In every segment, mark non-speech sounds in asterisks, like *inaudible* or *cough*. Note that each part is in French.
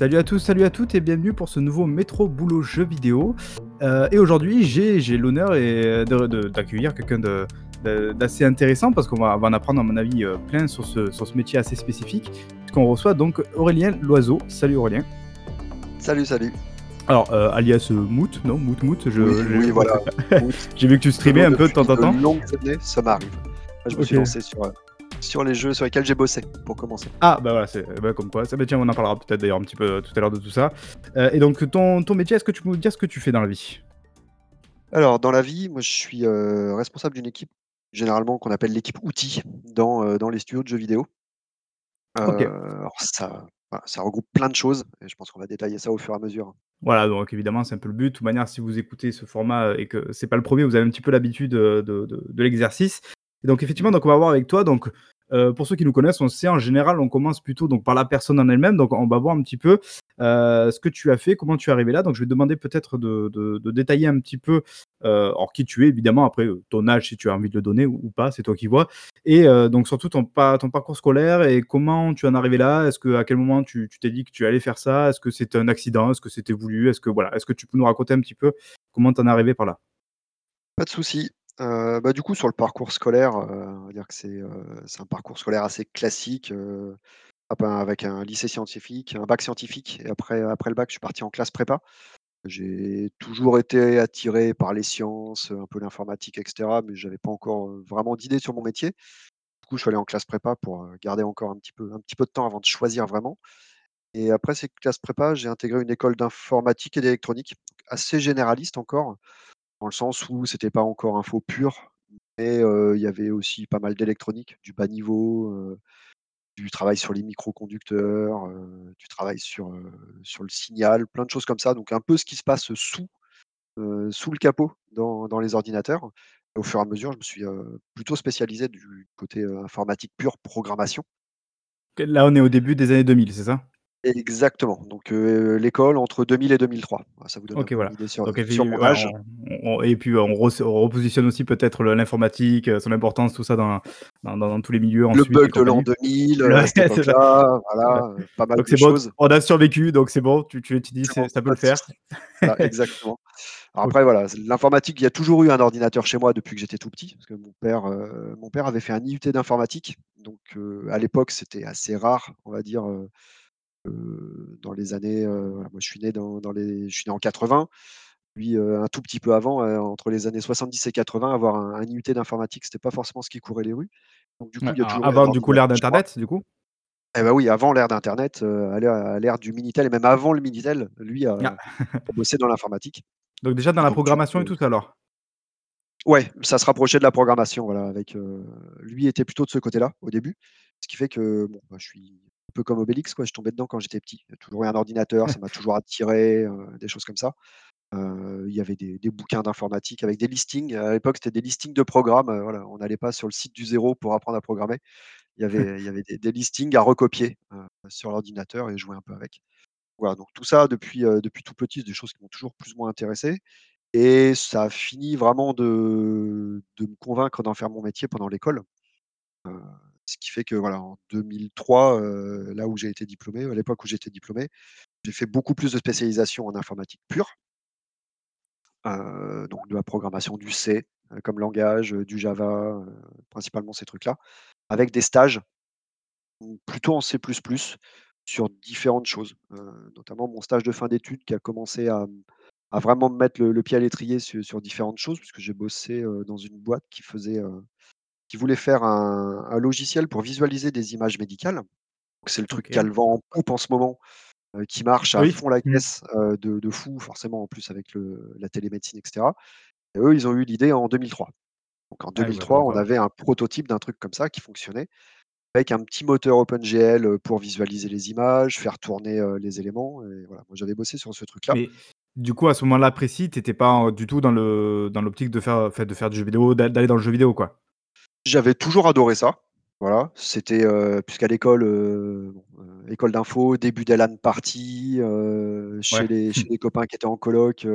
Salut à tous, salut à toutes et bienvenue pour ce nouveau Métro Boulot Jeux vidéo. Euh, et aujourd'hui, j'ai l'honneur de- d'accueillir quelqu'un d'assez intéressant parce qu'on va, va en apprendre, à mon avis, euh, plein sur ce, sur ce métier assez spécifique. Puisqu'on reçoit donc Aurélien Loiseau. Salut Aurélien. Salut, salut. Alors, euh, alias euh, Mout, non? Mout Mout, je, Oui, voilà. *laughs* J'ai vu que tu streamais un peu de temps en temps. De longues années, ça m'arrive. Je me suis lancé sur, euh, sur les jeux sur lesquels j'ai bossé, pour commencer. Ah, bah voilà, c'est bah, comme quoi. Ça, bah, tiens, on en parlera peut-être d'ailleurs un petit peu tout à l'heure de tout ça. Euh, et donc, ton, ton métier, est-ce que tu peux nous dire ce que tu fais dans la vie? Alors, dans la vie, moi, je suis euh, responsable d'une équipe, généralement qu'on appelle l'équipe outils, dans, euh, dans les studios de jeux vidéo. Ok. Euh, alors ça, voilà, ça regroupe plein de choses, et je pense qu'on va détailler ça au fur et à mesure. Voilà, donc évidemment, c'est un peu le but. De toute manière, si vous écoutez ce format et que c'est pas le premier, vous avez un petit peu l'habitude de, de- de l'exercice. Et donc, effectivement, donc on va voir avec toi. Donc, euh, pour ceux qui nous connaissent, on sait en général, on commence plutôt donc par la personne en elle-même. Donc, on va voir un petit peu euh, ce que tu as fait, comment tu es arrivé là. Donc, je vais te demander peut-être de, détailler un petit peu, euh, qui tu es, évidemment. Après, euh, ton âge, si tu as envie de le donner ou, pas, c'est toi qui vois. Et donc, surtout ton, pa- ton parcours scolaire et comment tu en es arrivé là. Est-ce que à quel moment tu t'es dit que tu allais faire ça? Est-ce que c'était un accident? Est-ce que c'était voulu? Est-ce que voilà Est-ce que tu peux nous raconter un petit peu comment tu en es arrivé par là? Pas de souci. Euh, bah, du coup, sur le parcours scolaire, euh, on va dire que c'est euh, c'est un parcours scolaire assez classique, avec un lycée scientifique, un bac scientifique, et après, le bac, je suis parti en classe prépa. J'ai toujours été attiré par les sciences, un peu l'informatique, etc., mais j'avais pas encore vraiment d'idée sur mon métier. Du coup, je suis allé en classe prépa pour garder encore un petit peu de temps avant de choisir vraiment. Et après ces classes prépa, j'ai intégré une école d'informatique et d'électronique, assez généraliste encore, dans le sens où c'était pas encore info pur, mais il y avait aussi pas mal d'électronique, du bas niveau, du travail sur les microconducteurs, du travail sur, sur le signal, plein de choses comme ça. Donc un peu ce qui se passe sous, sous le capot dans dans les ordinateurs. Au fur et à mesure, je me suis, plutôt spécialisé du côté, informatique pure, programmation. Là, on est au début des années 2000, c'est ça? Exactement, donc heu, l'école entre 2000 et 2003. Voilà, ça vous donne voilà. une idée sur Donc, et puis, sur mon voilà, âge. on- on- et puis on, re- on repositionne aussi peut-être l'informatique, euh, son importance, tout ça dans, dans, dans- dans tous les milieux Le ensuite bug de l'an compagnie. 2000, heu, Le- à cette Ouais. voilà, pas mal Donc de bon, choses. on a survécu, donc c'est bon, tu, tu, tu dis bon, ça peut le faire. Voilà, exactement. *laughs* Alors après voilà, l'informatique, il y a toujours eu un ordinateur chez moi depuis que j'étais tout petit, parce que mon père, mon père avait fait un IUT d'informatique, donc à l'époque, c'était assez rare, on va dire, dans les années, voilà, moi je suis né dans dans les je suis né en 80, lui, heu, un tout petit peu avant, entre les années 70 et 80, avoir un un IUT d'informatique, c'était pas forcément ce qui courait les rues. Donc du coup, il y a toujours avant du coup l'ère d'Internet, du coup? Eh bah oui, avant l'ère d'internet, à l'ère du Minitel et même avant le Minitel, lui a Ah. bossé dans l'informatique Donc déjà dans la donc programmation et tout alors? ouais, ça se rapprochait de la programmation, voilà, avec, lui était plutôt de ce côté-là, au début. Ce qui fait que, bon, bah, je suis un peu comme Obélix, quoi, je tombais dedans quand j'étais petit. Il y a toujours eu un ordinateur, ça m'a *laughs* toujours attiré, des choses comme ça. Il y avait des des bouquins d'informatique avec des listings. À l'époque, c'était des listings de programmes, voilà, on n'allait pas sur le site du zéro pour apprendre à programmer. Il y avait il y avait des des listings à recopier, sur l'ordinateur et jouer un peu avec. Voilà, donc tout ça depuis, depuis tout petit, c'est des choses qui m'ont toujours plus ou moins intéressé et ça a fini vraiment de de me convaincre d'en faire mon métier pendant l'école. Ce qui fait que voilà, en 2003, heu, là où j'ai été diplômé, à l'époque où j'étais diplômé, j'ai fait beaucoup plus de spécialisation en informatique pure, donc de la programmation du C, comme langage, du Java, principalement ces trucs-là, avec des stages, plutôt en C++, sur différentes choses, notamment mon stage de fin d'études qui a commencé à, vraiment me mettre le pied à l'étrier su sur différentes choses puisque j'ai bossé, dans une boîte qui faisait, qui voulait faire un un logiciel pour visualiser des images médicales. C'est le truc Ok. qui a le vent en poupe en ce moment, heu, qui marche à Oui. fond la Mmh. caisse, heu, de de fou forcément en plus avec le la télémédecine et cetera et eux, ils ont eu l'idée en 2003. Donc en Ah oui, bah, comme 2003, on quoi. avait un prototype d'un truc comme ça qui fonctionnait avec un petit moteur OpenGL, heu, pour visualiser les images, faire tourner, les éléments et voilà, moi j'avais bossé sur ce truc-là. Mais du coup, à ce moment-là précis, t'étais pas euh, du tout dans l'optique de faire, de faire du jeu vidéo, d'a- d'aller dans le jeu vidéo quoi? J'avais toujours adoré ça, voilà, c'était, heu, puisqu'à l'école, bon, heu, école d'info, début des LAN heu, chez Ouais. les chez les copains qui étaient en coloc,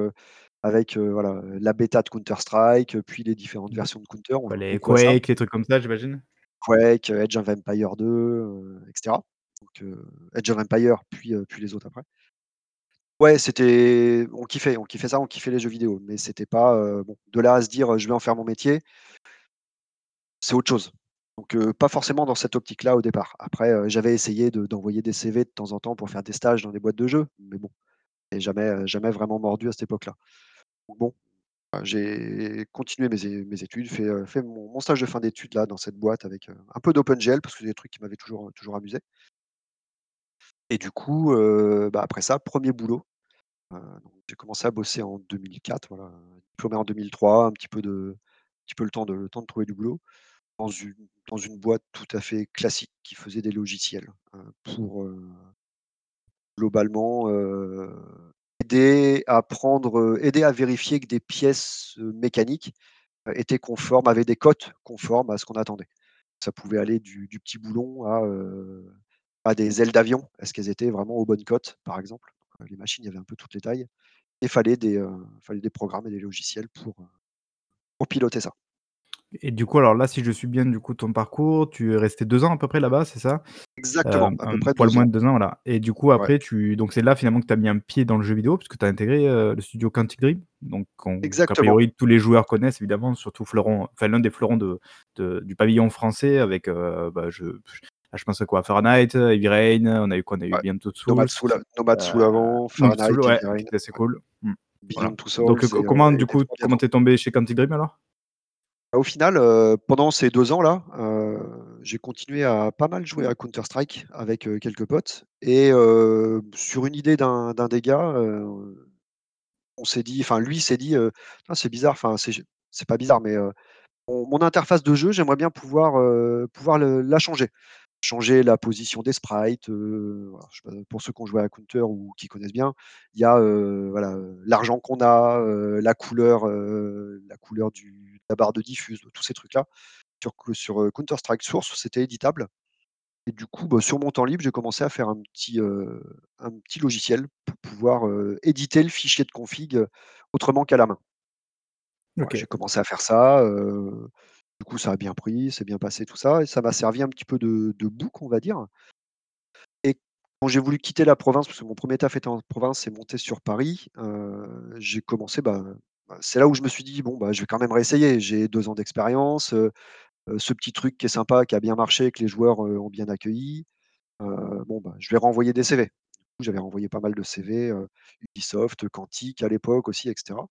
avec, voilà, la bêta de Counter Strike, puis les différentes Mmh. versions de Counter, on les ça? Quake, les trucs comme ça, j'imagine. Quake, Age of Empires 2, heu, et cetera Donc, heu, Age of Empires, puis, heu, puis les autres après. Ouais, c'était on kiffait on kiffait ça, on kiffait les jeux vidéo, mais c'était pas, heu, bon, de là à se dire, «Je vais en faire mon métier» c'est autre chose. Donc, pas forcément dans cette optique-là au départ. Après, j'avais essayé de d'envoyer des CV de temps en temps pour faire des stages dans des boîtes de jeux, mais bon, et jamais, jamais vraiment mordu à cette époque-là. Bon, j'ai continué mes études, fait, mon stage de fin d'études là dans cette boîte avec, un peu d'OpenGL parce que c'est des trucs qui m'avaient toujours, toujours amusé. Et du coup, bah, après ça, 1er boulot. J'ai commencé à bosser en 2004, voilà, heu, diplômé en 2003, un petit peu de petit peu le temps de le temps de trouver du boulot. Dans une dans une boîte tout à fait classique qui faisait des logiciels, heu, pour, heu globalement, heu, aider à prendre, heu, aider à vérifier que des pièces, mécaniques, étaient conformes, avaient des cotes conformes à ce qu'on attendait. Ça pouvait aller du petit boulon à, à des ailes d'avion. Est-ce qu'elles étaient vraiment aux bonnes cotes, par exemple? Les machines, il y avait un peu toutes les tailles et fallait des, fallait des programmes et des logiciels pour, pour piloter ça. Et du coup, alors là, si je suis bien du coup ton parcours, tu es resté 2 ans à peu près là-bas, c'est ça? Exactement, Hem, à peu près poil 2 moins de 2 ans, voilà. Et du coup Ouais. après tu donc c'est là finalement que tu as mis un pied dans le jeu vidéo puisque tu as intégré, heu, le studio Quantic Dream, donc qu'on qu'a Exactement. priori tous les joueurs connaissent évidemment, surtout fleuron enfin l'un des fleurons de de du pavillon français avec, heu, bah, je je pense à quoi? Fahrenheit, Heavy Rain, on a eu quoi? On a eu Ouais, Two Nomad Soul a Nomad Soul avant, Soul Fahrenheit, ouais, c'est cool. Voilà. Donc, heu, comment du coup, comment bientôt. tu es tombé chez Quantic Dream alors? Au final, heu, pendant ces 2 ans-là, heu, j'ai continué à pas mal jouer à Counter Strike avec, quelques potes et sur une idée d'un d'un des gars, heu, on s'est dit enfin lui s'est dit, «Ah c'est bizarre, enfin c'est pas bizarre mais, mon interface de jeu, j'aimerais bien pouvoir, pouvoir le la changer». Changer la position des sprites, heu, voilà, je sais pas, pour ceux qui ont joué à Counter ou qui connaissent bien, il y a, voilà, l'argent qu'on a, la couleur, la couleur du de la barre de diffuse, tous ces trucs-là. Sur Counter Strike Source, c'était éditable et du coup, bah, sur mon temps libre, j'ai commencé à faire un petit, un petit logiciel pour pouvoir, éditer le fichier de config, autrement qu'à la main. Ouais, j'ai commencé à faire ça, du coup ça a bien pris, c'est bien passé tout ça et ça m'a servi un petit peu de de bouc, on va dire. Et quand j'ai voulu quitter la province, parce que mon 1er taf était en province et monter sur Paris, heu, j'ai commencé, bah bah, c'est là où je me suis dit: «Bon, bah, je vais quand même réessayer». J'ai 2 ans d'expérience, heu heu, ce petit truc qui est sympa, qui a bien marché, que les joueurs, ont bien accueilli, bon, bah, je vais renvoyer des CV. J'avais renvoyé pas mal de CV, Ubisoft, Quantic à l'époque aussi et cetera.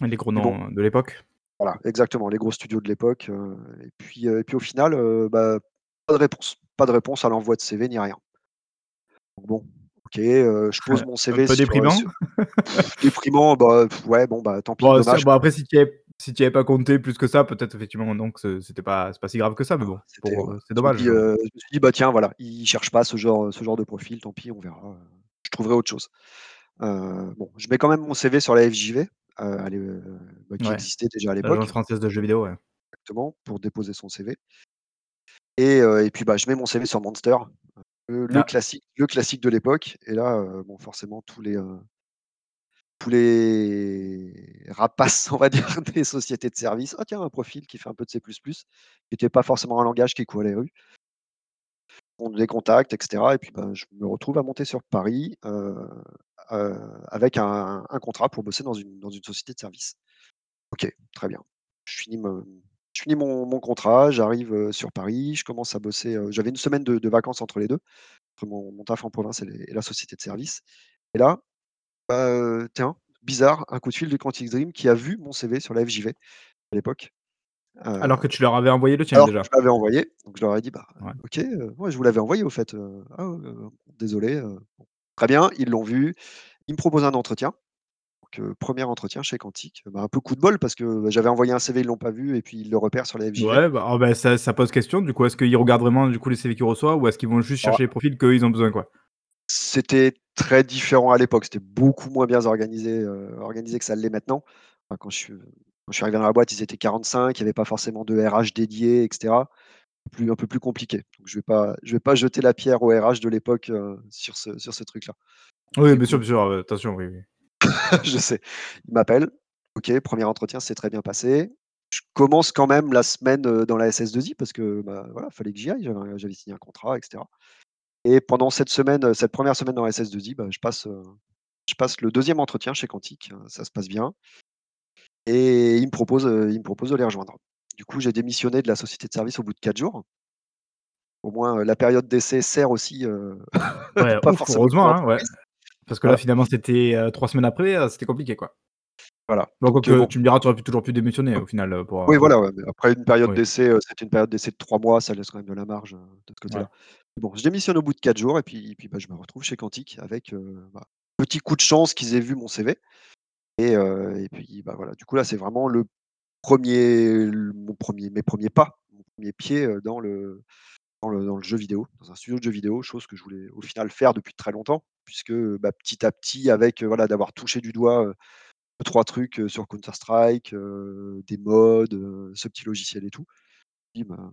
Les gros bon noms, de l'époque? Voilà, exactement, les gros studios de l'époque, heu, et puis, heu, et puis au final, heu, bah, pas de réponse. Pas de réponse à l'envoi de CV ni rien. Donc bon, OK, je pose mon Un CV peu sur, heu, déprimant? sur *laughs* déprimant, bah, ouais, bon, bah, tant pis, Bon, dommage, bon après si tu y avais si tu y avais pas compté plus que ça, peut-être effectivement donc ce c'était pas c'est pas si grave que ça, mais bon, c'était, pour, c'est je me dommage, dis, je me suis dit: «Bah, tiens, voilà, ils cherchent pas ce genre, ce genre de profil, tant pis, on verra, je trouverai autre chose». Bon, je mets quand même mon CV sur la FJV, à l'é bah, qui Ouais, existait déjà à l'Agence l'époque. française de jeux vidéo, ouais. Exactement, pour déposer son CV. Et heu, et puis, bah, je mets mon CV sur Monster, le Ah. classique le classique de l'époque et là, heu, bon, forcément tous les, heu tous les rapaces, on va dire, *laughs* des sociétés de services: «Ah tiens, un profil qui fait un peu de C++», qui était pas forcément un langage qui courait les rues. On les contacte et puis, bah, je me retrouve à monter sur Paris, heu heu, avec un contrat pour bosser dans une une société de services. OK, très bien. Je finis mon contrat, j'arrive, heu, sur Paris, je commence à bosser, j'avais 1 semaine de vacances entre les 2, entre mon taf en province et la société de service. Et là, bah, tiens, bizarre, un coup de fil de Quantic Dream qui a vu mon CV sur la FJV à l'époque. Heu Alors que tu leur avais envoyé le tien alors que déjà? je l'avais envoyé, donc je leur ai dit: «Bah, Ouais. OK, ouais, je vous l'avais envoyé au fait, heu, ah, désolé, heu». Bon, très bien, ils l'ont vu, ils me proposent un entretien. Donc, 1er entretien chez Quantic, bah, un peu coup de bol parce que j'avais envoyé un CV, ils l'ont pas vu et puis ils le repèrent sur la FJV. Ouais, bah, oh, bah, ça ça pose question du coup. Est-ce qu'ils regardent vraiment du coup les CV qu'ils reçoivent ou est-ce qu'ils vont juste chercher les profils qu'eux ils ont besoin, quoi? C'était très différent à l'époque, c'était beaucoup moins bien organisé, organisé que ça l'est maintenant. Enfin, quand je suis quand je suis arrivé dans la boîte, ils étaient 45, il y avait pas forcément de RH dédié et cetera. Plus un peu plus compliqué. Donc je vais pas je vais pas jeter la pierre aux RH de l'époque, heu, sur ce sur ce truc-là. Oui, bien sûr, bien sûr, heu, attention, oui, oui. *laughs* je sais. Ils m'appellent, OK, 1er entretien s'est très bien passé. Je commence quand même la semaine, heu, dans la SS2I parce que, bah, voilà, fallait que j'y aille, j'avais signé un contrat et cetera. Et pendant cette semaine, cette première semaine dans SS2I, bah, je passe, je passe le 2e entretien chez Quantic, ça se passe bien et ils me proposent, heu, ils me de les rejoindre. Du coup, j'ai démissionné de la société de service au bout de 4 jours. Au moins, la période d'essai sert aussi, heu, *laughs* Ouais, pas ouf, forcément heureusement, hein, ouais. Parce que là, finalement, c'était, heu, 3 semaines après, c'était compliqué, quoi. Voilà, donc bon. tu me diras, tu aurais pu toujours pu démissionner au final, pour, Oui, voilà, ouais, après une période oui. d'essai, c'était une période d'essai de 3 mois, ça laisse quand même de la marge, heu, de ce côté-là. Bon, je démissionne au bout de 4 jours et puis puis, bah, je me retrouve chez Quantic avec, bah, petit coup de chance qu'ils aient vu mon CV et puis, bah, voilà, du coup, là, c'est vraiment le 1er l mon 1er mes 1ers pas, mon 1er pied, dans le dans le dans le jeu vidéo, dans un studio de jeux vidéo, chose que je voulais au final faire depuis très longtemps puisque, bah, petit à petit avec, voilà, d'avoir touché du doigt, 2-3 trucs, sur Counter Strike, des mods, heu, ce petit logiciel et tout. «Ben,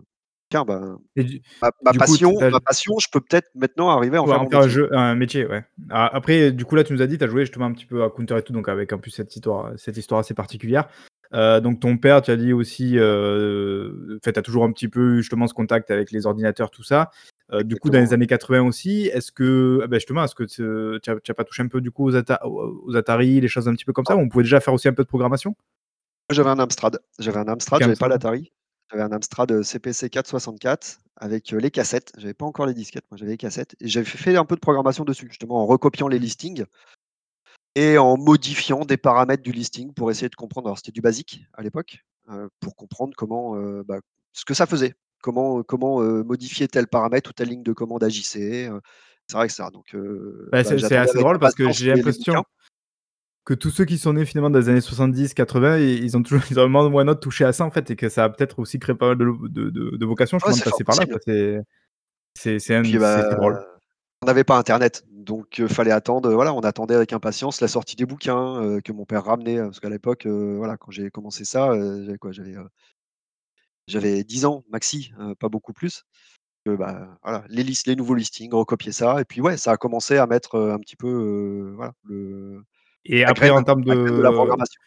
tiens, ben, du ma coup, passion as ma passion, je peux peut-être maintenant arriver à en faire en mon faire un métier». jeu un métier, ouais. A après, du coup, là, tu nous as dit, tu as joué justement un petit peu à Counter et tout, donc avec en plus cette histoire cette histoire assez particulière. Heu, donc ton père, tu as dit aussi, fait, tu as toujours un petit peu eu justement ce contact avec les ordinateurs, tout ça. Heu, du coup, dans les années 80 aussi, est-ce que, bah, justement, est-ce que tu as tu as pas touché un peu du coup aux Ata aux Atari, les choses un petit peu comme ça, on pouvait déjà faire aussi un peu de programmation? J'avais un Amstrad, j'avais un Amstrad, j'avais pas l'Atari. J'avais un Amstrad, CPC 464 avec, heu, les cassettes. J'avais pas encore les disquettes, moi, j'avais les cassettes et j'avais fait un peu de programmation dessus, justement en recopiant les listings et en modifiant des paramètres du listing pour essayer de comprendre. Alors, c'était du BASIC à l'époque, heu, pour comprendre comment, bah, ce que ça faisait. Comment, comment, modifier tel paramètre ou telle ligne de commande agissait, heu, et cetera et cetera. Donc Bah, bah, c'est assez drôle parce que j'ai l'impression que tous ceux qui sont nés finalement dans les années 70-80, i ils ont toujours *laughs* ils ont moment ou autre touché à ça, en fait et que ça a peut-être aussi créé pas mal de de de de vocations Ouais, de c'est fort passer par là. C'est un bah, drôle. on n'avait pas internet, donc heu, fallait attendre, heu, voilà, on attendait avec impatience la sortie des bouquins, heu, que mon père ramenait, heu, parce qu'à l'époque, voilà, quand j'ai commencé ça, j'avais quoi? J'avais, j'avais 10 ans maxi, pas beaucoup plus. Bah, voilà, les lis les nouveaux listings, recopier ça et puis, ouais, ça a commencé à mettre, un petit peu, voilà, le Et après en termes de la programmation.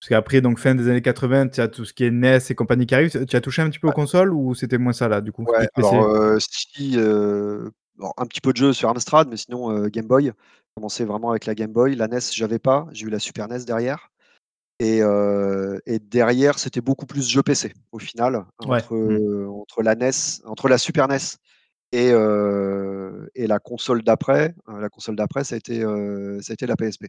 parce qu'après donc fin des années 80, tu as tout ce qui est NES et compagnie qui arrive. Tu as touché un petit peu aux consoles ou c'était moins ça là, du coup? Ouais, alors, si, heu, alors un petit peu de jeux sur Amstrad, mais sinon, heu, Game Boy. Commencé vraiment avec la Game Boy. La NES, j'avais pas, j'ai eu la Super NES derrière et et derrière, c'était beaucoup plus jeux PC au final, entre, mmh. entre la NES entre la Super NES et et la console d'après, la console d'après, ça a été, ça a été la PSP.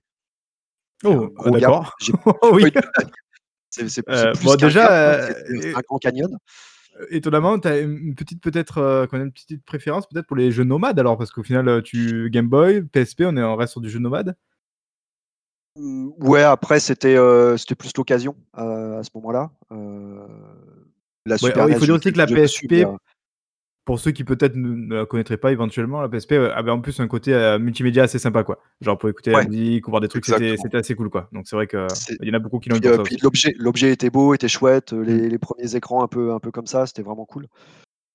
Un Oh! Ah gros gap. d'accord. *laughs* Oh oui! *laughs* C'est plus bon déjà, un et grand canyon. heu, étonnamment, tu as une petite peut-être, même une petite préférence peut-être pour les jeux nomades alors? Parce qu'au final, tu Game Boy, PSP, on est on reste sur du jeu nomade? Ouais, après c'était, plus l'occasion, à ce moment-là. La Ouais, oh, il faut j'ai dire aussi que la PSP, pour ceux qui peut-être ne ne la connaîtraient pas éventuellement, la PSP, heu, avait en plus un côté, heu, multimédia assez sympa, quoi. Genre pour écouter la musique ou voir des trucs, c'était assez cool, quoi. Donc c'est vrai qu'il y en a beaucoup qui l'ont eu aussi. l'objet était beau, était chouette, heu, Mmh. les les 1ers écrans un peu un peu comme ça, c'était vraiment cool.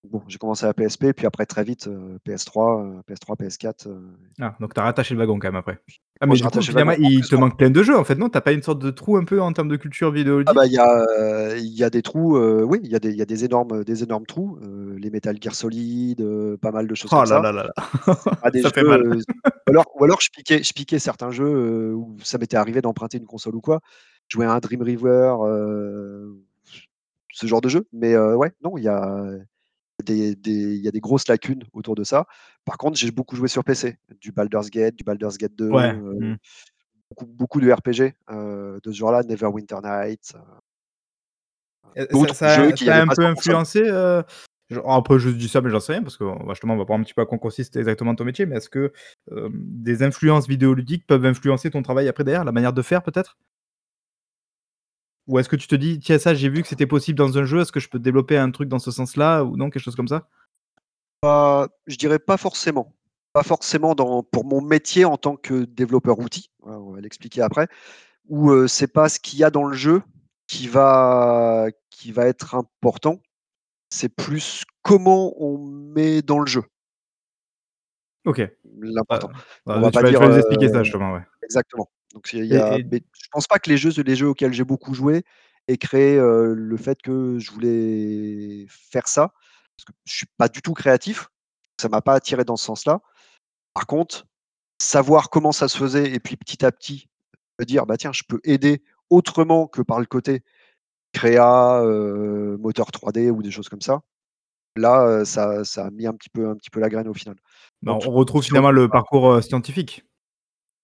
Bon, j'ai commencé à la PSP, puis après très vite, heu, PS3, heu, PS3, PS4, heu Ah, donc tu as rattaché le wagon quand même après. Ah Bon, mais j'ai du coup, rattaché le finalement, wagon. En il plus, te on manque plein de jeux, en fait, non? Tu as pas une sorte de trou un peu en termes de culture Ah bah, vidéoludique? il y a, il y a des trous, heu, oui, il y a des il y a des énormes, des énormes trous, les Metal Gear Solid, pas mal de choses Oh comme là ça. là là là! C'est pas *laughs* des Ça jeux, fait mal. ou alors ou alors je piquais je piquais certains jeux, où ça m'était arrivé d'emprunter une console ou quoi. Jouer à un Dream River, ce genre de jeu. Mais ouais, non, il y a des des il y a des grosses lacunes autour de ça. Par contre, j'ai beaucoup joué sur PC, du Baldur's Gate, du Baldur's Gate 2, Ouais, heu, mmh. beaucoup beaucoup de RPG, heu, de ce genre-là, Neverwinter Nights, Heu, ça ça ça a avait un peu influencé, après je dis ça, mais j'en sais rien parce qu'on va justement, on va voir un petit peu à quoi consiste exactement ton métier. Mais est-ce que, des influences vidéoludiques peuvent influencer ton travail après derrière, la manière de faire peut-être? Ou est-ce que tu te dis: «Tiens ça, j'ai vu que c'était possible dans un jeu, est-ce que je peux développer un truc dans ce sens-là?» ou non, quelque chose comme ça? Pas je dirais pas forcément. Pas forcément dans pour mon métier en tant que développeur outil, voilà, on va l'expliquer après, où, heu, c'est pas ce qu'il y a dans le jeu qui va qui va être important, c'est plus comment on met dans le jeu OK. l'important. Bah On bah, va tu pas vas tu dire, vas nous expliquer ça justement, ouais. exactement. Donc il y a et mais je pense pas que les jeux les jeux auxquels j'ai beaucoup joué aient créé, le fait que je voulais faire ça, parce que je suis pas du tout créatif. Ça m'a pas attiré dans ce sens-là. Par contre, savoir comment ça se faisait et puis petit à petit me dire: «Bah tiens, je peux aider autrement que par le côté créa, moteur 3D ou des choses comme ça». Là, ça ça a mis un petit peu un petit peu la graine au final. Bah, Donc on retrouve finalement le parcours, scientifique.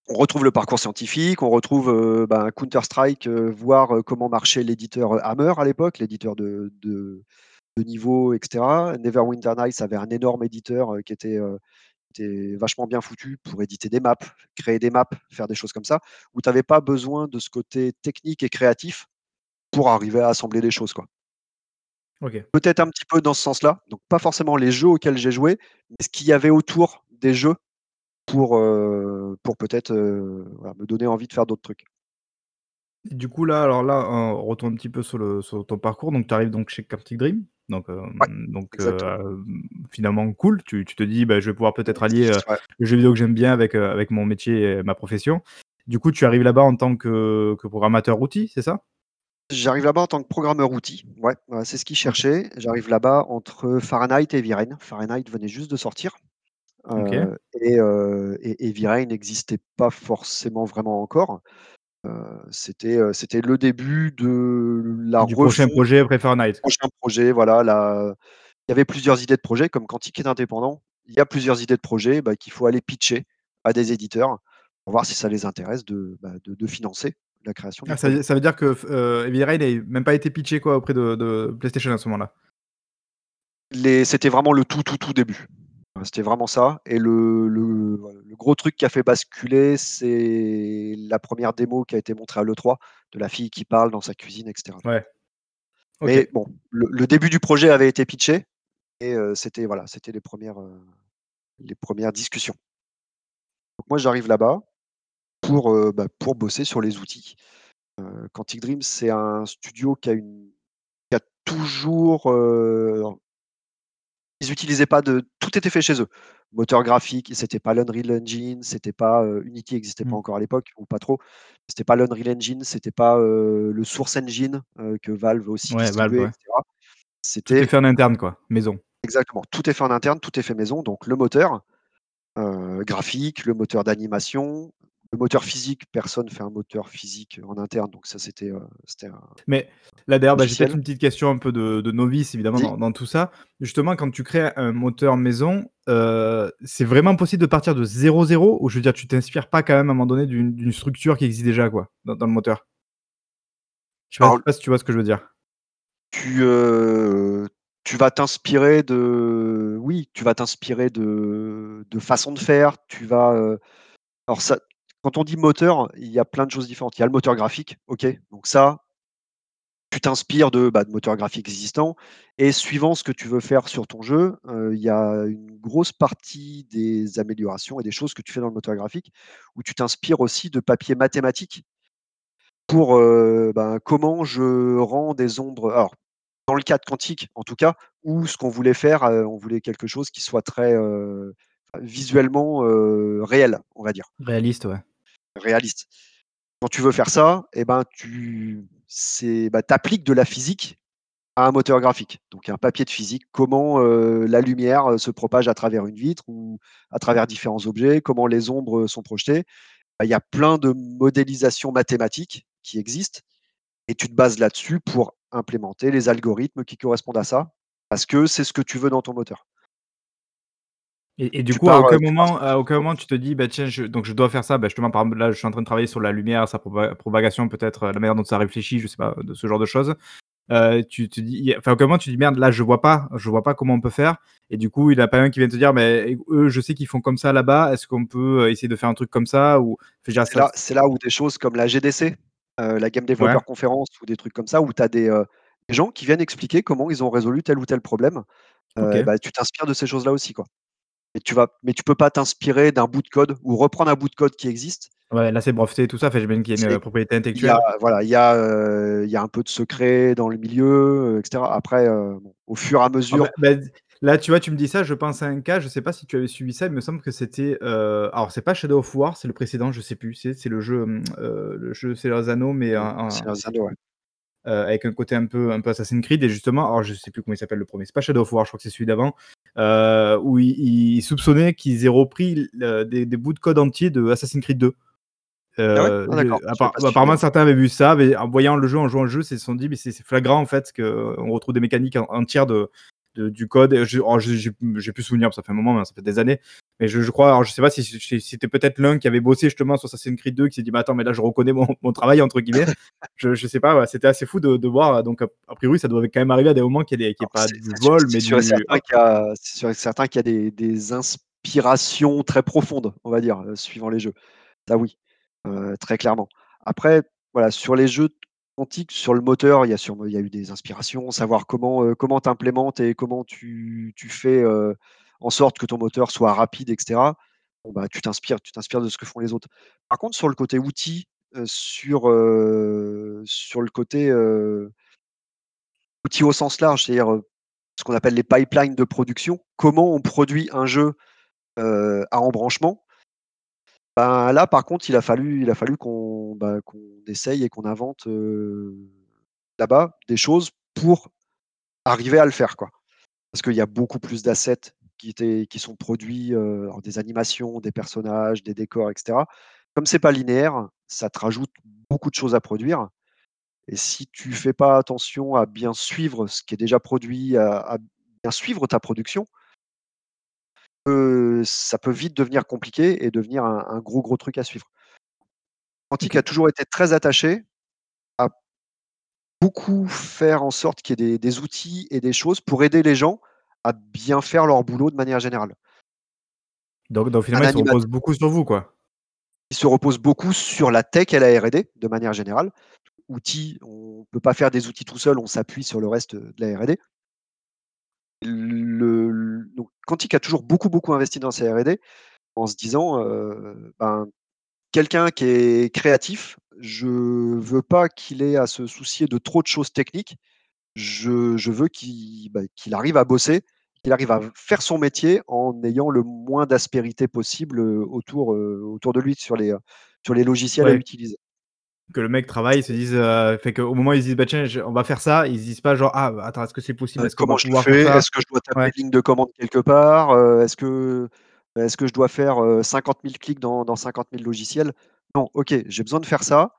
On retrouve le parcours scientifique, on retrouve, heu, ben, Counter Strike, heu, voir, heu, comment marchait l'éditeur, Hammer à l'époque, l'éditeur de de de niveau et cetera. Neverwinter Nights avait un énorme éditeur, qui était, vachement bien foutu pour éditer des maps, créer des maps, faire des choses comme ça, où tu avais pas besoin de ce côté technique et créatif pour arriver à assembler des choses, quoi. OK. Peut-être un petit peu dans ce sens-là, donc pas forcément les jeux auxquels j'ai joué, mais ce qu'il y avait autour des jeux pour, pour peut-être, voilà, me donner envie de faire d'autres trucs. Du coup, là, alors là, on retourne un petit peu sur le sur ton parcours. Donc tu arrives donc chez Quantic Dream, donc Ouais, hem, donc exactement. finalement cool. Tu tu te dis: «Bah, je vais pouvoir peut-être allier, heu, Ouais. le jeu vidéo que j'aime bien avec, avec mon métier et ma profession». Du coup, tu arrives là-bas en tant que que programmateur outil, c'est ça? J'arrive là-bas en tant que programmeur outil. Ouais, c'est ce qu'ils cherchaient. J'arrive là-bas entre Fahrenheit et Rain. Fahrenheit venait juste de sortir, OK. heu et et n'existait pas forcément vraiment encore. Heu, c'était, le début de la Du prochain projet après Fahrenheit. prochain projet, voilà, la il y avait plusieurs idées de projets comme Quantic est indépendant, il y a plusieurs idées de projets, bah, qu'il faut aller pitcher à des éditeurs pour voir si ça les intéresse de, bah, de de financer la création Ah, ça veut ça veut dire que Heavy Rain ait même pas été pitché quoi auprès de de PlayStation à ce moment-là? Les c'était vraiment le tout, tout, tout début. C'était vraiment ça et le le voilà, le gros truc qui a fait basculer, c'est la 1re démo qui a été montrée à l'E3 de la fille qui parle dans sa cuisine et cetera, tu vois? Ouais. Mais bon, le le début du projet avait été pitché et heu, c'était voilà, c'était les 1res, heu, les 1res discussions. Donc moi j'arrive là-bas pour, heu, bah, pour bosser sur les outils. Quantic Dream, c'est un studio qui a une qui a toujours, ils utilisaient pas de tout était fait chez eux. Moteur graphique, c'était pas l'Unreal Engine, c'était pas, heu, Unity existait pas Mmh. encore à l'époque ou pas trop. C'était pas l'Unreal Engine, c'était pas, heu, le Source Engine, heu, que Valve aussi Ouais, Valve, C'était fait en interne quoi, maison. exactement, tout est fait en interne, tout est fait maison, donc le moteur, graphique, le moteur d'animation, le moteur physique, personne fait un moteur physique en interne, donc ça c'était, un Mais là d'ailleurs, bah, j'ai peut-être une petite question un peu de de novice évidemment dans dans tout ça. Justement, quand tu crées un moteur maison, heu, c'est vraiment possible de partir de 0-0? Ou je veux dire, tu t'inspires pas quand même à un moment donné d'une structure qui existe déjà quoi, dans dans le moteur? Je sais pas Alors si tu vois ce que je veux dire? Tu, heu, tu vas t'inspirer de oui, tu vas t'inspirer de de façons de faire, tu vas, alors ça quand on dit moteur, il y a plein de choses différentes. Il y a le moteur graphique, OK, donc ça tu t'inspires de, bah, moteurs graphiques existants et suivant ce que tu veux faire sur ton jeu, heu, il y a une grosse partie des améliorations et des choses que tu fais dans le moteur graphique, où tu t'inspires aussi de papiers mathématiques pour, heu, ben, comment je rends des ombres alors, dans le cas de Quantic, en tout cas, où ce qu'on voulait faire, heu, on voulait quelque chose qui soit très, visuellement, réel, on va dire. Réaliste, ouais. Réaliste. Quand tu veux faire ça et ben, tu bah, appliques de la physique à un moteur graphique. Donc un papier de physique, comment, heu, la lumière, heu, se propage à travers une vitre ou à travers différents objets, comment les ombres, heu, sont projetées. Bah, il y a plein de modélisations mathématiques qui existent et tu te bases là-dessus pour implémenter les algorithmes qui correspondent à ça, parce que c'est ce que tu veux dans ton moteur. Et du tu coup, à pars, aucun pars moment à aucun moment tu te dis: «Bah, tiens, je donc je dois faire ça». Bah, justement, par exemple, là, je suis en train de travailler sur la lumière, sa propa propagation peut-être, la manière dont ça réfléchit, je sais pas, de ce genre de choses. Heu, tu te dis enfin, à aucun moment tu dis: «Merde, là, je vois pas je vois pas comment on peut faire» et du coup, il y en a pas un qui vient te dire: «Mais eux, je sais qu'ils font comme ça là-bas, est-ce qu'on peut, heu, essayer de faire un truc comme ça?» ou C'est là c'est là où des choses comme la GDC, la Game Ouais. Developer Conference ou des trucs comme ça, où tu as des, gens qui viennent expliquer comment ils ont résolu tel ou tel problème. Bah, tu t'inspires de ces choses-là aussi, quoi. Et tu vas mais tu peux pas t'inspirer d'un bout de code ou reprendre un bout de code qui existe Ouais, là, c'est breveté et tout ça, enfin, j'imagine qu'il y a une, heu, propriété il y a intellectuelle. voilà, il y il y a un peu de secret dans le milieu, heu, et cetera. Après, bon, au fur et à Ah bah mesure bah, d là, tu vois, tu me dis ça, je pense à un cas, je sais pas si tu avais suivi ça, il me semble que c'était, heu, alors c'est pas Shadow of War, c'est le précédent, je sais plus, c'est le jeu, le jeu Anneaux, mais Seigneur des Anneaux, ouais. Heu, avec un côté un peu un peu Assassin's Creed et justement alors je sais plus comment il s'appelle le 1er, c'est pas Shadow of War, je crois que c'est celui d'avant. euh, où il, soupçonnait qu'ils aient repris des, bouts de code entiers de Assassin's Creed 2. Euh, ah apparemment, certains avaient vu ça, mais en voyant le jeu, en jouant le jeu, ils se sont dit, mais c'est flagrant en fait qu'on retrouve des mécaniques entières de, du code. Oh, j'ai plus souvenir, ça fait un moment, ça fait des années. Mais je, crois, alors je sais pas si, c'était peut-être l'un qui avait bossé justement sur Assassin's Creed 2 qui s'est dit, mais attends, mais là je reconnais mon, travail entre guillemets. *laughs* je, je sais pas, c'était assez fou de, voir. Donc, a priori, ça doit quand même arriver à des moments qu'il n'y ait, pas du vol, mais du. C'est certain qu'il y a des, des, inspirations très profondes, on va dire, euh, suivant les jeux. Ça, oui, euh, très clairement. Après, voilà, sur les jeux quantiques, sur le moteur, il y a, il y a eu des inspirations, savoir comment euh, comment implémentes et comment tu, fais en sorte que ton moteur soit rapide, etc. Bah, tu t'inspires, tu t'inspires de ce que font les autres. Par contre, sur le côté outils, sur, sur le côté outils au sens large, c'est-à-dire ce qu'on appelle les pipelines de production, comment on produit un jeu à embranchement. Ben, là, par contre, il a fallu, qu'on bah, qu'on essaye et qu'on invente là-bas des choses pour arriver à le faire. Quoi. Parce qu'il y a beaucoup plus d'assets qui, sont produits, des animations, des personnages, des décors, etc. Comme c'est pas linéaire, ça te rajoute beaucoup de choses à produire. Et si tu fais pas attention à bien suivre ce qui est déjà produit, à, bien suivre ta production, ça peut vite devenir compliqué et devenir un, gros gros truc à suivre. Quantique a toujours été très attaché à beaucoup faire en sorte qu'il y ait des outils et des choses pour aider les gens à bien faire leur boulot de manière générale. Donc, donc finalement, ils se reposent beaucoup sur vous, quoi. Ils se reposent beaucoup sur la tech et la R&D de manière générale. Outils, on ne peut pas faire des outils tout seul, on s'appuie sur le reste de la R&D. Le, donc, Quantic a toujours beaucoup beaucoup investi dans sa R&D en se disant, euh, ben, quelqu'un qui est créatif, je veux pas qu'il ait à se soucier de trop de choses techniques. Je, je veux qu'il bah, qu'il arrive à bosser qu'il arrive à faire son métier en ayant le moins d'aspérité possible autour, autour de lui sur les, sur les logiciels à utiliser. Que le mec travaille, ils se disent, fait qu'au moment où ils se disent, bah tiens, on va faire ça, ils se disent pas genre, ah, bah, attends, est-ce que c'est possible? Est-ce Comment je fais? Est-ce que je dois taper une ligne de commande quelque part? Est-ce que, est que je dois faire 50 000 clics dans, dans 50 000 logiciels? Non, ok, j'ai besoin de faire ça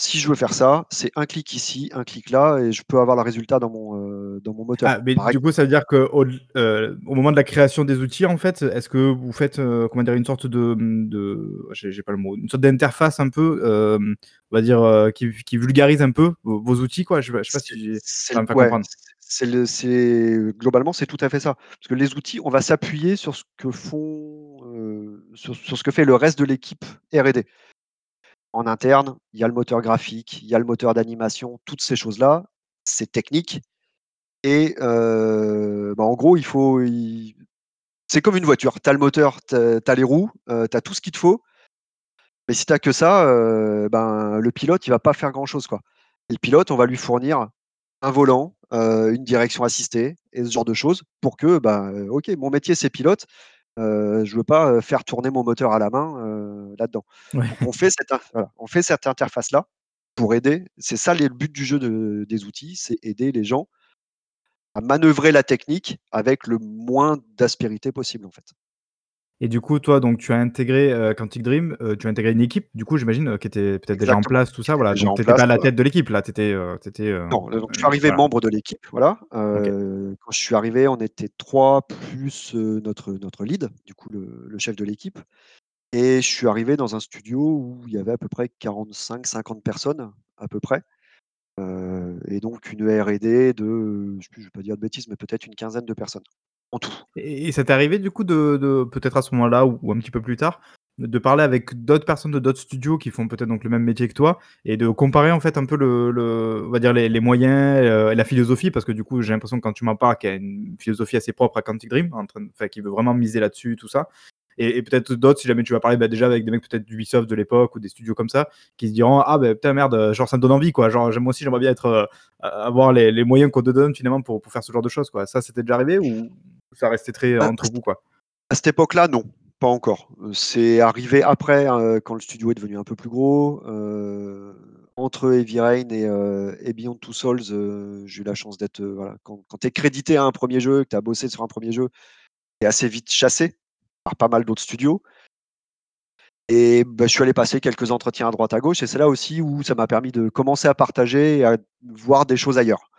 si je veux faire ça, c'est un clic ici, un clic là, et je peux avoir le résultat dans mon, euh, dans mon moteur. Ah, mais du coup, ça veut dire qu'au euh, au moment de la création des outils, en fait, est-ce que vous faites euh, comment dire, une sorte de. de j'ai pas le mot, une sorte d'interface un peu, on va dire, qui, qui, vulgarise un peu vos, outils, quoi? Je, sais pas si me fait comprendre. C'est globalement, c'est tout à fait ça. Parce que les outils, on va s'appuyer sur ce que font, sur, sur, ce que fait le reste de l'équipe R&D en interne, il y a le moteur graphique, il y a le moteur d'animation, toutes ces choses-là, c'est technique. Et bah, en gros, il faut. C'est comme une voiture. Tu as le moteur, tu as, les roues, euh, tu as tout ce qu'il te faut. Mais si tu n'as que ça, ben, le pilote, il va pas faire grand-chose. Et le pilote, on va lui fournir un volant, une direction assistée et ce genre de choses pour que, bah, ok, mon métier, c'est pilote. Euh, je veux pas faire tourner mon moteur à la main là-dedans. On fait cette, on fait cette interface-là pour aider. C'est ça le but du jeu des outils, c'est aider les gens à manœuvrer la technique avec le moins d'aspérité possible en fait. Et du coup, toi, donc, tu as intégré euh, Quantic Dream, euh, tu as intégré une équipe, du coup, j'imagine, euh, qui était peut-être déjà en place, tout ça. Voilà. Donc, tu n'étais pas à la tête de l'équipe, là. Étais, étais, non, donc, je suis arrivé membre de l'équipe. Voilà. Quand je suis arrivé, on était trois plus notre, notre lead, du coup, le, chef de l'équipe. Et je suis arrivé dans un studio où il y avait à peu près 45-50 personnes, à peu près. et donc, une RD de, je ne vais pas dire de bêtises, mais peut-être une quinzaine de personnes. Et, ça t'est arrivé du coup de, peut-être à ce moment-là ou, un petit peu plus tard de parler avec d'autres personnes de d'autres studios qui font peut-être donc le même métier que toi et de comparer en fait un peu le, on va dire les, moyens euh, et la philosophie? Parce que du coup j'ai l'impression que quand tu m'en parles qu'il y a une philosophie assez propre à Quantic Dream en train qui veut vraiment miser là-dessus tout ça et, peut-être d'autres, si jamais tu vas parler bah, déjà avec des mecs peut-être d'Ubisoft de l'époque ou des studios comme ça, qui se diront Ah, ben putain, merde, genre ça me donne envie, quoi. Genre, moi aussi, j'aimerais bien être, euh, avoir les, les moyens qu'on te donne finalement pour, pour faire ce genre de choses, quoi. Ça, c'était déjà arrivé ou? Ça restait très bah, entre vous, quoi À cette époque-là, non. Pas encore. C'est arrivé après, euh, quand le studio est devenu un peu plus gros. Euh, entre Heavy Rain et et Beyond Two Souls, heu, j'ai eu la chance d'être, voilà, quand quand tu es crédité à un 1er jeu, que tu as bossé sur un 1er jeu, tu es assez vite chassé par pas mal d'autres studios. Et bah, je suis allé passer quelques entretiens à droite à gauche et c'est là aussi où ça m'a permis de commencer à partager et à voir des choses ailleurs.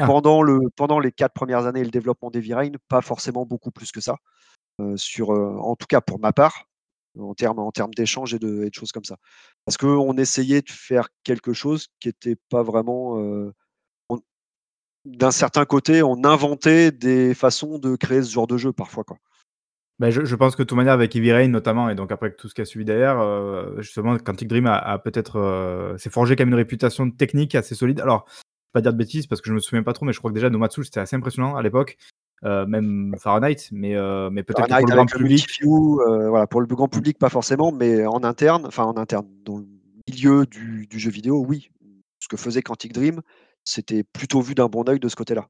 Ah. Pendant le pendant les 4 premières années et le développement d'Heavy Rain, pas forcément beaucoup plus que ça, heu, sur, heu, en tout cas pour ma part, en termes en d'échanges et de et de choses comme ça. Parce qu'on essayait de faire quelque chose qui était pas vraiment, on d'un certain côté, on inventait des façons de créer ce genre de jeu parfois, quoi. Bah, je je pense que de toute manière avec Heavy Rain notamment et donc après tout ce qui a suivi derrière, justement Quantic Dream a a peut-être, heu, s'est forgé quand même une réputation technique assez solide. Alors, pas dire de bêtises parce que je me souviens pas trop, mais je crois que déjà Nomatsu c'était assez impressionnant à l'époque, heu, même Fahrenheit, mais heu, mais peut-être pour le grand le public heu, voilà, pour le grand public, pas forcément, mais en interne, enfin en interne, dans le milieu du du jeu vidéo, oui. Ce que faisait Quantic Dream, c'était plutôt vu d'un bon œil de ce côté-là,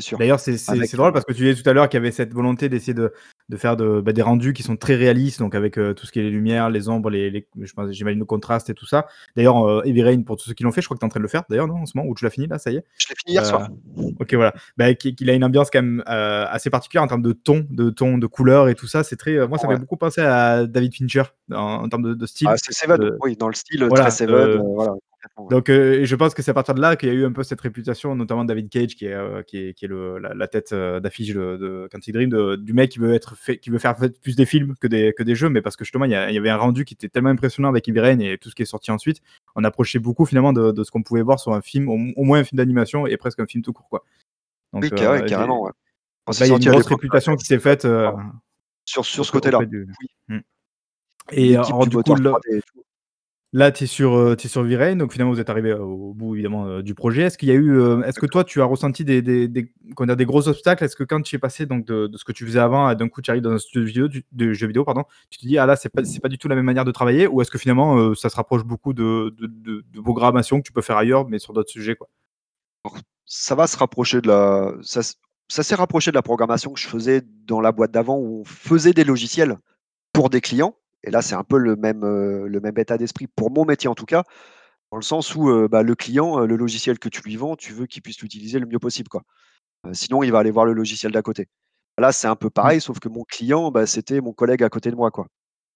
sûr. D'ailleurs, c'est Avec, drôle heu parce que tu disais tout à l'heure qu'il y avait cette volonté d'essayer de de faire de, bah, des rendus qui sont très réalistes, donc avec, heu, tout ce qui est les lumières, les ombres, les les j'imagine le contraste et tout ça. D'ailleurs, Heavy Rain pour tous ceux qui l'ont fait, je crois que tu es en train de le faire d'ailleurs, non, en ce moment? Ou tu l'as fini là, ça y est? Je l'ai fini hier soir. OK voilà, bah, qui qu'il a une ambiance quand même, assez particulière en termes de ton de ton, de couleurs et tout ça, c'est très, moi ça Ouais. fait beaucoup penser à David Fincher en en termes de de style, Ah, c'est Seven, oui, dans le style, très Seven, voilà. Donc je pense que c'est à partir de là qu'il y a eu un peu cette réputation, notamment David Cage qui est, qui est qui est le la la tête, d'affiche de de Quantic Dream, de du mec qui veut être fait qui veut faire plus des films que des que des jeux, mais parce que justement il y a il y avait un rendu qui était tellement impressionnant avec Heavy Rain et tout ce qui est sorti ensuite. On approchait beaucoup finalement de de ce qu'on pouvait voir sur un film, au au moins un film d'animation et presque un film tout court, quoi. Donc Oui, carrément, ouais. Là, il y a une grosse ouais, réputation qui s'est faite. Sur sur ce côté-là, du oui. mmh et alors du coup moteur là 3D et tout. là, tu es sur, Rain, donc finalement vous êtes arrivés au bout évidemment, heu, du projet. Est-ce qu'il y a eu, heu, est-ce que toi tu as ressenti des des des comment dire? Des gros obstacles? Est-ce que quand tu es passé donc de de ce que tu faisais avant et d'un coup tu arrives dans un studio de vidéo du de jeux vidéo pardon, tu te dis: «Ah là, c'est pas c'est pas du tout la même manière de travailler» ou est-ce que finalement, ça se rapproche beaucoup de de de de programmation que tu peux faire ailleurs, mais sur d'autres sujets, quoi? Alors, ça va se rapprocher de la ça s ça s'est rapproché de la programmation que je faisais dans la boîte d'avant où on faisait des logiciels pour des clients et là, c'est un peu le même, heu, le même état d'esprit pour mon métier en tout cas, dans le sens où, heu, bah, le client, heu, le logiciel que tu lui vends, tu veux qu'il puisse l'utiliser le mieux possible, quoi. Sinon il va aller voir le logiciel d'à côté. Là, c'est un peu Mmh. pareil, sauf que mon client, bah, c'était mon collègue à côté de moi, quoi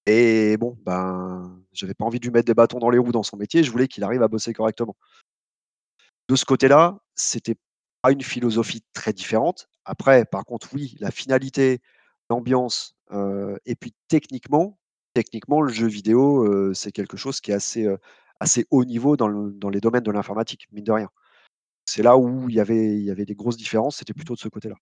et bon, ben, j'avais pas envie de lui mettre des bâtons dans les roues dans son métier, je voulais qu'il arrive à bosser correctement. De ce côté-là, c'était pas une philosophie très différente. Après, par contre, oui, la finalité, l'ambiance, et puis techniquement techniquement, le jeu vidéo, c'est quelque chose qui est assez, haut niveau dans le dans les domaines de l'informatique, mine de rien. C'est là où il y avait il y avait des grosses différences, c'était plutôt de ce côté-là.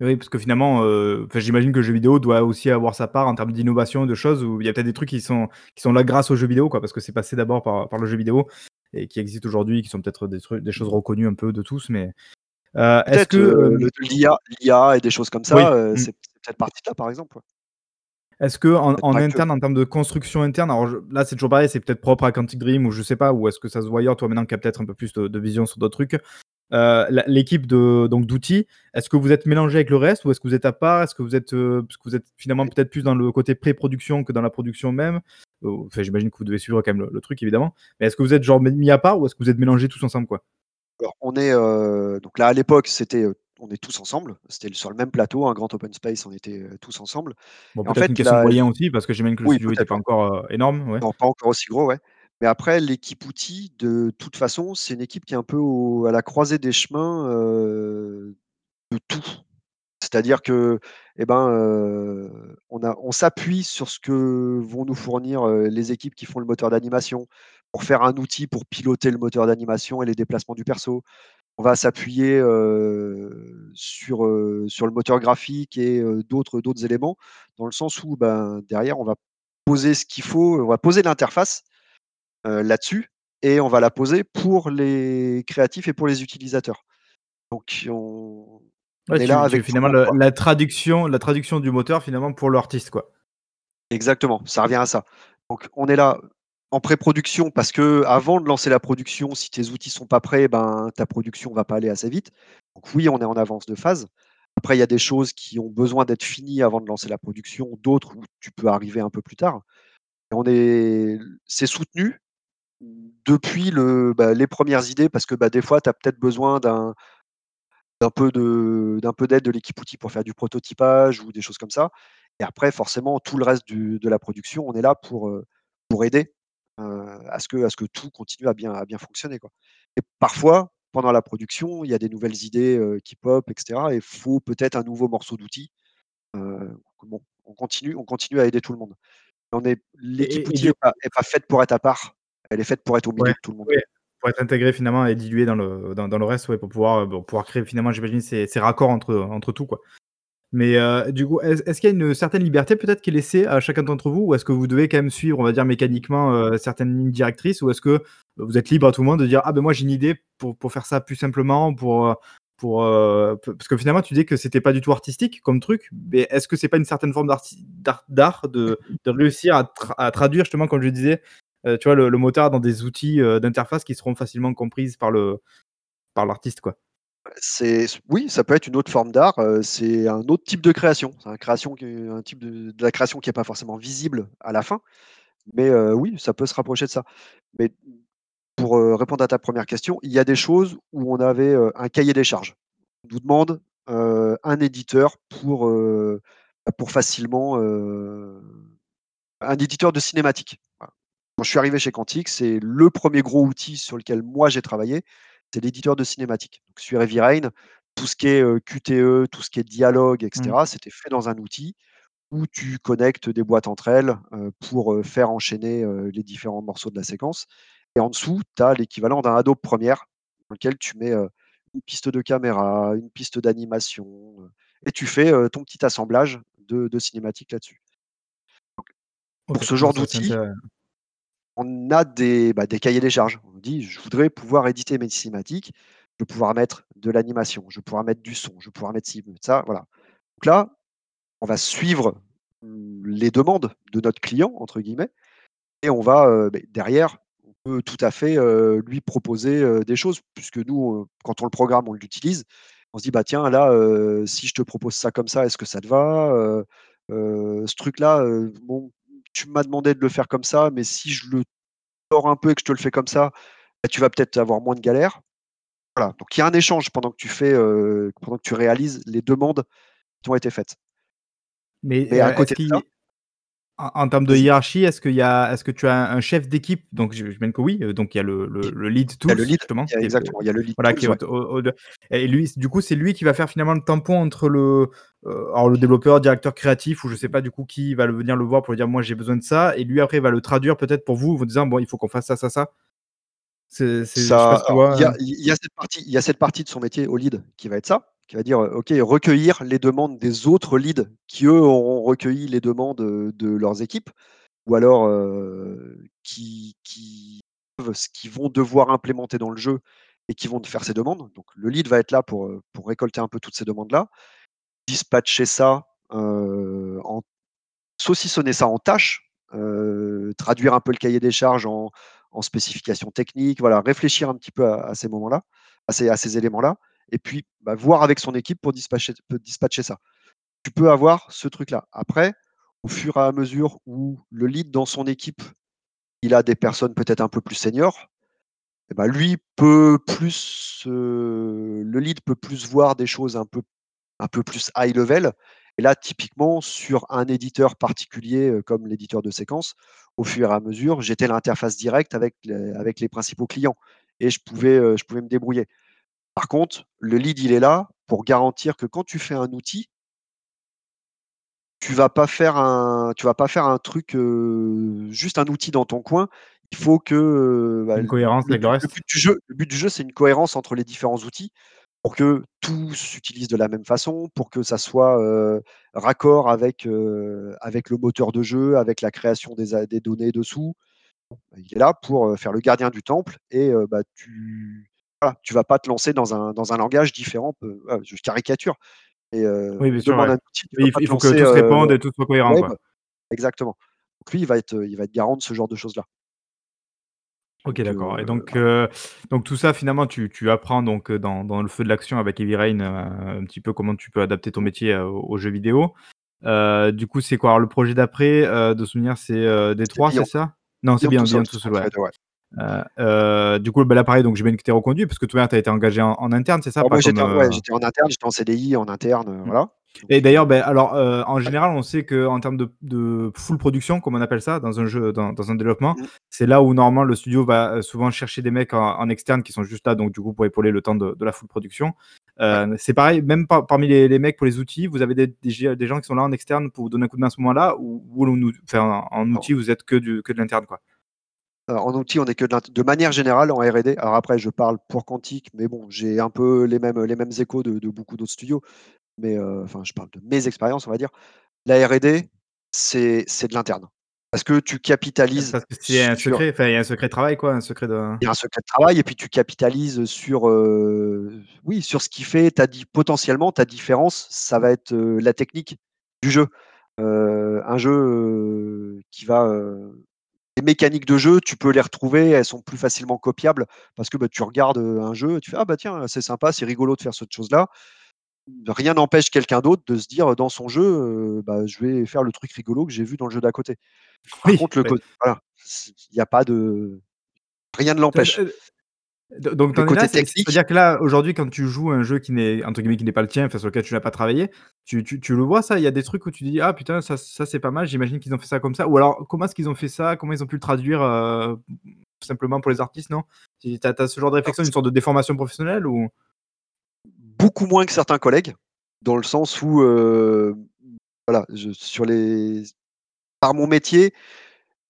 Oui, parce que finalement, heu, enfin, j'imagine que le jeu vidéo doit aussi avoir sa part en termes d'innovation, de choses où il y a peut-être des trucs qui sont qui sont là grâce aux jeux vidéo, quoi, parce que c'est passé d'abord par par le jeu vidéo et qui existent aujourd'hui, qui sont peut-être des trucs des choses reconnues un peu de tous, mais heu, est-ce Peut-être, que, heu, hem le l'IA l'IA et des choses comme ça, heu, mmh. c'est c'est peut-être parti de là, par exemple, ouais. Est-ce Peut-être en que. interne, en termes de construction interne, alors je là, c'est toujours pareil, c'est peut-être propre à Quantic Dream ou je sais pas, ou est-ce que ça se voit ailleurs, toi, maintenant qui as peut-être un peu plus de de vision sur d'autres trucs? La l'équipe de donc d'outils, est-ce que vous êtes mélangés avec le reste ou est-ce que vous êtes à part? Est-ce que vous êtes, heu, parce que vous êtes finalement peut-être plus dans le côté pré-production que dans la production même? Enfin, j'imagine que vous devez suivre quand même le le truc évidemment, mais est-ce que vous êtes genre mis à part ou est-ce que vous êtes mélangés tous ensemble, quoi? Alors on est, heu, donc là à l'époque c'était, heu, on est tous ensemble, c'était sur le même plateau, un grand open space, on était, heu, tous ensemble Bon, en peut-être une fait question de la l moyens aussi, parce que j'imagine que le oui studio était peut-être, pas encore, énorme, ouais? Non, pas encore aussi gros, ouais, mais après l'équipe outils, de toute façon, c'est une équipe qui est un peu au à la croisée des chemins, de tout. C'est-à-dire que et ben, on a on s'appuie sur ce que vont nous fournir, les équipes qui font le moteur d'animation pour faire un outil pour piloter le moteur d'animation et les déplacements du perso. On va s'appuyer, sur, sur le moteur graphique et d'autres d'autres éléments, dans le sens où, ben, derrière on va poser ce qu'il faut, on va poser l'interface, là-dessus et on va la poser pour les créatifs et pour les utilisateurs. Donc on est là tu avec finalement le la traduction la traduction du moteur finalement pour l'artiste, quoi? Exactement, ça revient à ça. Donc on est là en pré-production parce qu'avant de lancer la production, si tes outils sont pas prêts, ben, ta production va pas aller assez vite. Donc oui, on est en avance de phase. Après, il y a des choses qui ont besoin d'être finies avant de lancer la production, d'autres où tu peux arriver un peu plus tard. On est c'est soutenu de depuis bah, les premières idées parce que, bah, des fois, tu as peut-être besoin d'un d'un peu de d'un peu d'aide de l'équipe outil pour faire du prototypage ou des choses comme ça et après forcément tout le reste de la production, on est là pour, pour aider, à ce que à ce que tout continue à bien à bien fonctionner, quoi et parfois, pendant la production, il y a des nouvelles idées, heu, qui pop et cetera et il faut peut-être un nouveau morceau d'outil, bon, on continue on continue à aider tout le monde. On est l'équipe outil du est pas faite pour être à part, elle est faite pour être au Ouais, milieu de tout le monde. ouais, pour être intégré finalement et dilué dans le dans dans le reste, ouais, pour pouvoir, bon, pouvoir créer finalement, j'imagine, ces ces raccords entre entre tout, quoi. Mais, heu, du coup, est-ce qu'il y a une certaine liberté peut-être qui est laissée à chacun d'entre vous? Ou est-ce que vous devez quand même suivre, on va dire mécaniquement, heu, certaines lignes directrices? Ou est-ce que vous êtes libre à tout moment de dire: «Ah ben moi j'ai une idée pour faire ça plus simplement, pour, heu pour, heu» p parce que finalement tu dis que c'était pas du tout artistique comme truc, mais est-ce que c'est pas une certaine forme d'art de de réussir à à traduire justement comme je disais, tu vois le le motard dans des outils, d'interface qui seront facilement comprises par le par l'artiste, quoi? C'est oui, ça peut être une autre forme d'art, heu, c'est un autre type de création. C'est un type de création qui est pas forcément visible à la fin, mais heu, oui, ça peut se rapprocher de ça. Mais pour, heu, répondre à ta première question, il y a des choses où on avait, un cahier des charges. On nous demande, un éditeur pour, bah, facilement, un éditeur de cinématique. Quand je suis arrivé chez Quantic, c'est le premier gros outil sur lequel moi j'ai travaillé, c'est l'éditeur de cinématique. Donc sur Heavy Rain, tout ce qui est, QTE, tout ce qui est dialogue et Mmh. c'était fait dans un outil où tu connectes des boîtes entre elles, pour, faire enchaîner, les différents morceaux de la séquence et en dessous, tu as l'équivalent d'un Adobe Premiere dans lequel tu mets, une piste de caméra, une piste d'animation, et tu fais, ton petit assemblage de de cinématiques là-dessus. Pour ce genre ça c'est d'outil, intér on a des, bah, des cahiers des charges. On dit: «Je voudrais pouvoir éditer mes cinématiques, je veux pouvoir mettre de l'animation, je veux pouvoir mettre du son, je veux pouvoir mettre ça», voilà. Donc là, on va suivre, mmh, les demandes de notre «client» entre guillemets et on va, heu, beh, derrière, on peut tout à fait, heu, lui proposer, heu, des choses puisque nous, quand on le programme, on l'utilise. On se dit: «Bah, tiens là, si je te propose ça comme ça, est-ce que ça te va? Ce truc-là, bon, tu m'as demandé de le faire comme ça, mais si je le tords un peu et que je te le fais comme ça, bah, tu vas peut-être avoir moins de galères». Voilà, donc il y a un échange pendant que tu fais, heu, pendant que tu réalises les demandes qui ont été faites. mais, Mais à est-ce côté de ça En en termes de hiérarchie, est-ce qu'il y a est-ce que tu as un chef d'équipe? Donc je j'imagine que oui, heu, donc il y a le le il le lead y a le lead, justement il y a exactement, il y a le lead voilà qui tools, est au ouais. au au de et lui du coup c'est lui qui va faire finalement le tampon entre le, alors le développeur, directeur créatif ou je sais pas du coup qui va venir le voir pour lui dire: «Moi j'ai besoin de ça» et lui après il va le traduire peut-être pour vous, vous disant: «Bon il faut qu'on fasse ça, ça, ça». Il y a il y a cette partie de son métier au lead qui va être ça, qui va dire, OK, recueillir les demandes des autres leads qui, eux, auront recueilli les demandes, heu, de leurs équipes ou alors, heu, qui qui qu'ils vont devoir implémenter dans le jeu et qui vont faire ces demandes. Donc le lead va être là pour, heu, pour récolter un peu toutes ces demandes-là, dispatcher ça, en saucissonner ça en tâches, traduire un peu le cahier des charges en spécifications techniques, voilà, réfléchir un petit peu à ces moments-là, à ces à ces éléments-là et puis, bah, voir avec son équipe pour dispatcher dispatcher ça. Tu peux avoir ce truc-là. Après, au fur et à mesure où le lead dans son équipe, il a des personnes peut-être un peu plus seniors et bah, lui peut plus, le lead peut plus voir des choses un peu un peu plus high level. Et là, typiquement, sur un éditeur particulier, heu, comme l'éditeur de séquences, au fur et à mesure, j'étais l'interface directe avec les avec les principaux clients et je pouvais, heu, je pouvais me débrouiller. Par contre, le lead, il est là pour garantir que quand tu fais un outil, tu vas pas faire un tu vas pas faire un truc, juste un outil dans ton coin. Il faut que, bah, Une le cohérence avec le but le reste? but du jeu le but du jeu, c'est une cohérence entre les différents outils pour que tout s'utilise de la même façon, pour que ça soit, raccord avec, avec le moteur de jeu, avec la création des des données dessous. Il est là pour, faire le gardien du temple et bah, tu voilà, tu vas pas te lancer dans un dans un langage différent je caricature et Oui bien sûr, ouais. outil, il faut que tout se heu, réponde et tout soit cohérent, quoi. exactement. Donc lui, il va être, il va être garant de ce genre de choses-là. OK, d'accord et heu, donc heu, donc tout ça finalement tu tu apprends donc heu, dans dans le feu de l'action avec Heavy Rain, heu, un petit peu comment tu peux adapter ton métier, heu, aux jeux vidéo. Heu, du coup, c'est quoi? Alors le projet d'après, heu, de souvenir, c'est, heu, C'est Détroit, c'est Beyond. ça? Non, c'est Beyond Two Beyond Souls Beyond Two Souls, entre ouais. les 2, ouais. Heu heu, du coup, bah, là, pareil, donc j'imagine que tu es reconduit parce que toi, tu as été engagé en en interne, c'est ça? Alors Pas moi, comme, j'étais en ouais, heu j'étais en interne, j'étais en CDI, en interne, heu, Mmh. voilà. Et d'ailleurs, beh, alors, heu, en général, on sait qu'en termes de de full production, comme on appelle ça, dans un jeu, dans dans un développement, Mmh. c'est là où normalement le studio va, heu, souvent chercher des mecs en en externe qui sont juste là, donc du coup, pour épauler le temps de de la full production. Ouais. Heu, c'est pareil, même par parmi les les mecs pour les outils, vous avez des des g des gens qui sont là en externe pour vous donner un coup de main à ce moment-là? Ou ou nous enfin, en en outil, vous êtes que du que de l'interne, quoi? Alors en outil, on est que de de manière générale en R&D, alors après je parle pour Quantic, mais bon, j'ai un peu les mêmes les mêmes échos de de beaucoup d'autres studios, mais enfin, je parle de mes expériences, on va dire. La R&D, c'est de l'interne. Parce que tu capitalises parce que c'est un sur secret, enfin, il y a un secret de travail, quoi, un secret de Il y a un secret de travail et puis tu capitalises sur, oui, sur ce qui fait ta di potentiellement ta différence, ça va être, la technique du jeu. Un jeu, qui va, les mécaniques de jeu, tu peux les retrouver, elles sont plus facilement copiables parce que, bah, tu regardes, un jeu et tu fais: «Ah bah tiens, c'est sympa, c'est rigolo de faire cette chose-là». Rien n'empêche quelqu'un d'autre de se dire, dans son jeu, «Bah, je vais faire le truc rigolo que j'ai vu dans le jeu d'à côté». Par Oui, contre, le ouais. voilà, il y a pas de rien ne l'empêche. donc Le là, côté veut technique dire que là, aujourd'hui, quand tu joues un jeu qui n'est entre guillemets «qui n'est pas le tien», enfin, sur lequel tu n'as pas travaillé, tu tu tu le vois ça? Il y a des trucs où tu dis: «Ah putain, ça ça c'est pas mal, j'imagine qu'ils ont fait ça comme ça» ou alors comment est-ce qu'ils ont fait ça? Comment ils ont pu le traduire, simplement pour les artistes, non? Tu as ce genre de réflexion, une sorte de déformation professionnelle ou? Beaucoup moins que certains collègues, dans le sens où, heu, voilà, je sur les par mon métier,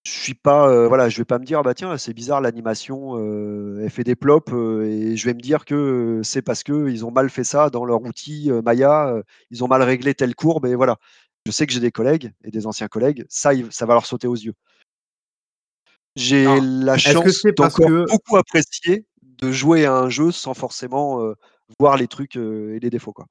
je suis pas, heu, voilà, je vais pas me dire: «Ah bah tiens, c'est bizarre l'animation, heu, elle fait des plops», et je vais me dire que, c'est parce qu'ils ont mal fait ça dans leur outil, Maya, ils ont mal réglé telle courbe et voilà. Je sais que j'ai des collègues et des anciens collègues, ça ils ça va leur sauter aux yeux. J'ai la que chance d'encore que beaucoup apprécier de jouer à un jeu sans forcément, voir les trucs, et les défauts, quoi.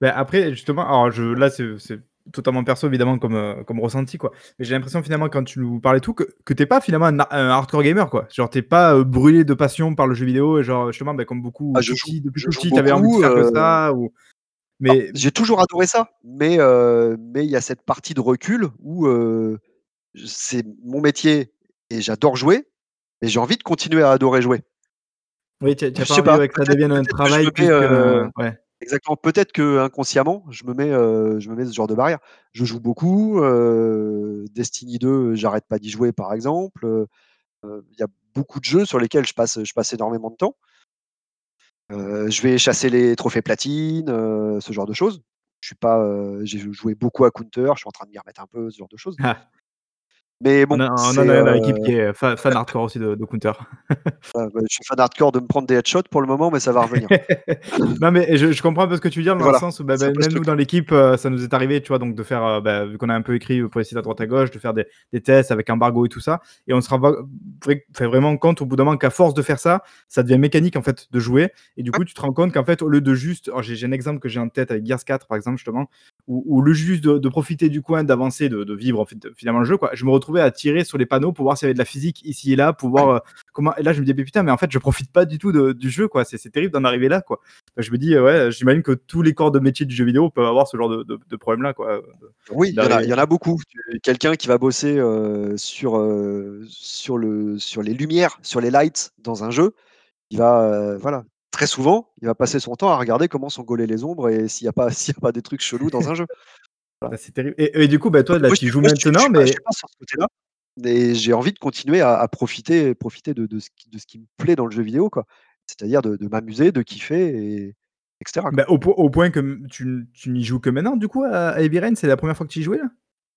Bah, après, justement, alors je là, c'est totalement perso évidemment comme, ressenti, quoi. Mais j'ai l'impression finalement quand tu nous parlais et tout que que tu es pas finalement un ha un hardcore gamer, quoi. Genre tu es pas, brûlé de passion par le jeu vidéo et genre justement, bah, comme beaucoup Ah je joue depuis je tout petit, tu avais envie de faire que ça ou alors, mais j'ai toujours adoré ça, mais mais il y a cette partie de recul où, c'est mon métier et j'adore jouer, mais j'ai envie de continuer à adorer jouer. Oui, tu as tu Je as pas sais envie, pas, ouais, que ça devienne un que je travail me mets, ouais. exactement, peut-être qu'inconsciemment, je me mets, heu, je me mets ce genre de barrière. Je joue beaucoup, heu, Destiny 2, j'arrête pas d'y jouer, par exemple, il y a beaucoup de jeux sur lesquels je passe je passe énormément de temps. Je vais chasser les trophées platine, ce genre de choses. Je suis pas, j'ai joué beaucoup à Counter, je suis en train de m'y remettre un peu, ce genre de choses. Ah. Mais On bon, a on a un dans l'équipe heu qui est fa fan hardcore aussi de de Counter. *laughs* Bah, je suis fan hardcore de me prendre des headshots pour le moment, mais ça va revenir. *laughs* Non, mais je je comprends un peu ce que tu veux dire dans le sens où, bah bah, même nous dans l'équipe, heu, ça nous est arrivé, tu vois, donc de faire, heu, bah, vu qu'on a un peu écrit pour les sites à droite à gauche, de faire des des tests avec embargo et tout ça et on se rend vraiment compte au bout d'un moment qu'à force de faire ça, ça devient mécanique en fait de jouer et du coup, tu te rends compte qu'en fait, au lieu de juste alors j'ai un exemple que j'ai en tête avec Gears 4 par exemple justement, où où le juste de de profiter du coin, d'avancer, de de vivre en fait finalement le jeu, quoi. Je me retrouvais à tirer sur les panneaux pour voir s'il y avait de la physique ici et là, pour voir, Ouais. heu, comment et là je me dis: «Mais putain, mais en fait, je profite pas du tout de du jeu, quoi». C'est terrible d'en arriver là, quoi. Je me dis, heu, ouais, j'imagine que tous les corps de métier du jeu vidéo peuvent avoir ce genre de de de problème-là, quoi, de Oui, il y en a il d'arriver y en a beaucoup. Quelqu'un qui va bosser, sur, sur le sur les lumières, sur les lights dans un jeu, il va, voilà, très souvent, il va passer son temps à regarder comment sont gaulées les ombres et s'il y a pas *laughs* s'il y a pas des trucs chelous dans un jeu. Voilà. Bah, c'est terrible et et du coup, bah, toi, là, Moi, je tu joues je je maintenant, je suis mais pas sur ce côté-là, mais j'ai envie de continuer à à profiter profiter de de ce qui de ce qui me plaît dans le jeu vidéo, quoi. C'est-à-dire de de m'amuser, de kiffer et et quoi. bah, au po au point que, tu n'y joues que maintenant, du coup, à à Heavy Rain? C'est la 1re fois que tu y jouais, là?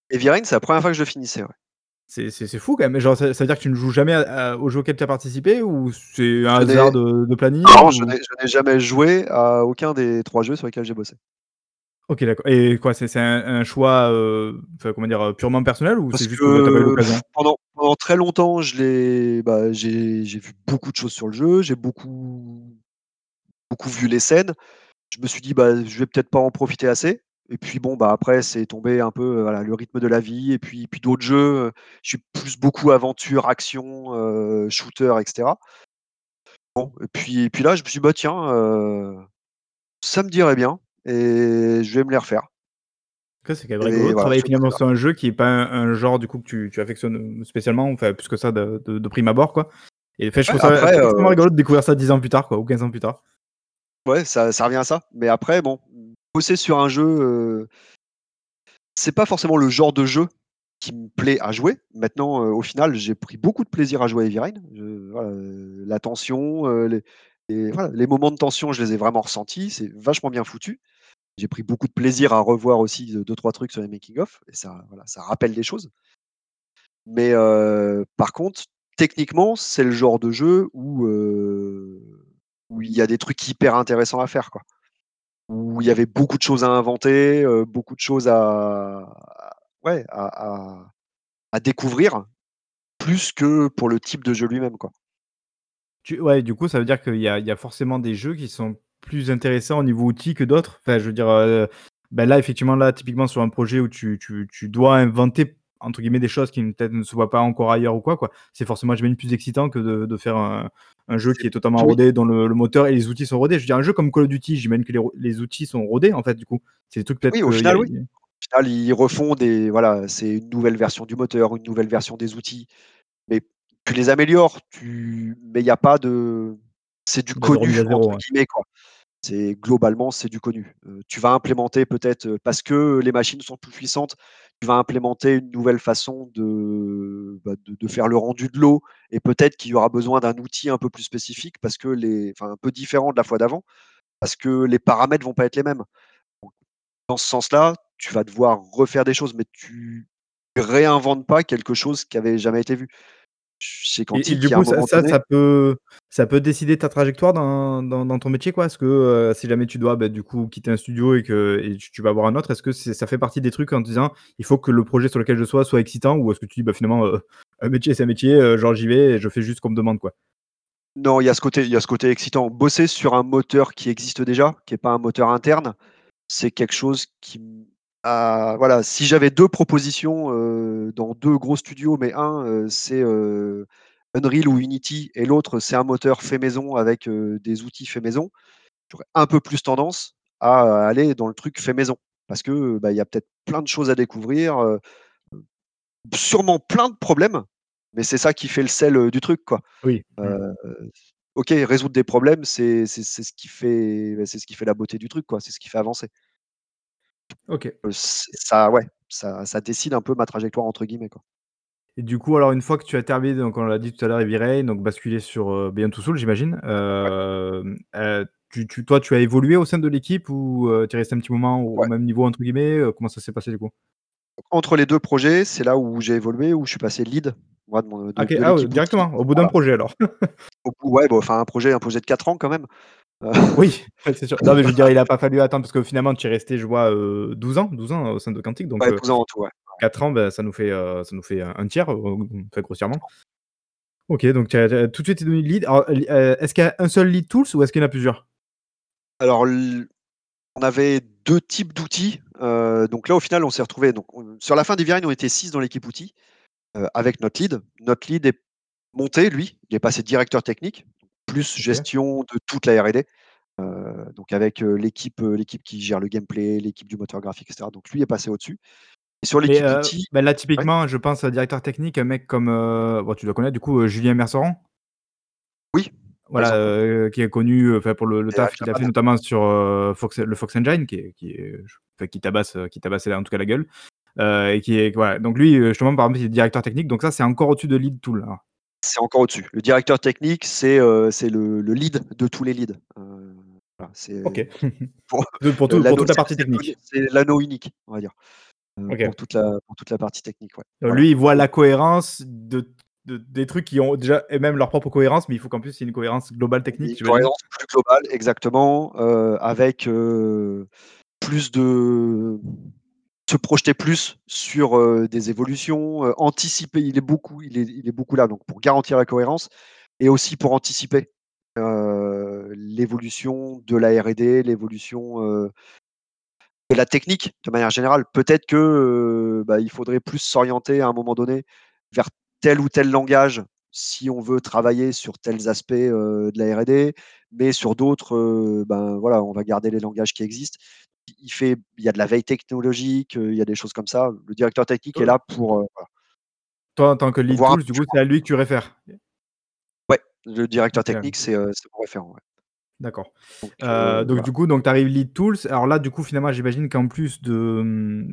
Heavy Rain, c'est la 1re fois que je le finissais, ouais. C'est fou quand même, genre ça ça veut dire que tu ne joues jamais à à aux jeux auxquels tu as participé ou c'est un Je hasard de de planning non, je ou? n'ai je n'ai jamais joué à aucun des 3 jeux sur lesquels j'ai bossé. OK, d'accord et quoi, c'est un un choix, enfin, comment dire? Heu, purement personnel ou c'est juste que, bah, tu as pas eu que l'occasion? pendant pendant très longtemps, bah, j'ai vu beaucoup de choses sur le jeu, j'ai beaucoup beaucoup vu les scènes. Je me suis dit: «Bah, je vais peut-être pas en profiter assez» et puis bon, bah, après c'est tombé un peu, voilà, le rythme de la vie et puis puis d'autres jeux, je suis plus beaucoup aventure, action, shooter et cetera. Bon et puis et puis là, je me suis dit: «Bah, tiens, ça me dirait bien et je vais me les refaire». C'est quand même rigolo de travailler finalement sur un jeu qui est pas un un genre du coup que tu tu affectionnes, heu, spécialement, enfin plus que ça de de de prime abord, quoi. Et fait, je Ouais, trouve ça après, extrêmement heu rigolo de découvrir ça 10 ans plus tard, quoi, ou 15 ans plus tard. Ouais, ça ça revient à ça. Mais après, bon, bosser sur un jeu, heu c'est pas forcément le genre de jeu qui me plaît à jouer. Maintenant, heu, au final, j'ai pris beaucoup de plaisir à jouer à Heavy Rain. Je voilà, heu, la tension, les les voilà, les moments de tension, je les ai vraiment ressentis, c'est vachement bien foutu. J'ai pris beaucoup de plaisir à revoir aussi, heu, 2-3 trucs sur les making of et ça, voilà, ça rappelle des choses. Mais, par contre, techniquement, c'est le genre de jeu où, où il y a des trucs hyper intéressants à faire, quoi. Où il y avait beaucoup de choses à inventer, beaucoup de choses à ouais, à à découvrir, plus que pour le type de jeu lui-même, quoi. Ouais, du coup, ça veut dire qu'il y a il y a forcément des jeux qui sont plus intéressants au niveau outils que d'autres? Enfin, je veux dire, heu, bah, là, effectivement, là, typiquement sur un projet où tu tu tu dois «inventer» entre guillemets des choses qui ne peut-être ne se voient pas encore ailleurs ou quoi, quoi. C'est forcément, j'imagine, plus excitant que de de faire un un jeu qui est totalement rodé, dont le le moteur et les outils sont rodés. Je veux dire un jeu comme Call of Duty, j'imagine que les les outils sont rodés, en fait, du coup? C'est des trucs peut-être Oui, au a final, oui. Au final, ils refont des voilà, c'est une nouvelle version du moteur, une nouvelle version des outils, mais tu les améliores, tu mais il y a pas de c'est du de «connu» entre 0, ouais. guillemets, quoi. C'est globalement, c'est du connu. Heu, tu vas implémenter peut-être, heu, parce que les machines sont plus puissantes, tu vas implémenter une nouvelle façon de, bah, de faire le rendu de l'eau et peut-être qu'il y aura besoin d'un outil un peu plus spécifique parce que les un peu différent de la fois d'avant, parce que les paramètres vont pas être les mêmes. Dans ce sens-là, tu vas devoir refaire des choses, mais tu réinventes pas quelque chose qui avait jamais été vu. Chez Et et Quantic, du il y a un coup, ça ça peut ça peut décider ta trajectoire dans dans dans ton métier, quoi? Est-ce que, heu, si jamais tu dois, bah, du coup, quitter un studio et que et tu tu vas voir un autre, est-ce que ça fait partie des trucs en te disant: «Il faut que le projet sur lequel je sois, soit excitant» ou est-ce que tu dis: «Bah, finalement, heu, un métier, c'est un métier, heu, genre j'y vais et je fais juste ce qu'on me demande, quoi»? Non, il y a ce côté il y a ce côté excitant. Bosser sur un moteur qui existe déjà, qui est pas un moteur interne, c'est quelque chose qui voilà, si j'avais 2 propositions, heu, dans 2 gros studios, mais un, heu, c'est, heu, Unreal ou Unity et l'autre, c'est un moteur fait maison avec, des outils faits maison, j'aurais un peu plus tendance à aller dans le truc fait maison. Parce que, bah, il y a peut-être plein de choses à découvrir, sûrement plein de problèmes, mais c'est ça qui fait le sel, du truc, quoi. Oui. OK, résoudre des problèmes, c'est c'est c'est ce qui fait, bah, c'est ce qui fait la beauté du truc, quoi, c'est ce qui fait avancer. OK. Heu, ç ça ouais, ça ça décide un peu «ma trajectoire» entre guillemets, quoi. Et du coup, alors une fois que tu as terminé, donc on l'a dit tout à l'heure, Heavy Rain, donc basculer sur, heu, Beyond Two Souls, j'imagine. Ouais, tu tu toi, tu as évolué au sein de l'équipe ou, tu es resté un petit moment au même niveau entre guillemets? Comment ça s'est passé du coup? Entre les 2 projets, c'est là où j'ai évolué, où je suis passé lead, moi de mon Ah de ah ouais, outils. directement, au bout d'un Voilà. projet alors? Au ouais, enfin un projet un projet de 4 ans quand même. *laughs* Oui, c'est sûr. Non, mais je veux dire, il a pas fallu attendre parce que finalement tu es resté, je vois, heu, 12 ans 12 ans au sein de Quantic donc ouais, 12 ans en tout, ouais. 4 ans, bah, ça nous fait, heu, ça nous fait un tiers, grossièrement. OK, donc tu as tout de suite été devenu lead. Est-ce qu'il y a un seul lead tools ou est-ce qu'il y en a plusieurs? Alors on avait 2 types d'outils, donc là au final on s'est retrouvés donc on sur la fin d'Heavy Rain, on était 6 dans l'équipe outils, avec notre lead. Notre lead est monté lui, il est passé directeur technique, plus OK. gestion de toute la R&D. Donc avec, l'équipe, l'équipe qui gère le gameplay, l'équipe du moteur graphique et cetera, donc lui est passé au-dessus et sur l'équipe bah, là, ouais, typiquement, je pense à directeur technique, un mec comme, bon, tu dois connaître du coup, Julien Merceran? oui, par Voilà, exemple, qui est connu, enfin pour le le et à taf qu'il a fait Japan, notamment sur, Fox le Fox Engine qui est qui est j enfin qui tabasse, qui tabasse en tout cas la gueule, et qui est voilà, donc lui, justement par exemple, il est directeur technique, donc ça, c'est encore au-dessus de lead tool alors? C'est encore au-dessus. Le directeur technique, c'est, heu, c'est le le lead de tous les leads, voilà, OK. *laughs* pour tout toute la partie technique? c'est l'anneau unique, on va dire, OK. pour toute la pour toute la partie technique, ouais, voilà, lui, il voit et la cohérence de de des trucs qui ont déjà eux-mêmes leur propre cohérence, mais il faut qu'en plus il y ait une cohérence globale technique, une cohérence plus globale exactement, heu, avec, plus de Se projeter plus sur, heu, des évolutions, heu, anticiper. Il est beaucoup là, donc pour garantir la cohérence et aussi pour anticiper, heu, l'évolution de la R&D, l'évolution, de la technique de manière générale. Peut-être que, bah, il faudrait plus s'orienter à un moment donné vers tel ou tel langage si on veut travailler sur tels aspects, de la R&D, mais sur d'autres, ben, voilà, on va garder les langages qui existent. Il fait il y a de la veille technologique, heu, il y a des choses comme ça. Le directeur technique est là pour, voilà, toi, en tant que lead tools, du coup, c'est à lui que tu réfères? Ouais, Le directeur technique, c'est, heu, c'est mon référent, ouais. D'accord. Donc voilà. du coup, donc tu arrives lead tools. Alors là, du coup, finalement, j'imagine qu'en plus de,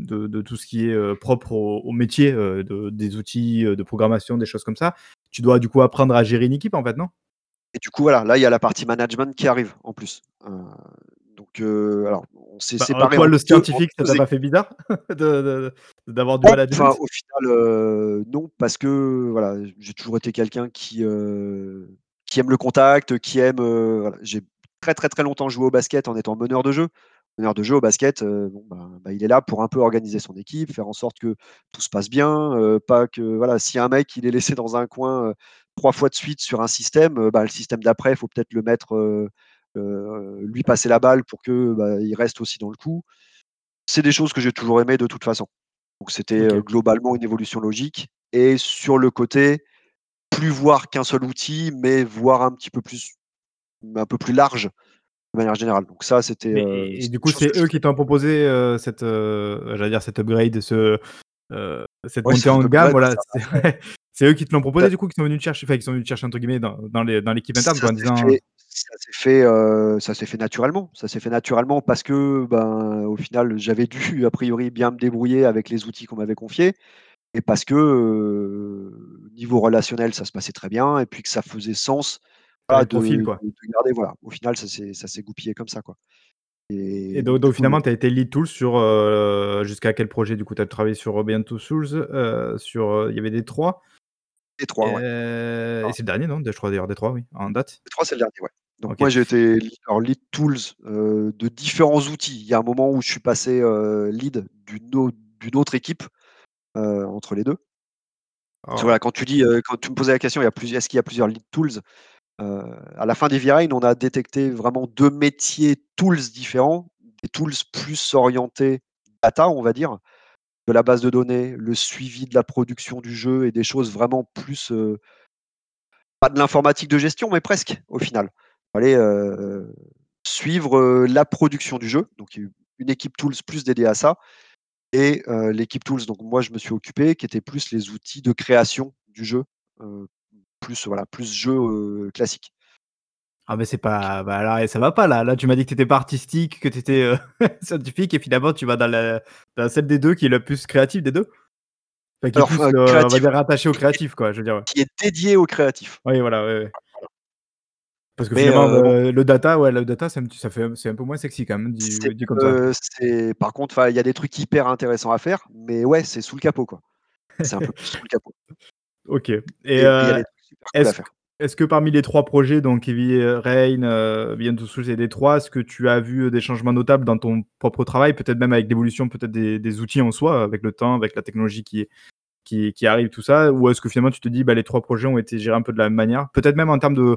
de de tout ce qui est, propre au au métier, de des outils, de programmation, des choses comme ça, tu dois du coup apprendre à gérer une équipe, en fait, non? Et du coup, voilà, là, il y a la partie management qui arrive en plus. Donc heu, alors on s'est Bah, séparés toi, le 2 en scientifique, ça 2 t'a pas fait bizarre *laughs* d'avoir du Ouais, enfin, management? au final, heu, non, parce que voilà, j'ai toujours été quelqu'un qui, qui aime le contact, qui aime, voilà, j'ai très, très, très longtemps joué au basket en étant meneur de jeu. Meneur de jeu au basket, bon, ben bah, il est là pour un peu organiser son équipe, faire en sorte que tout se passe bien, pas que voilà, si un mec, il est laissé dans un coin, 3 fois de suite sur un système, bah, le système d'après, il faut peut-être le mettre, lui passer la balle pour que, bah, il reste aussi dans le coup. C'est des choses que j'ai toujours aimées de toute façon. Donc c'était, OK. globalement une évolution logique et sur le côté, plus voir qu'un seul outil, mais voir un petit peu plus un peu plus large, de manière générale. Donc ça, c'était, heu, et du coup, c'est eux qui t'ont proposé, cette, j'allais dire cet upgrade, ce, cette ouais, montée en gamme, voilà, *laughs* c'est eux qui te l'ont proposé du coup, qui sont venus te chercher, enfin qui sont venus te chercher entre guillemets dans dans l'équipe interne en disant fait ça s'est fait, heu, ça s'est fait naturellement. Ça s'est fait naturellement parce que, ben, au final, j'avais dû a priori bien me débrouiller avec les outils qu'on m'avait confiés et parce que, heu, niveau relationnel, ça se passait très bien et puis que ça faisait sens, de quoi. de de garder voilà. Au final, ça s'est ça s'est goupillé comme ça, quoi Et et donc donc du donc coup, le finalement, tu as été lead tool sur, heu, jusqu'à quel projet du coup? Tu as travaillé sur Beyond Two Souls, heu, sur, heu, il y avait Ouais. heu et c'est le dernier non? je crois d'ailleurs Détroit oui, en date? Détroit, c'est le dernier, ouais. Donc moi, j'ai été lead alors lead tools, heu, de différents outils. Il y a un moment où je suis passé, heu, lead d'une au d'une autre équipe, entre les 2. Parce que Alors voilà, quand tu dis, heu, quand tu me posais la question, il y a plus est-ce qu'il y a plusieurs lead tools? À la fin d'Heavy Rain, on a détecté vraiment 2 métiers tools différents, des tools plus orientés data, on va dire, de la base de données, le suivi de la production du jeu et des choses vraiment plus, heu, pas de l'informatique de gestion, mais presque au final. Fallait, heu, suivre, heu, la production du jeu, donc il une équipe tools plus dédiée à ça et l'équipe tools donc moi je me suis occupé, qui était plus les outils de création du jeu, plus voilà, plus jeu, classique. Ah mais c'est pas bah là ça va pas là. Là tu m'as dit que tu étais pas artistique, que tu étais, heu, *laughs* scientifique et finalement tu vas dans la dans celle des 2 qui est la plus créative des 2? Enfin qui est Alors plus, enfin heu, on va créatif dire rattachée au créatif quoi, je veux dire, ouais. qui est dédié aux créatifs. Oui voilà, ouais. Parce que Mais finalement, le data, ouais, le data, ça me ça fait c'est un peu moins sexy quand même dit dit comme ça. par contre, il y a des trucs hyper intéressants à faire, mais ouais, c'est sous le capot, quoi. C'est un peu plus sous le capot. *laughs* OK et Et est-ce. Est-ce que parmi les 3 projets donc Heavy, Rain, heu, Beyond Two Souls et Détroit, est-ce que tu as vu, heu, des changements notables dans ton propre travail? Peut-être même avec l'évolution peut-être des outils en soi, avec le temps, avec la technologie qui arrive, tout ça? Ou est-ce que finalement tu te dis: «Bah, les 3 projets ont été gérés un peu de la même manière»? Peut-être même en termes de,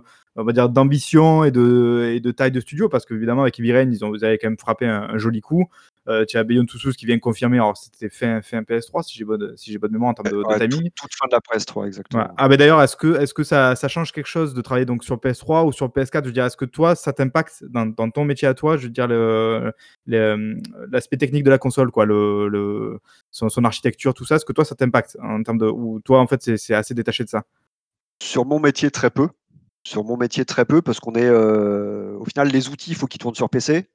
d'ambition et de taille de studio, parce qu'évidemment avec Heavy Rain, ils ont vous avez quand même frappé un joli coup. Heu, tu as Beyond Two Souls qui vient confirmer, alors c'était fin fin PS3 si j'ai bonne si j'ai bonne mémoire en termes de ouais, toute timing. toute fin de la PS3 Ouais. exactement, ouais. Ah beh, d'ailleurs, est-ce que est-ce que ça ça change quelque chose de travailler donc sur PS3 ou sur PS4? Je veux dire, est-ce que toi, ça t'impacte dans dans ton métier à toi? Je veux dire hem, l'aspect technique de la console quoi, le le son son architecture, tout ça, est-ce que toi, ça t'impacte en termes de ou toi, en fait, c'est assez détaché de ça? Sur mon métier, très peu. Sur mon métier, très peu parce qu'on est, heu, au final, les outils, il faut qu'ils tournent sur PC,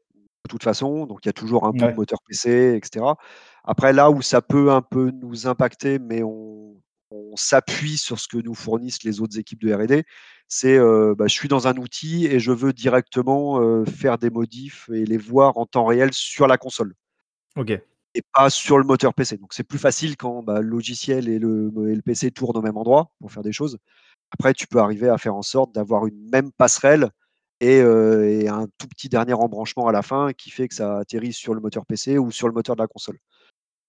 de toute façon, donc il y a toujours un bout de moteur PC et cetera. Après là où ça peut un peu nous impacter, mais on on s'appuie sur ce que nous fournissent les autres équipes de R&D, c'est, bah, je suis dans un outil et je veux directement, faire des modifs et les voir en temps réel sur la console OK. et pas sur le moteur PC. Donc c'est plus facile quand, bah, le logiciel et le et le PC tournent au même endroit pour faire des choses. Après, tu peux arriver à faire en sorte d'avoir une même passerelle et un tout petit dernier embranchement à la fin qui fait que ça atterrit sur le moteur PC ou sur le moteur de la console.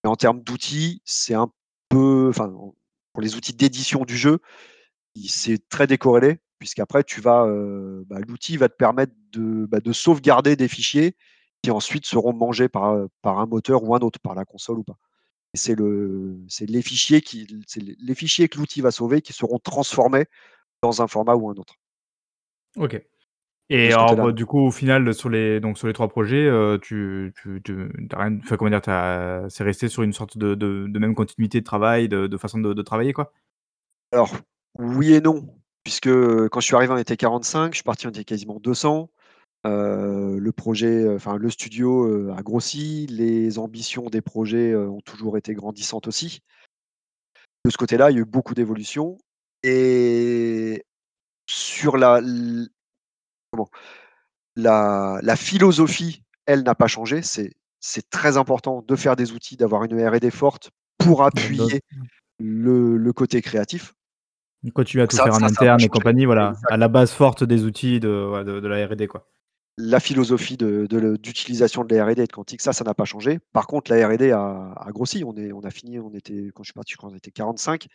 En termes d'outils, c'est un peu enfin, en pour les outils d'édition du jeu, c'est très décorrélé puisqu'après tu vas, bah, l'outil va te permettre de, bah, de sauvegarder des fichiers qui ensuite seront mangés par, par un moteur ou un autre, par la console ou pas. C'est le c'est les fichiers qui c'est les fichiers que l'outil va sauver qui seront transformés dans un format ou un autre. OK. Et alors, bah, du coup, au final, sur les donc sur les 3 projets, heu, tu tu tu tu rien enfin, comment dire? C'est resté sur une sorte de de de même continuité de travail, de de façon de de travailler, quoi? Alors, oui et non, puisque, quand je suis arrivé, on était 45, je suis parti, on était quasiment 200. Heu, le projet, enfin le studio, heu, a grossi, les ambitions des projets, ont toujours été grandissantes aussi. De ce côté-là, il y a eu beaucoup d'évolution et sur la l comment? La la philosophie, elle n'a pas changé. C'est c'est très important de faire des outils, d'avoir une R&D forte pour appuyer le le côté créatif. Continuer à tout Ça faire en ça ça a pas interne et changé. compagnie, voilà, à Exact. la base forte des outils de ouais, de de la R&D, quoi. La philosophie de de le d'utilisation de la R&D et de Quantique, ça, ça n'a pas changé. Par contre, la R&D a a grossi. On est on a fini, on était quand je suis parti, je crois on était 45.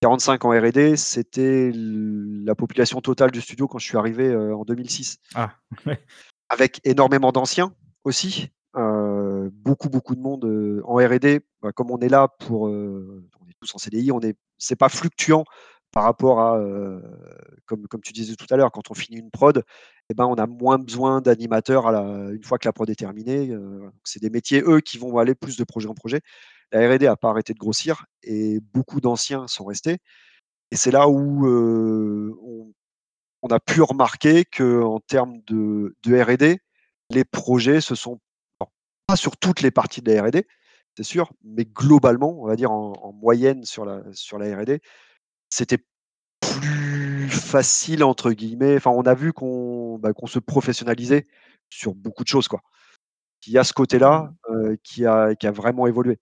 45 en R&D, c'était la population totale du studio quand je suis arrivé, heu, en 2006. Ah, *laughs* ouais. Avec énormément d'anciens aussi, heu, beaucoup, beaucoup de monde, heu, en R&D. Bah, comme on est là pour, on est tous en CDI, on est c'est pas fluctuant par rapport à, comme tu disais tout à l'heure, quand on finit une prod et ben, on a moins besoin d'animateurs une fois que la prod est terminée, c'est des métiers, eux, qui vont aller plus de projet en projet. La R&D a pas arrêté de grossir et beaucoup d'anciens sont restés et c'est là où, on a pu remarquer qu'en termes de R&D, les projets se sont pas sur toutes les parties de la R&D, c'est sûr, mais globalement, on va dire en en moyenne sur la sur la R&D, c'était «plus facile» entre guillemets, enfin on a vu qu'on, bah, qu'on se professionnalisait sur beaucoup de choses, quoi. Il y a ce côté-là, heu, qui a qui a vraiment évolué.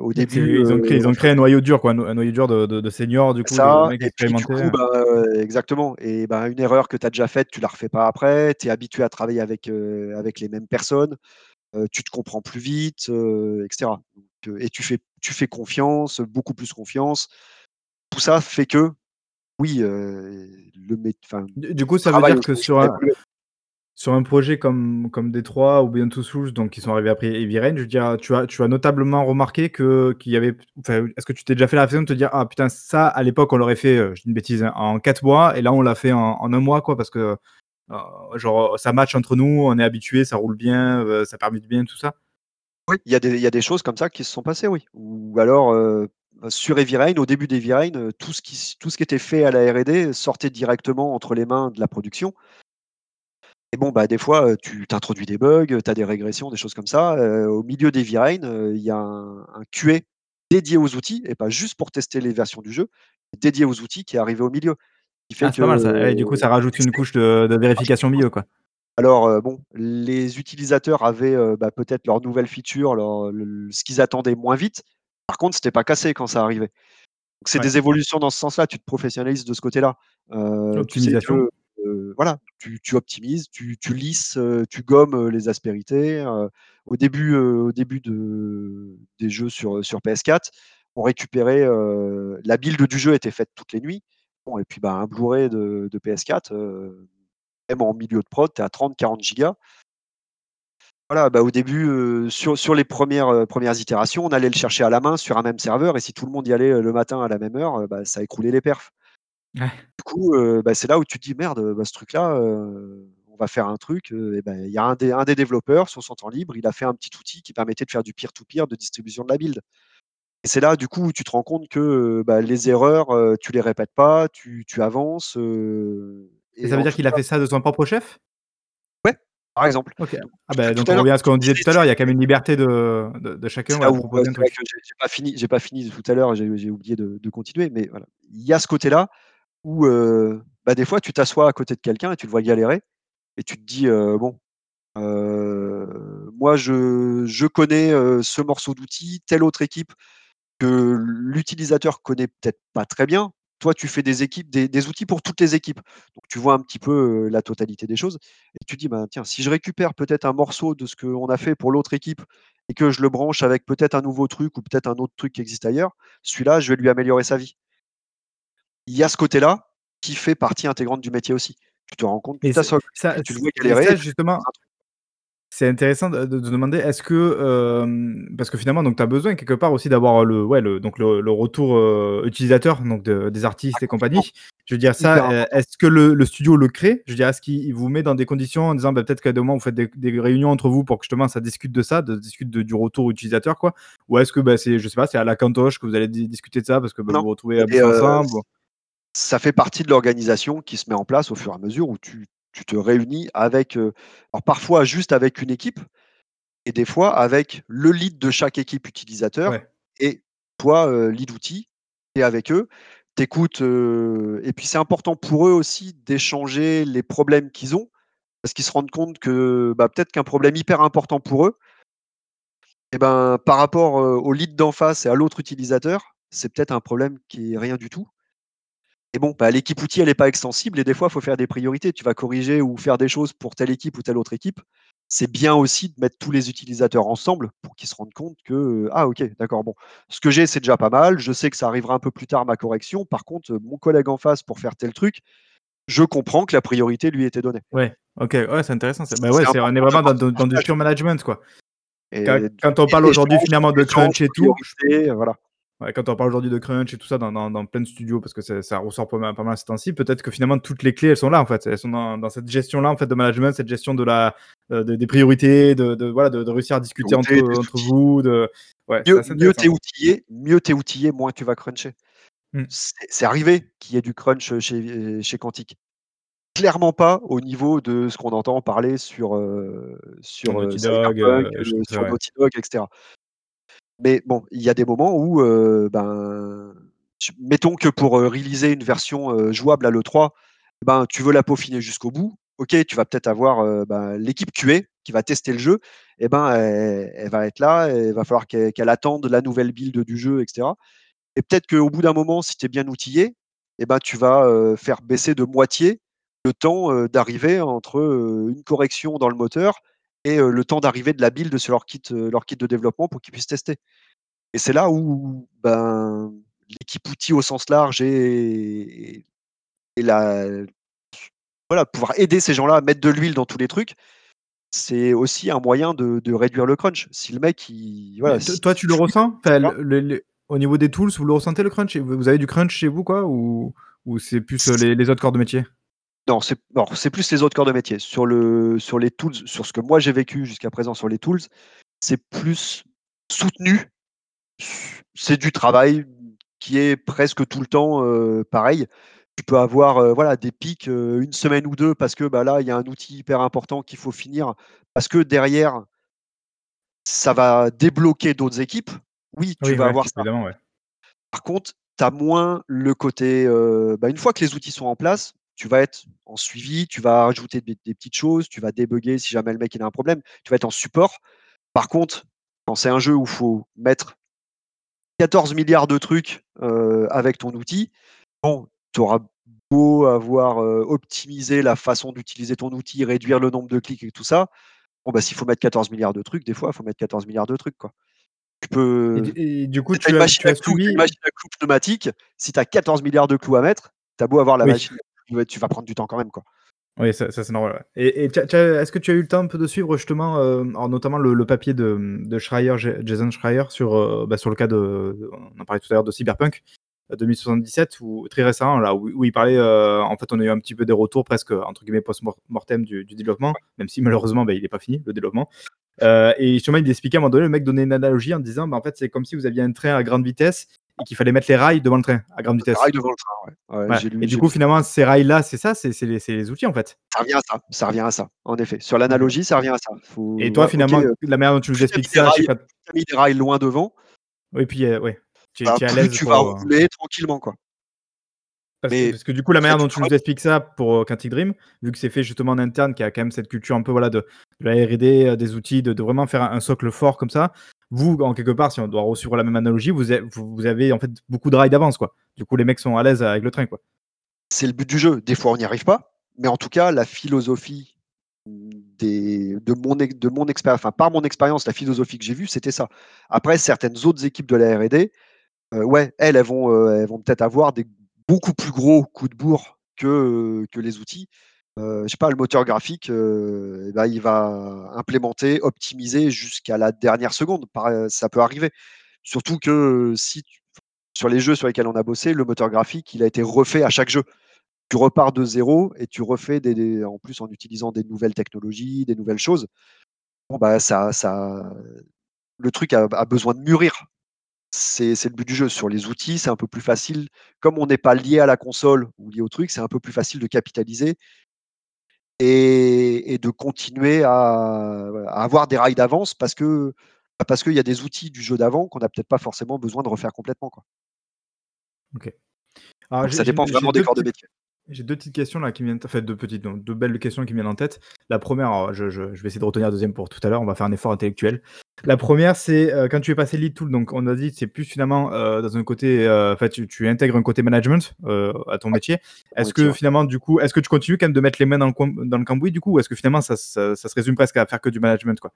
Au début, ils ont créé ils ont créé un noyau dur, quoi, un no un noyau dur de de de seniors, du coup, de de Ça mecs et puis du coup, bah, exactement et ben, une erreur que tu as déjà faite, tu la refais pas après. Tu es habitué à travailler avec, avec les mêmes personnes, tu te comprends plus vite, heu et cetera. Donc heu et tu fais tu fais confiance, beaucoup plus confiance. Tout ça fait que oui, le mét enfin, Du du coup, ça veut dire que sur un sur un projet comme comme Détroit ou Beyond Two Souls, donc qui sont arrivés après Heavy Rain, je veux dire, tu as tu as notablement remarqué que qu'il y avait enfin, est-ce que tu t'es déjà fait la réflexion de te dire: «Ah putain, ça, à l'époque, on l'aurait fait», je dis une bêtise, hein, «en 4 mois et là, on l'a fait en en 1 mois, quoi, parce que, genre, ça match entre nous, on est habitués, ça roule bien, ça permute bien», tout ça? Oui, il y a des il y a des choses comme ça qui se sont passées, oui. Ou alors, sur Rain, au début d'Heavy Rain, heu, tout ce qui tout ce qui était fait à la R&D sortait directement entre les mains de la production et bon, bah, des fois, heu, tu tu introduis des bugs, tu as des régressions, des choses comme ça, heu, au milieu heu, il y a un un QA dédié aux outils et pas juste pour tester les versions du jeu, dédié aux outils qui est arrivé au milieu. Qui fait Ah, c'est que, pas mal ça. Ouais, du coup, ça rajoute une couche de de vérification milieu, quoi. alors, bon, les utilisateurs avaient, bah, peut-être leurs nouvelles features, leur le l ce qu'ils attendaient moins vite. Par contre, c'était pas cassé quand ça arrivait. Donc c'est Ouais. des évolutions dans ce sens-là, tu te professionnalises de ce côté-là. Heu, tu sais que, voilà, tu tu optimises, tu tu lisses, tu gommes, les aspérités. Au début, au début de des jeux sur, sur PS4, on récupérait, la build du jeu était faite toutes les nuits. Bon et puis, bah, un Blu-ray de de PS4, heu, même en milieu de prod, tu es à 30-40 gigas. Voilà, bah, au début, heu, sur sur les 1res, heu, 1res itérations, on allait le chercher à la main sur un même serveur et si tout le monde y allait, heu, le matin à la même heure, heu, bah, ça écroulait les perfs. Ouais. Du coup, bah, c'est là où tu te dis: «Merde, bah, ce truc-là, on va faire un truc», bah, il y a un des un des développeurs sur son temps libre, il a fait un petit outil qui permettait de faire du peer to peer de distribution de la build et c'est là, du coup, où tu te rends compte que, bah, les erreurs, tu les répètes pas, tu tu avances, Et et ça veut dire qu'il a fait ça de son propre chef? Par exemple. Donc Ah bah, donc on revient à ce qu'on disait tout à l'heure, il y a quand même une liberté de de de chacun, là où, ouais, j'ai pas fini j'ai pas fini tout à l'heure, j'ai oublié de de continuer, mais voilà. Il y a ce côté-là où, heu, bah, des fois, tu t'assois à côté de quelqu'un et tu le vois galérer et tu te dis, heu: «Bon, heu, moi, je je connais, ce morceau d'outil, telle autre équipe que l'utilisateur connaît peut-être pas très bien». Toi, tu fais des équipes des des outils pour toutes les équipes. Donc tu vois un petit peu, heu, la totalité des choses et tu dis: «Ben, tiens, si je récupère peut-être un morceau de ce qu'on a fait pour l'autre équipe et que je le branche avec peut-être un nouveau truc ou peut-être un autre truc qui existe ailleurs, celui-là, je vais lui améliorer sa vie». Il y a ce côté-là qui fait partie intégrante du métier aussi. Tu te rends compte, de ça tu le vois galérer ça justement. C'est intéressant de de de demander, est-ce que, hem, parce que finalement, donc tu as besoin quelque part aussi d'avoir le ouais, le donc le le retour, heu, utilisateur donc de des Ah artistes et compagnie. Je veux dire ça, important. est-ce que le le studio le crée? Je veux dire, est-ce qu'il vous met dans des conditions en disant, bah, peut-être qu'à des moments, vous faites des des réunions entre vous pour que justement ça discute de ça, de discute de du retour utilisateur, quoi? Ou est-ce que, bah, c'est je sais pas, c'est à la cantoche que vous allez di discuter de ça parce que, bah, vous vous retrouvez à ensemble? Ça fait partie de l'organisation qui se met en place au fur et à mesure où tu tu te réunis avec, alors parfois juste avec une équipe et des fois avec le lead de chaque équipe utilisateur Ouais. et toi, lead outil, es avec eux, tu écoutes, heu et puis c'est important pour eux aussi d'échanger les problèmes qu'ils ont, parce qu'ils se rendent compte que, bah, peut-être qu'un problème hyper important pour eux et ben, par rapport, au lead d'en face et à l'autre utilisateur, c'est peut-être un problème qui est rien du tout et bon, bah, l'équipe outil, elle est pas extensible et des fois, il faut faire des priorités. Tu vas corriger ou faire des choses pour telle équipe ou telle autre équipe. C'est bien aussi de mettre tous les utilisateurs ensemble pour qu'ils se rendent compte que, heu: «Ah OK, d'accord, bon, ce que j'ai, c'est déjà pas mal. Je sais que ça arrivera un peu plus tard ma correction. Par contre, mon collègue en face pour faire tel truc, je comprends que la priorité lui était donnée». Ouais, OK, ouais, c'est intéressant. Bah, ouais, on est vraiment dans du pure management, quoi. Quand et quand on parle aujourd'hui finalement de crunch et tout, voilà. Ouais, quand on parle aujourd'hui de crunch et tout ça dans dans dans plein de studios parce que ça ça ressort pas mal pas mal ces temps-ci, peut-être que finalement toutes les clés, elles sont là, en fait. Elles sont dans dans cette gestion-là, en fait, de management, cette gestion de la, de des priorités, de de voilà, de de réussir à discuter entre, vous, de ouais, c'est Mieux assez mieux tu es intéressant. outillé mieux tu es outillé, moins tu vas cruncher. Mmh. C'est arrivé qu'il y ait du crunch, chez chez Quantic. Clairement pas au niveau de ce qu'on entend parler sur, heu, sur, heu, Naughty Dog, sur. Naughty Dog et cetera. Mais bon, il y a des moments où, heu, ben, mettons que pour, heu, releaser une version, heu, jouable à l'E3, ben, tu veux la peaufiner jusqu'au bout. OK, tu vas peut-être avoir, ben, l'équipe QA qui va tester le jeu et ben, elle va être là et il va falloir qu'elle attende la nouvelle build du jeu et cetera et peut-être qu'au bout d'un moment, si tu es bien outillé et ben, tu vas, faire baisser de moitié le temps, heu, d'arrivée entre, une correction dans le moteur et le temps d'arrivée de la build sur leur kit, leur kit de développement pour qu'ils puissent tester. Et c'est là où, ben, l'équipe outil au sens large et et la voilà, pouvoir aider ces gens-là à mettre de l'huile dans tous les trucs, c'est aussi un moyen de de réduire le crunch. Si le mec il voilà, si toi, tu le ressens? le le au niveau des tools, vous le ressentez le crunch? Vous avez du crunch chez vous, quoi? Ou ou c'est plus, les autres corps de métier? Non, c'est non, c'est plus les autres corps de métier. Sur le sur les tools, sur ce que moi j'ai vécu jusqu'à présent sur les tools, c'est plus soutenu. C'est du travail qui est presque tout le temps, heu, pareil. Tu peux avoir, heu, voilà, des pics, heu, 1 semaine ou 2 parce que, bah, là, il y a un outil hyper important qu'il faut finir, parce que derrière ça va débloquer d'autres équipes. Oui, tu Oui, vas ouais, avoir ça. ouais. Par contre, tu as moins le côté, bah, une fois que les outils sont en place, tu vas être en suivi, tu vas rajouter des des petites choses, tu vas débugger si jamais le mec il a un problème, tu vas être en support. Par contre, quand c'est un jeu où il faut mettre 14 milliards de trucs, heu, avec ton outil, bon, tu auras beau avoir, heu, optimisé la façon d'utiliser ton outil, réduire le nombre de clics et tout ça, bon, bah, s'il faut mettre 14 milliards de trucs, des fois, il faut mettre 14 milliards de trucs, quoi. Tu peux du et du coup, tu as une tu as machine à clous, une machine à clous pneumatique, si tu as 14 milliards de clous à mettre, tu as beau avoir la oui. machine, tu vas tu vas prendre du temps quand même, quoi. Oui, ça ça c'est normal, ouais. Et est-ce que tu as eu le temps un peu de suivre justement, alors notamment le le papier de, de Schreier, Ja Jason Schreier sur, heu, bah, sur le cas de on en parlait tout à l'heure de Cyberpunk, heu, 2077 ou très récemment là, où où il parlait, en fait, on a eu un petit peu des retours presque, entre guillemets «post mor mortem» du du développement, même si malheureusement, bah, il est pas fini le développement. Et justement, il expliquait à un moment donné, le mec donnait une analogie en disant: «Bah, en fait, c'est comme si vous aviez un train à grande vitesse et qu'il fallait mettre les rails devant le train à grande Les vitesse». rails devant le train, ouais. Ouais, Ouais j'ai lu et du coup, lu finalement, ces rails-là, c'est ça, c'est les les outils, en fait. Ça revient à ça, ça revient à ça, en effet. Sur l'analogie, ça revient à ça. Et toi, finalement, heu, la manière dont tu nous expliques ça, tu as mis des rails loin devant, oui, puis, heu, ouais, tu bah, es à l'aise tu vas heu rouler tranquillement, quoi. parce que Mais parce que du coup, la manière dont tu nous expliques ça pour, Quantic Dream, vu que c'est fait justement en interne, qu'il y a quand même cette culture un peu, voilà, de de la R&D, des outils, de de vraiment faire un socle fort comme ça. Vous, en quelque part, si on doit suivre la même analogie, vous avez, en fait, beaucoup de rails d'avance, quoi. Du coup, les mecs sont à l'aise avec le train, quoi. c'est le but du jeu. Des fois, on n'y arrive pas, mais en tout cas, la philosophie de mon expérience, enfin, par mon expérience, la philosophie que j'ai vue, c'était ça. Après, certaines autres équipes de la R&D, heu, ouais, elles, elles vont, heu, elles vont peut-être avoir des beaucoup plus gros coups de bourre que les outils. Heu, je sais pas, le moteur graphique, heu, et bah, il va implémenter, optimiser jusqu'à la dernière seconde. Par ça peut arriver. Surtout que, sur les jeux sur lesquels on a bossé, le moteur graphique, il a été refait à chaque jeu. Tu repars de zéro et tu refais des en plus en utilisant des nouvelles technologies, des nouvelles choses. Bah, le truc a besoin de mûrir. C'est le but du jeu. Sur les outils, c'est un peu plus facile. Comme on n'est pas lié à la console ou lié au truc, c'est un peu plus facile de capitaliser et et de continuer à à avoir des rails d'avance parce que bah, parce qu'il y a des outils du jeu d'avant qu'on a peut-être pas forcément besoin de refaire complètement, quoi. OK. Alors Donc j'ai ça dépend vraiment des 2 corps de métier. J'ai 2 petites questions là qui viennent enfin 2 petites, non, 2 belles questions qui viennent en tête. La 1re, alors je je je vais essayer de retenir la 2e pour tout à l'heure, on va faire un effort intellectuel. La 1re, c'est, heu, quand tu es passé lead tool, donc on a dit c'est plus finalement, heu, dans un côté, heu, enfin tu tu intègres un côté management, à ton métier. Est-ce que finalement du coup, est-ce que tu continues quand même de mettre les mains dans le com dans le cambouis du coup? Ou est-ce que finalement ça ça ça se résume presque à faire que du management, quoi?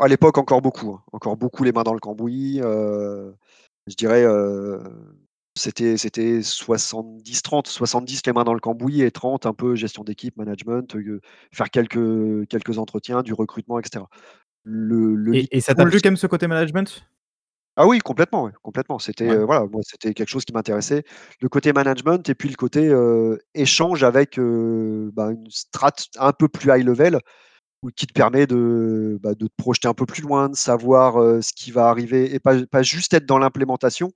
À l'époque encore beaucoup, hein, encore beaucoup les mains dans le cambouis, je dirais, c'était c'était 70-30. 70 les mains dans le cambouis et 30 un peu gestion d'équipe, management, heu, faire quelques quelques entretiens, du recrutement et cetera. Le le Et et ça t'a plu quand même ce côté management? Ah oui, complètement, complètement. C'était, Ouais. heu, voilà, moi, c'était quelque chose qui m'intéressait. Le côté management et puis le côté, heu, échange avec, bah, une strate un peu plus high level qui te permet de, bah, de te projeter un peu plus loin, de savoir, ce qui va arriver et pas pas juste être dans l'implémentation,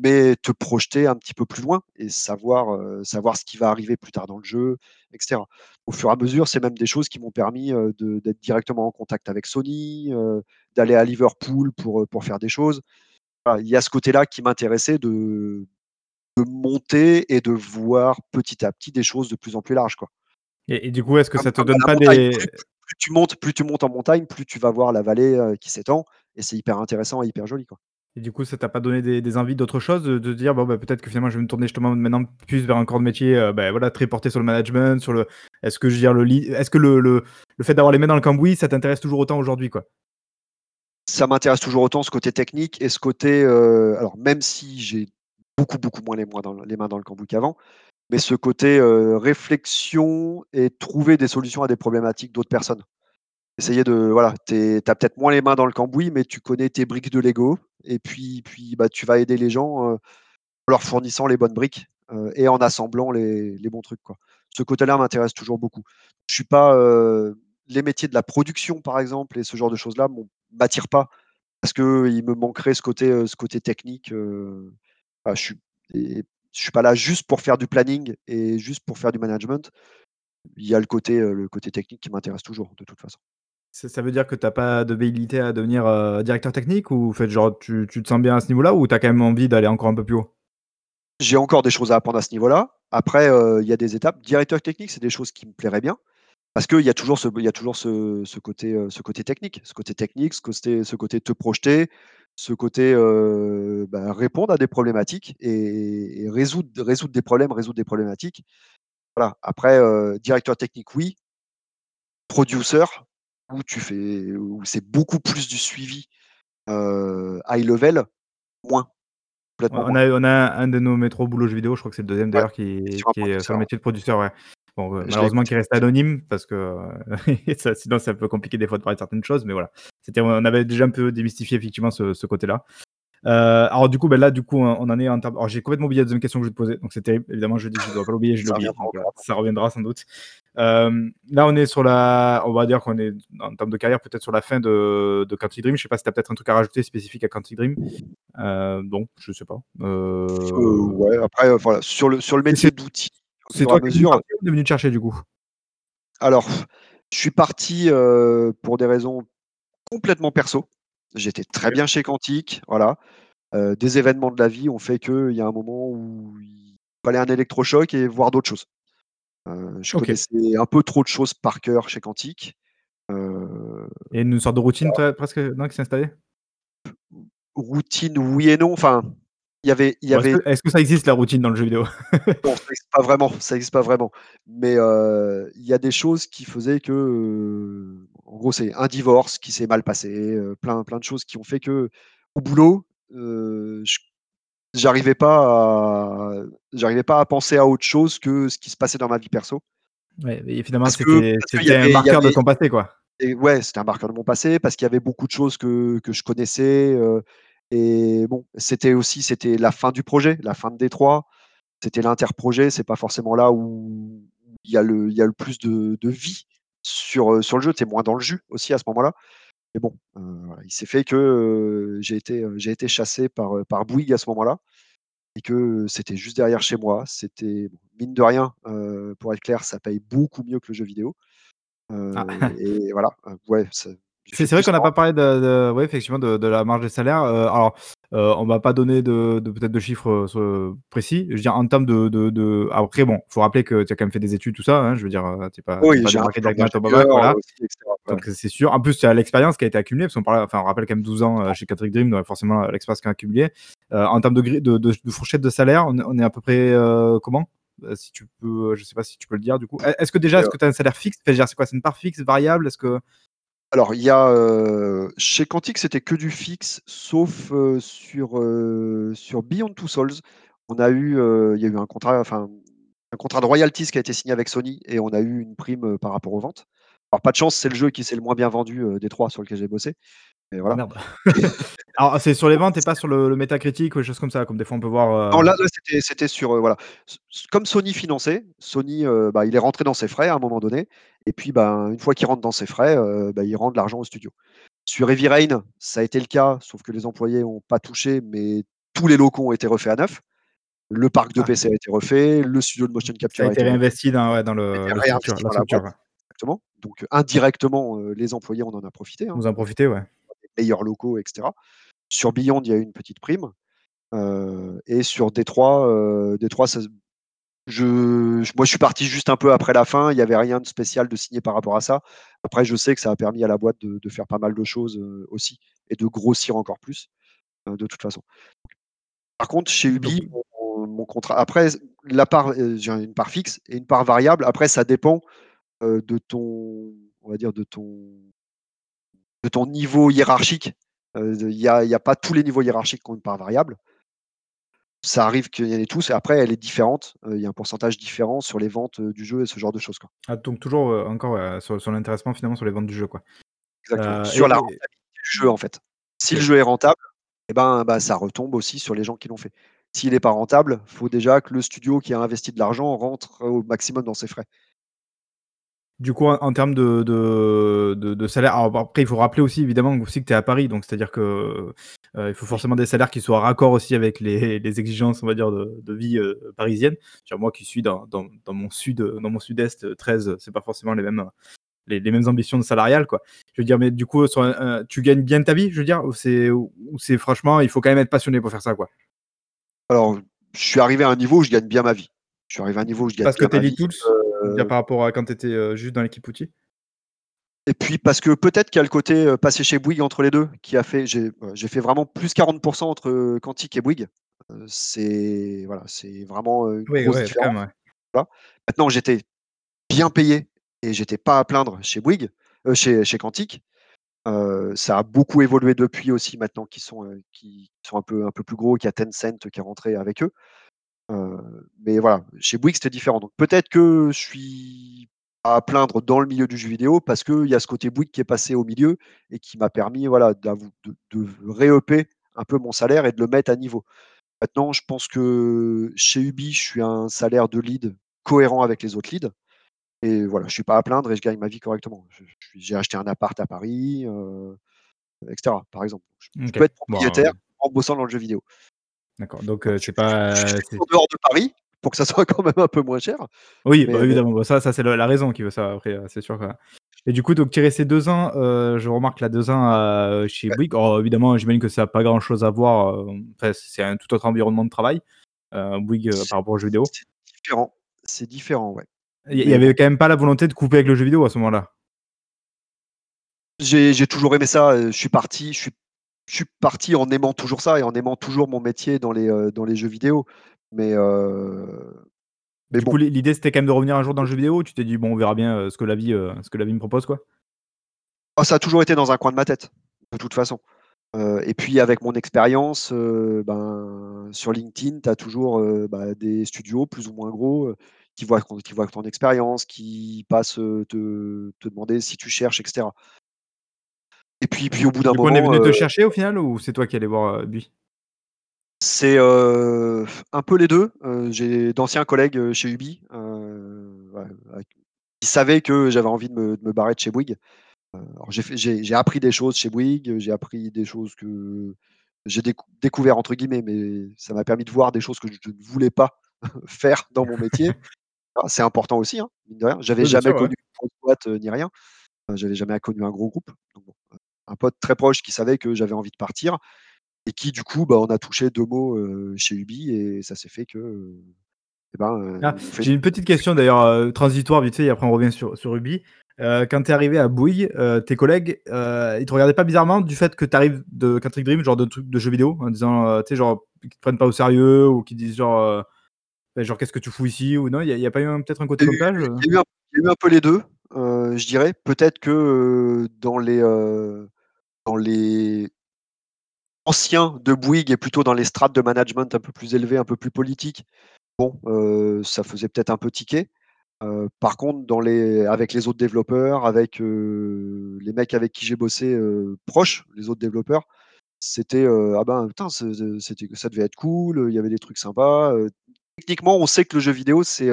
mais te projeter un petit peu plus loin et savoir, savoir ce qui va arriver plus tard dans le jeu et cetera. Au fur et à mesure, c'est même des choses qui m'ont permis, d'être directement en contact avec Sony, d'aller à Liverpool pour, pour faire des choses. Voilà, il y a ce côté-là qui m'intéressait de de monter et de voir petit à petit des choses de plus en plus larges, quoi. Et et du coup, est-ce que ça te à donne pas montagne, des plus tu montes plus tu montes en montagne, plus tu vas voir la vallée, qui s'étend et c'est hyper intéressant et hyper joli, quoi. Et du coup, ça t'a pas donné des envies d'autre chose, de dire: «Bon, bah, peut-être que finalement je vais me tourner justement maintenant plus vers un corps de métier, heu, bah, voilà, très porté sur le management, sur le» est-ce que je dire le est-ce que le le fait d'avoir les mains dans le cambouis, ça t'intéresse toujours autant aujourd'hui, quoi? Ça m'intéresse toujours autant ce côté technique et ce côté, heu, alors même si j'ai beaucoup, beaucoup moins les dans le les mains dans le cambouis qu'avant, mais ce côté, heu, réflexion et trouver des solutions à des problématiques d'autres personnes. Essayer de voilà, tu as peut-être moins les mains dans le cambouis, mais tu connais tes briques de Lego et puis puis, bah, tu vas aider les gens, heu, en leur fournissant les bonnes briques, heu, et en assemblant les les bons trucs, quoi. Ce côté-là m'intéresse toujours beaucoup. Je suis pas, heu les métiers de la production, par exemple et ce genre de choses-là m'attirent pas parce qu'il me manquerait ce côté, ce côté technique, je suis je suis pas là juste pour faire du planning et juste pour faire du management. Il y a le côté, le côté technique qui m'intéresse toujours, de toute façon. Ça veut dire que tu as pas de velléité à devenir, heu, directeur technique ou fait, genre, tu tu te sens bien à ce niveau-là ou tu as quand même envie d'aller encore un peu plus haut? J'ai encore des choses à apprendre à ce niveau-là. Après, heu, il y a des étapes. Directeur technique, c'est des choses qui me plairaient bien parce qu'il y a toujours ce y a toujours ce côté, heu, ce côté technique ce côté technique, ce côté ce côté te projeter, ce côté, bah, répondre à des problématiques et résoudre des problèmes, résoudre des problématiques. Voilà, après, directeur technique, oui. Producer, où tu fais où c'est beaucoup plus du suivi, high level, moins, On complètement on a on a un de nos au boulot jeux vidéo, je crois que c'est le 2e Ouais, d'ailleurs qui est qui est sur le ouais. métier de producteur, ouais. Bon, l'ai malheureusement qui reste anonyme parce que, *laughs* ça sinon c'est un peu compliqué des fois de parler de certaines choses, mais voilà. C'était on avait déjà un peu démystifié effectivement ce ce côté-là. Heu, alors du coup, bah, là, du coup, on en est en termes alors j'ai complètement oublié la 2e question que je vais te poser, donc c'est terrible. Évidemment, je dis je dois pas l'oublier, je l'ai Ça reviendra sans doute. Hem, là, on est sur la on va dire qu'on est en termes de carrière, peut-être sur la fin de de Quantic Dream. Je sais pas si tu as peut-être un truc à rajouter spécifique à Quantic Dream? Non, je sais pas. Heu ouais, après, voilà, sur le sur le métier d'outil, c'est toi qui es venu te chercher, du coup? Alors, je suis parti, pour des raisons complètement perso. J'étais très bien chez Quantic, voilà. Heu, des événements de la vie ont fait qu'il y a un moment où il fallait un électrochoc et voir d'autres choses. Heu, je OK. connaissais un peu trop de choses par cœur chez Quantic. Heu, Et une sorte de routine, voilà. toi, presque, non, qui s'est installée? Routine, oui et non. Enfin, il y avait il y Bon, est-ce avait que est-ce que ça existe la routine dans le jeu vidéo? Non, ça existe pas vraiment, ça existe pas vraiment. Mais, heu, il y a des choses qui faisaient que, heu, en gros, c'est un divorce qui s'est mal passé, heu, plein plein de choses qui ont fait qu'au boulot, heu, j j'arrivais pas à j'arrivais pas à penser à autre chose que ce qui se passait dans ma vie perso. Ouais et finalement, que c'était un avait marqueur de ton passé, quoi? et ouais, c'était un marqueur de mon passé parce qu'il y avait beaucoup de choses que que je connaissais, heu et bon, c'était aussi c'était la fin du projet, la fin de D3. C'était l'interprojet, c'est pas forcément là où il y a le il y a le plus de de vie sur, sur le jeu. Tu es moins dans le jus aussi à ce moment-là Mais bon, il s'est fait que, j'ai été, heu, j'ai été chassé par, par Bouygues à ce moment-là et que c'était juste derrière chez moi. C'était mine de rien, pour être clair, ça paye beaucoup mieux que le jeu vidéo. Ah. Et voilà, ouais, c'est vrai qu'on n'a pas parlé de de ouais, effectivement, de de la marge de salaire. Heu, alors, heu, on va pas donner de de peut-être de chiffres, ce précis. Je veux dire en termes de de de après bon, faut rappeler que tu as quand même fait des études, tout ça, hein. Je veux dire, heu, tu pas Oui, pas débarqué voilà. Donc c'est sûr. En plus, tu as l'expérience qui a été accumulée, parce qu'on parle enfin, on rappelle quand même 12 ans, heu, chez Quantic Dream, donc forcément l'expérience qui a accumulée. En termes de fourchette de salaire, on est on est à peu près, comment? Si tu peux, je sais pas si tu peux le dire du coup? Est est-ce que déjà, est-ce que tu as un salaire fixe? Enfin, c'est quoi? C'est une part fixe, variable? Est-ce que Alors il y a, heu, chez Quantic, c'était que du fixe, sauf, sur, heu, sur Beyond Two Souls. On a eu, il y a eu un contrat, enfin, un contrat de royalties qui a été signé avec Sony et on a eu une prime, par rapport aux ventes. Alors pas de chance, c'est le jeu qui s'est le moins bien vendu, des 3 sur lequel j'ai bossé, mais Ah voilà. merde. *laughs* Alors c'est sur les ventes et pas sur le le Metacritic ou des choses comme ça, comme des fois on peut Non, voir, heu là là, c'était c'était sur, heu, voilà, s comme Sony finançait, Sony, heu, bah, il est rentré dans ses frais à un moment donné et puis, ben, une fois qu'il rentre dans ses frais, bah, il rend de l'argent au studio. Sur Heavy Rain, ça a été le cas, sauf que les employés ont pas touché, mais tous les locaux ont été refaits à neuf. Le parc de Ah. PC a été refait, le studio de motion capture a été réinvesti dans ouais, le été le structure réinvesti la dans la structure, boîte, ouais. exactement. Donc indirectement, les employés, on en a profité, hein, Vous en profitez, ouais. Meilleurs locaux et cetera. Sur Beyond, il y a eu une petite prime, heu et sur Détroit, heu, Détroit, ça je moi, je suis parti juste un peu après la fin, il y avait rien de spécial de signé par rapport à ça. Après, je sais que ça a permis à la boîte de de faire pas mal de choses, heu, aussi et de grossir encore plus, heu, de toute façon. Par contre, chez Ubi, mon mon contrat après la part, j'ai une part fixe et une part variable. Après, ça dépend, de ton on va dire de ton de ton niveau hiérarchique. Heu, il y a il y a pas tous les niveaux hiérarchiques qui ont une part variable. Ça arrive qu'il y en ait tous et après elle est différente, heu, il y a un pourcentage différent sur les ventes, heu, du jeu et ce genre de choses, quoi. Ah donc toujours, encore, sur sur l'intéressement finalement sur les ventes du jeu, quoi. Exactement, sur la et rentabilité du jeu, en fait. Si le jeu est rentable et ben, bah, ça retombe aussi sur les gens qui l'ont fait. S'il est pas rentable, faut déjà que le studio qui a investi de l'argent rentre au maximum dans ses frais. Du coup, en en termes de de de de salaire alors après il faut rappeler aussi évidemment aussi que tu es à Paris, donc c'est-à-dire que, heu, il faut forcément des salaires qui soient raccords aussi avec les les exigences, on va dire, de de vie, heu, parisienne. Dire moi qui suis dans dans dans mon sud, dans mon sud-est, heu, 13, c'est pas forcément les mêmes, les les mêmes ambitions salariales, quoi. Je veux dire, mais du coup, sur tu gagnes bien ta vie, je veux dire? Ou c'est c'est franchement, il faut quand même être passionné pour faire ça, quoi? Alors, je suis arrivé à un niveau où je gagne bien ma vie. Je suis arrivé à un niveau où je gagne Parce que bien tu es ma lead vie, tools? Dire heu par rapport à quand tu étais, heu, juste dans l'équipe outils? et puis parce que peut-être qu'il y a le côté, heu, passé chez Bouygues entre les 2 qui a fait j'ai, fait vraiment plus 40% entre, Quantic et Bouygues. C'est voilà, c'est vraiment, une Oui, grosse ouais, différence, même, ouais. voilà. Maintenant j'étais bien payé et j'étais pas à plaindre chez Bouygues, chez chez Quantic. Heu, ça a beaucoup évolué depuis aussi maintenant qu'ils sont, qu'ils sont un peu un peu plus gros, qu'il y a Tencent qui est rentré avec eux. Mais voilà, chez Bouygues, c'était différent. Donc peut-être que je suis à plaindre dans le milieu du jeu vidéo parce qu'il y a ce côté Bouygues qui est passé au milieu et qui m'a permis, voilà, de de ré-upper un peu mon salaire et de le mettre à niveau. Maintenant, je pense que chez Ubi, je suis un salaire de lead cohérent avec les autres leads et voilà, je suis pas à plaindre et je gagne ma vie correctement. J'ai acheté un appart à Paris, heu, et cetera, par exemple. Je peux être propriétaire Bon, en bossant dans le jeu vidéo. D'accord, donc je c'est pas c'est en dehors de Paris pour que ça soit *laughs* quand même un peu moins cher, oui, mais bah, évidemment, bah, ça ça c'est la raison qui veut ça après, heu, c'est sûr que et du coup, donc tu es resté 2 ans, heu, je remarque là 2 ans, heu, chez Bouygues. Alors évidemment, j'imagine que ça a pas grand chose à voir, enfin, c'est un tout autre environnement de travail, Bouygues, par rapport aux jeux vidéo. c'est différent. C'est différent, ouais, Il y il y mais bon, avait quand même pas la volonté de couper avec le jeu vidéo à ce moment-là? j'ai toujours aimé ça, je suis parti je suis je suis parti en aimant toujours ça et en aimant toujours mon métier dans les, heu, dans les jeux vidéo, mais mais Du coup, bon, l'idée, c'était quand même de revenir un jour dans le jeu vidéo tu t'es dit: «Bon, on verra bien, heu, ce que la vie, ce que la vie me propose», quoi? ah ça a toujours été dans un coin de ma tête, de toute façon. Et puis avec mon expérience, ben, sur LinkedIn, tu as toujours, bah, des studios plus ou moins gros, qui voient qui voient ton expérience, qui passent, te te demander si tu cherches et cetera. Et puis puis au bout d'un Du coup, on est moment, venu te chercher au final ou c'est toi qui allé voir, heu, lui? c'est, heu, un peu les 2. Heu, j'ai d'anciens collègues, chez Ubi, qui savaient que j'avais envie de me de me barrer de chez Bouygues j'ai appris des choses chez Bouygues, j'ai appris des choses que j'ai décou «découvert» entre guillemets, mais ça m'a permis de voir des choses que je ne voulais pas *laughs* faire dans mon métier. Ah, c'est important aussi, hein, mine de rien. J'avais Oui, jamais sûr, ouais. connu une grosse boîte, ni rien. J'avais jamais connu un gros groupe. Donc bon, heu, un pote très proche qui savait que j'avais envie de partir et qui du coup, bah, on a touché 2 mots, heu, chez Ubi et ça s'est fait que, et ben, heu, Ah, fait j'ai une petite question d'ailleurs, heu, transitoire vite fait et après on revient sur sur Ubi. Quand tu es arrivé à Bouygues, tes collègues, ils te regardaient pas bizarrement du fait que tu arrives de Quantic Dream, genre de trucs de jeux vidéo? En disant, tu sais genre, qu'ils te prennent pas au sérieux ou qu'ils disent genre, bah, genre: «Qu'est-ce que tu fous ici?» ou non, il y a pas eu peut-être un côté comme ça, il y a eu un peu les 2, heu, je dirais. Peut-être que, dans les, dans les anciens de Bouygues et plutôt dans les strates de management un peu plus élevées, un peu plus politiques, bon, heu, ça faisait peut-être un peu tiquer. Heu, par contre, dans les avec les autres développeurs, avec, heu, les mecs avec qui j'ai bossé, proches, les autres développeurs, c'était, «Ah ben, putain, ça devait être cool, il y avait des trucs sympas». Techniquement, on sait que le jeu vidéo, c'est,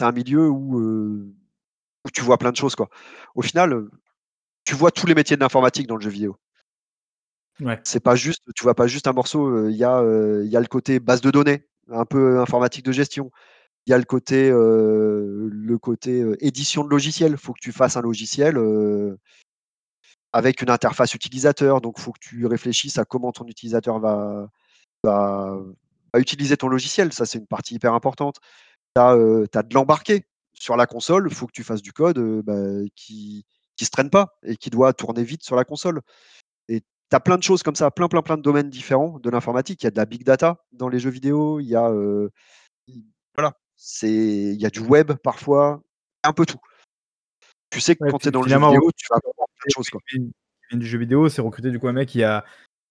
un milieu où, où tu vois plein de choses, quoi. Au final, tu vois tous les métiers de l'informatique dans le jeu vidéo. Ouais. C'est pas juste tu vois pas juste un morceau, il y a, il y a le côté base de données, un peu informatique de gestion. Il y a le côté, le côté, édition de logiciels. Faut que tu fasses un logiciel, avec une interface utilisateur, donc faut que tu réfléchisses à comment ton utilisateur va va utiliser ton logiciel. Ça, c'est une partie hyper importante. Tu as, de l'embarqué sur la console, faut que tu fasses du code, bah, qui qui se traîne pas et qui doit tourner vite sur la console tu as plein de choses comme ça, plein, plein, plein de domaines différents de l'informatique. Il y a de la big data dans les jeux vidéo, il y a, heu, i voilà, c'est il y a du web parfois, un peu tout. Tu sais que Ouais, quand tu es dans le jeu vidéo, tu vas apprendre plein de choses, quoi. du jeu vidéo, c'est recruter du coup un mec qui a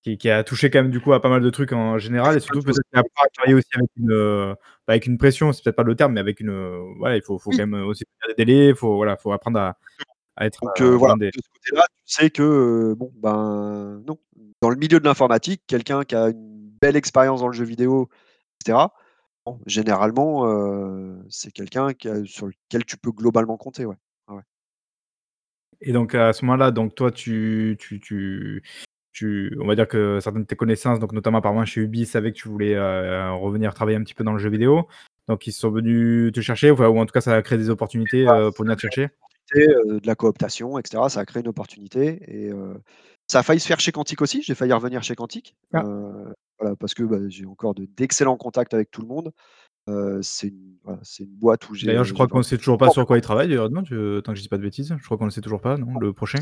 qui qui a touché quand même du coup à pas mal de trucs en général et surtout peut-être qui a travaillé aussi avec une, heu, bah, avec une pression, c'est peut-être pas le terme, mais avec une, heu, voilà, il faut faut Oui. quand même, aussi tenir des délais, il faut voilà, faut apprendre à à être, Donc, heu, heu, voilà, dans des de ce côté-là, tu sais que, heu, bon, ben, non. Dans le milieu de l'informatique, quelqu'un qui a une belle expérience dans le jeu vidéo et cetera, bon, généralement, c'est quelqu'un sur lequel tu peux globalement compter, ouais. Ouais, et donc à ce moment-là, donc toi tu tu tu tu on va dire que certaines de tes connaissances, donc notamment apparemment chez Ubi, savaient que tu voulais, revenir travailler un petit peu dans le jeu vidéo. Donc ils sont venus te chercher, ou en tout cas ça a créé des opportunités, pour venir te chercher? Heu, de la cooptation et cetera. Ça a créé une opportunité et heu, ça a failli se faire chez Quantic aussi. J'ai failli revenir chez Quantic, Ah. voilà, parce que, bah, j'ai encore de d'excellents contacts avec tout le monde. C'est une voilà, une boîte où D'ailleurs, je j'ai crois qu'on envie sait toujours pas sur quoi énormément il travaille d'ailleurs, non, je tant que je dis pas de bêtises? Je crois qu'on le sait toujours pas, non, Non, le prochain?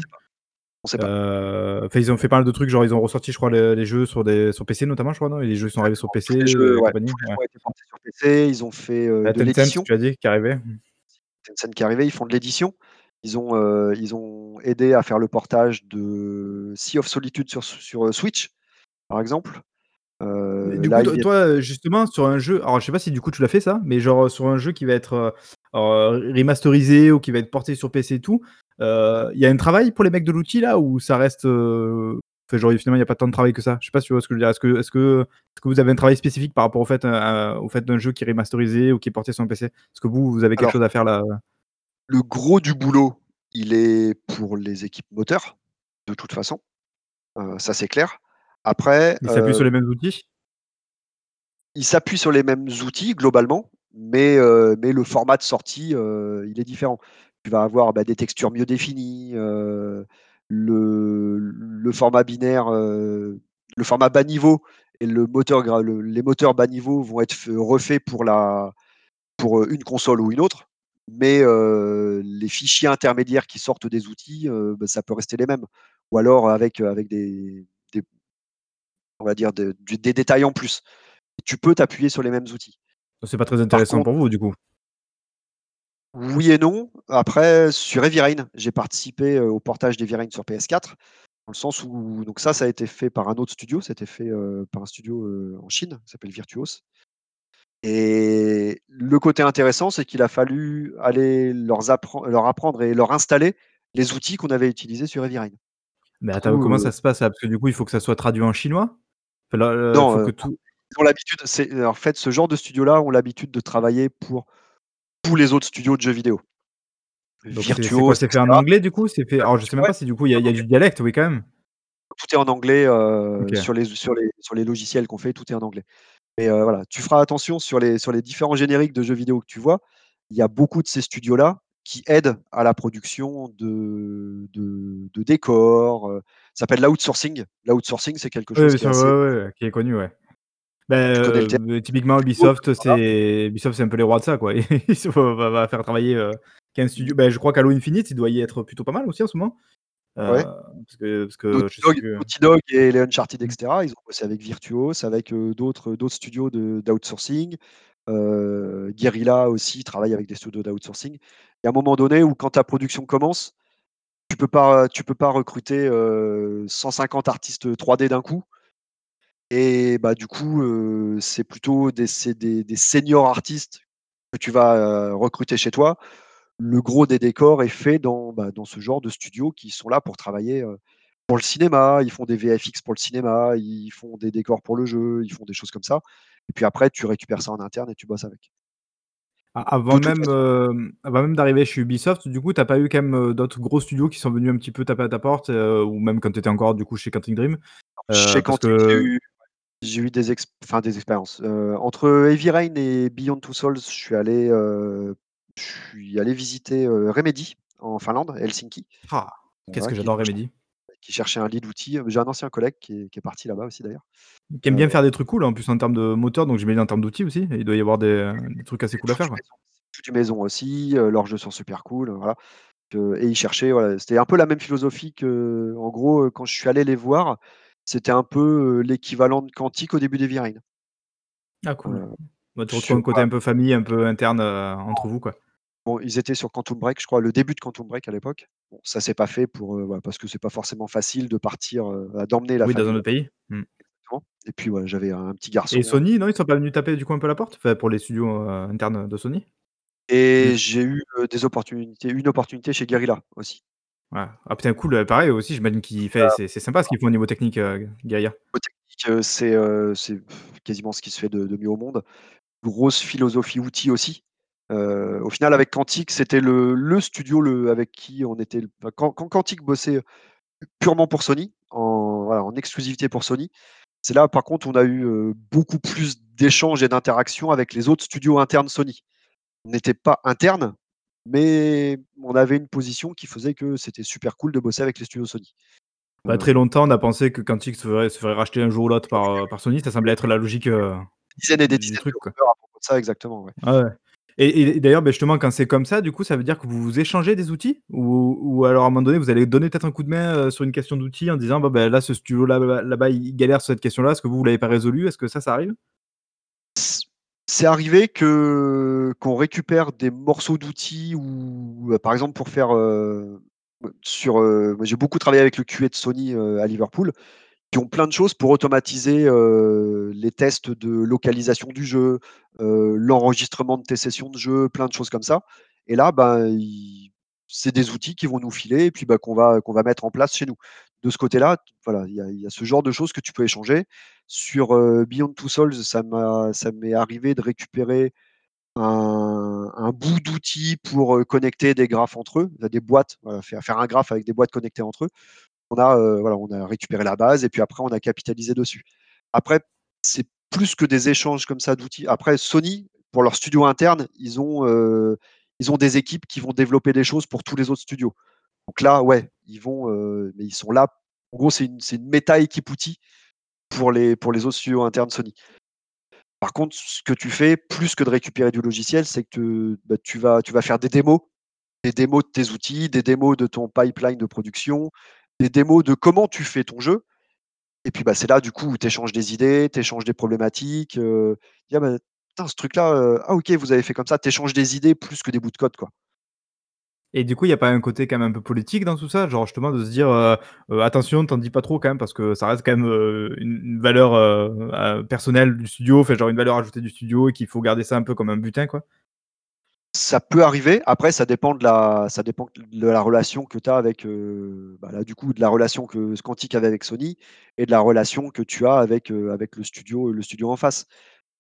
on sait pas. Enfin, ils ont fait pas mal de trucs, genre ils ont ressorti, je crois, les les jeux sur des sur PC notamment, je crois, non? Et les jeux qui sont arrivés sur PC, les jeux ouais, les Ouais. été sur. Ils ont fait, La de l'édition. tu as dit, qui arrivait? Tencent qui est arrivé, ils font de l'édition. Ils ont, heu, ils ont aidé à faire le portage de Sea of Solitude sur sur, heu, Switch, par exemple. Du là, ils toi justement, sur un jeu alors je sais pas si du coup tu l'as fait ça, mais genre, sur un jeu qui va être, remasterisé ou qui va être porté sur PC et tout, il y a un travail pour les mecs de l'outil là ou ça reste, enfin genre finalement il y a pas tant de travail que ça? Je sais pas si tu vois ce que je veux dire? Est-ce que est-ce que est-ce que vous avez un travail spécifique par rapport au fait, à au fait d'un jeu qui est remasterisé ou qui est porté sur un PC? Est-ce que vous, vous avez quelque alors, chose à faire là? Le gros du boulot, il est pour les équipes moteurs, de toute façon, heu, ça c'est clair. Après, Ils s'appuient sur heu les mêmes outils? Ils s'appuient sur les mêmes outils globalement, mais heu, mais le format de sortie, il est différent. Tu vas avoir, bah, des textures mieux définies, le le format binaire, le format bas niveau et le moteur le les moteurs bas niveau vont être refaits pour la pour, une console ou une autre, mais les fichiers intermédiaires qui sortent des outils, bah, ça peut rester les mêmes ou alors avec, avec des des on va dire des détails en plus. Tu peux t'appuyer sur les mêmes outils. C'est pas très intéressant contre pour vous du coup? oui et non. Après, sur Heavy Rain, j'ai participé, au portage d'Heavy Rain sur PS4, dans le sens où donc ça, ça a été fait par un autre studio, c'était fait, par un studio, en Chine, qui s'appelle Virtuos et le côté intéressant, c'est qu'il a fallu aller leur apprendre et leur installer les outils qu'on avait utilisés sur Rain. Mais attends, comment heu ça se passe? Parce que du coup, il faut que ça soit traduit en chinois? Là, non, faut heu, que tout ils ont l'habitude c'est en fait, ce genre de studio-là ont l'habitude de travailler pour tous les autres studios de jeux vidéo. Donc c'est fait en anglais du coup? C'est fait alors je sais même Ouais, pas si du coup il y a y du dialecte, oui quand même? Tout est en anglais, sur les sur les sur les logiciels qu'on fait, tout est en anglais. Mais, heu, voilà, tu feras attention sur les sur les différents génériques de jeux vidéo que tu vois, il y a beaucoup de ces studios-là qui aident à la production de de de décors, heu, ça s'appelle l'outsourcing. L'outsourcing, c'est quelque Oui, chose bien qui est sûr, assez ouais, ouais, ouais, qui est connu, ouais. Bah, tu connais le terme? heu, typiquement Ubisoft, c'est Ubisoft, c'est un peu les rois de ça, quoi. *laughs* Ils se va va faire travailler, heu, 15 studios. Bah, je crois qu'Halo Infinite, il doit y être plutôt pas mal aussi en ce moment. Heu, Ouais. parce que parce que Naughty je sais Dog Naughty et les Uncharted et cetera, ils ont bossé avec Virtuos, avec, heu, d'autres d'autres studios de d'outsourcing. Heu, Guerrilla aussi travaille avec des studios d'outsourcing. Il y a un moment donné où quand ta production commence, tu peux pas tu peux pas recruter, heu, 150 artistes 3D d'un coup et bah, du coup, c'est plutôt des des des seniors artistes que tu vas, recruter chez toi. Le gros des décors est fait dans, bah, dans ce genre de studios qui sont là pour travailler, pour le cinéma. Ils font des VFX pour le cinéma, ils font des décors pour le jeu, ils font des choses comme ça et puis après tu récupères ça en interne et tu bosses avec. Avant même, avant même d'arriver chez Ubisoft, du coup, tu as pas eu quand même, d'autres gros studios qui sont venus un petit peu taper à ta porte, ou même quand tu étais encore du coup chez Quantic Dream? chez Heu, parce Quantic, j'ai que eu j'ai eu des enfin des expériences. Entre Heavy Rain et Beyond Two Souls, je suis allé, je suis allé visiter, heu, Remedy en Finlande, Helsinki. ah! Qu'est-ce Voilà, que qui j'adore Remedy. qui cherchait un lead outil. J'ai un ancien collègue qui est qui est parti là-bas aussi d'ailleurs. Qui aime bien Heu faire des trucs cool, en plus en termes de moteur, donc j'imagine en termes d'outils aussi? Il doit y avoir des, heu, des trucs assez C'est cool à tout faire, du maison. C'est tout du maison aussi, heu, leurs jeux sont super cool, heu, voilà. Que et ils cherchaient, voilà, c'était un peu la même philosophie que en gros, heu, quand je suis allé les voir, c'était un peu, heu, l'équivalent de Quantic au début d'Heavy Rain. Ah cool. Heu, Bah, tu retrouves un côté un peu famille, un peu interne, heu, entre vous, quoi. Bon, ils étaient sur Quantum Break, je crois, le début de Quantum Break à l'époque. Bon, ça s'est pas fait pour, voilà, parce que c'est pas forcément facile de partir, voilà, d'emmener la Oui, dans famille un là autre pays. Exactement et puis j'avais un petit Et garçon Sony, non, ils sont pas venus taper du coup un peu la porte? Enfin, pour les studios, internes de Sony? Et que j'ai eu, des opportunités une opportunité chez Guerrilla aussi. ouais. Ah putain cool, pareil aussi j'imagine qu'ils fait c'est sympa ce qu'ils font au niveau technique, heu, Guerilla. Niveau technique, c'est, quasiment ce qui se fait de de mieux au monde. Grosse philosophie outil aussi. Heu, au final avec Quantic, c'était le le studio le avec qui on était quand quand Quantic bossait purement pour Sony, en voilà, en exclusivité pour Sony, c'est là par contre on a eu, heu, beaucoup plus d'échanges et d'interactions avec les autres studios internes Sony. On n'était pas internes, mais on avait une position qui faisait que c'était super cool de bosser avec les studios Sony. Bah, très Heu, longtemps on a pensé que Quantic se ferait se ferait racheter un jour ou l'autre par, Sony, ça semblait être la logique, dizaines et des dizaines de truc, quoi. à propos de ça, exactement, ouais. Et et d'ailleurs, beh, justement, quand c'est comme ça, du coup, ça veut dire que vous vous échangez des outils? Ou ou alors à un moment donné, vous allez donner peut-être un coup de main, heu, sur une question d'outil en disant: «Bon, bah, là, ce studio là là là-bas, il galère sur cette question-là, est-ce que vous, vous l'avez pas résolu?» est-ce que ça, ça arrive? C'est arrivé que qu'on récupère des morceaux d'outils ou, heu, par exemple pour faire, heu, sur, moi j'ai beaucoup travaillé avec le QA de Sony, à Liverpool, qui ont plein de choses pour automatiser, heu, les tests de localisation du jeu, heu, l'enregistrement de tes sessions de jeu, plein de choses comme ça. Et là, ben, c'est des outils qu'ils vont nous filer et puis, bah, qu'on va va mettre en place chez nous. De ce côté-là, voilà, il y a ce genre de choses que tu peux échanger. Sur, heu, Beyond Two Souls, ça m'a m'est arrivé de récupérer un bout d'outil pour, connecter des graphes entre eux, des boîtes, faire un graphe avec des boîtes connectées entre eux. On a, heu, voilà, on a récupéré la base et puis après on a capitalisé dessus. Après, c'est plus que des échanges comme ça d'outils. Après Sony, pour leur studio interne, ils ont, ont des équipes qui vont développer des choses pour tous les autres studios. Donc là, ouais, ils vont, heu, mais ils sont là en gros, c'est une c'est une méta équipe outil pour les pour les autres studios internes Sony. Par contre, ce que tu fais, plus que de récupérer du logiciel, c'est que, bah, tu vas tu vas faire des démos, des démos de tes outils, des démos de ton pipeline de production, des démos de comment tu fais ton jeu et puis, bah, c'est là, du coup, où tu échanges des idées, tu échanges des problématiques, dire: «Bah, ce truc-là, ah OK, vous avez fait comme ça». Tu échanges des idées plus que des bouts de code, quoi. Et du coup, il y a pas un côté quand même un peu politique dans tout ça? Genre justement de se dire, «Attention, t'en dis pas trop quand même parce que ça reste quand même, une une valeur, personnelle du studio, enfin genre une valeur ajoutée du studio et qu'il faut garder ça un peu comme un butin, quoi?» Ça peut arriver, après ça dépend de la ça dépend de la relation que tu as avec, heu, bah, là, du coup, de la relation que Quantic avait avec Sony et de la relation que tu as avec, heu, avec le studio le studio en face.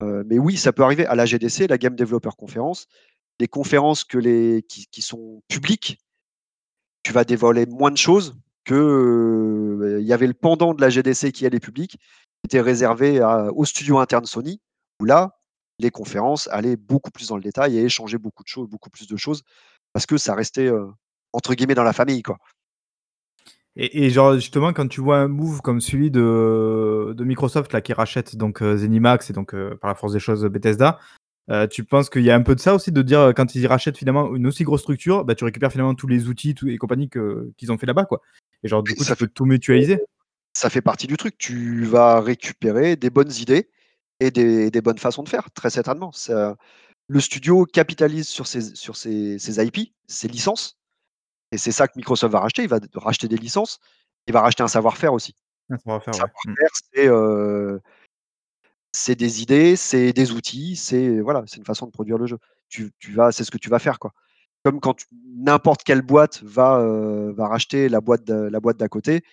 Heu, mais oui, ça peut arriver. À la GDC, la Game Developer Conference, les conférences que les qui sont publiques, tu vas dévoiler moins de choses que, il y avait le pendant de la GDC qui, elle, est publique, qui était réservé à aux studios internes Sony, où là, les conférences allaient beaucoup plus dans le détail et échanger beaucoup de choses beaucoup plus de choses parce que ça restait, entre guillemets «dans la famille», quoi. Et et genre, justement, quand tu vois un move comme celui de de Microsoft là, qui rachète donc ZeniMax et donc par la force des choses, Bethesda, tu penses qu'il y a un peu de ça aussi, de dire, quand ils rachètent finalement une aussi grosse structure, bah, tu récupères finalement tous les outils, et compagnie que qu'ils ont fait là-bas, quoi? Et genre, du coup, ça tu fait peux tout mutualiser? ça fait partie du truc. Tu vas récupérer des bonnes idées et des des bonnes façons de faire, très certainement. Ça le studio capitalise sur ses sur ses ses IP, ses licences et c'est ça que Microsoft va racheter. Il va racheter des licences, il va racheter un savoir-faire aussi. Un savoir-faire, ouais. Mmh. Savoir-faire, c'est, des idées, c'est des outils, c'est voilà, c'est une façon de produire le jeu. Tu tu vas c'est ce que tu vas faire, quoi. Comme quand tu n'importe quelle boîte va, heu, va racheter la boîte de la boîte d'à côté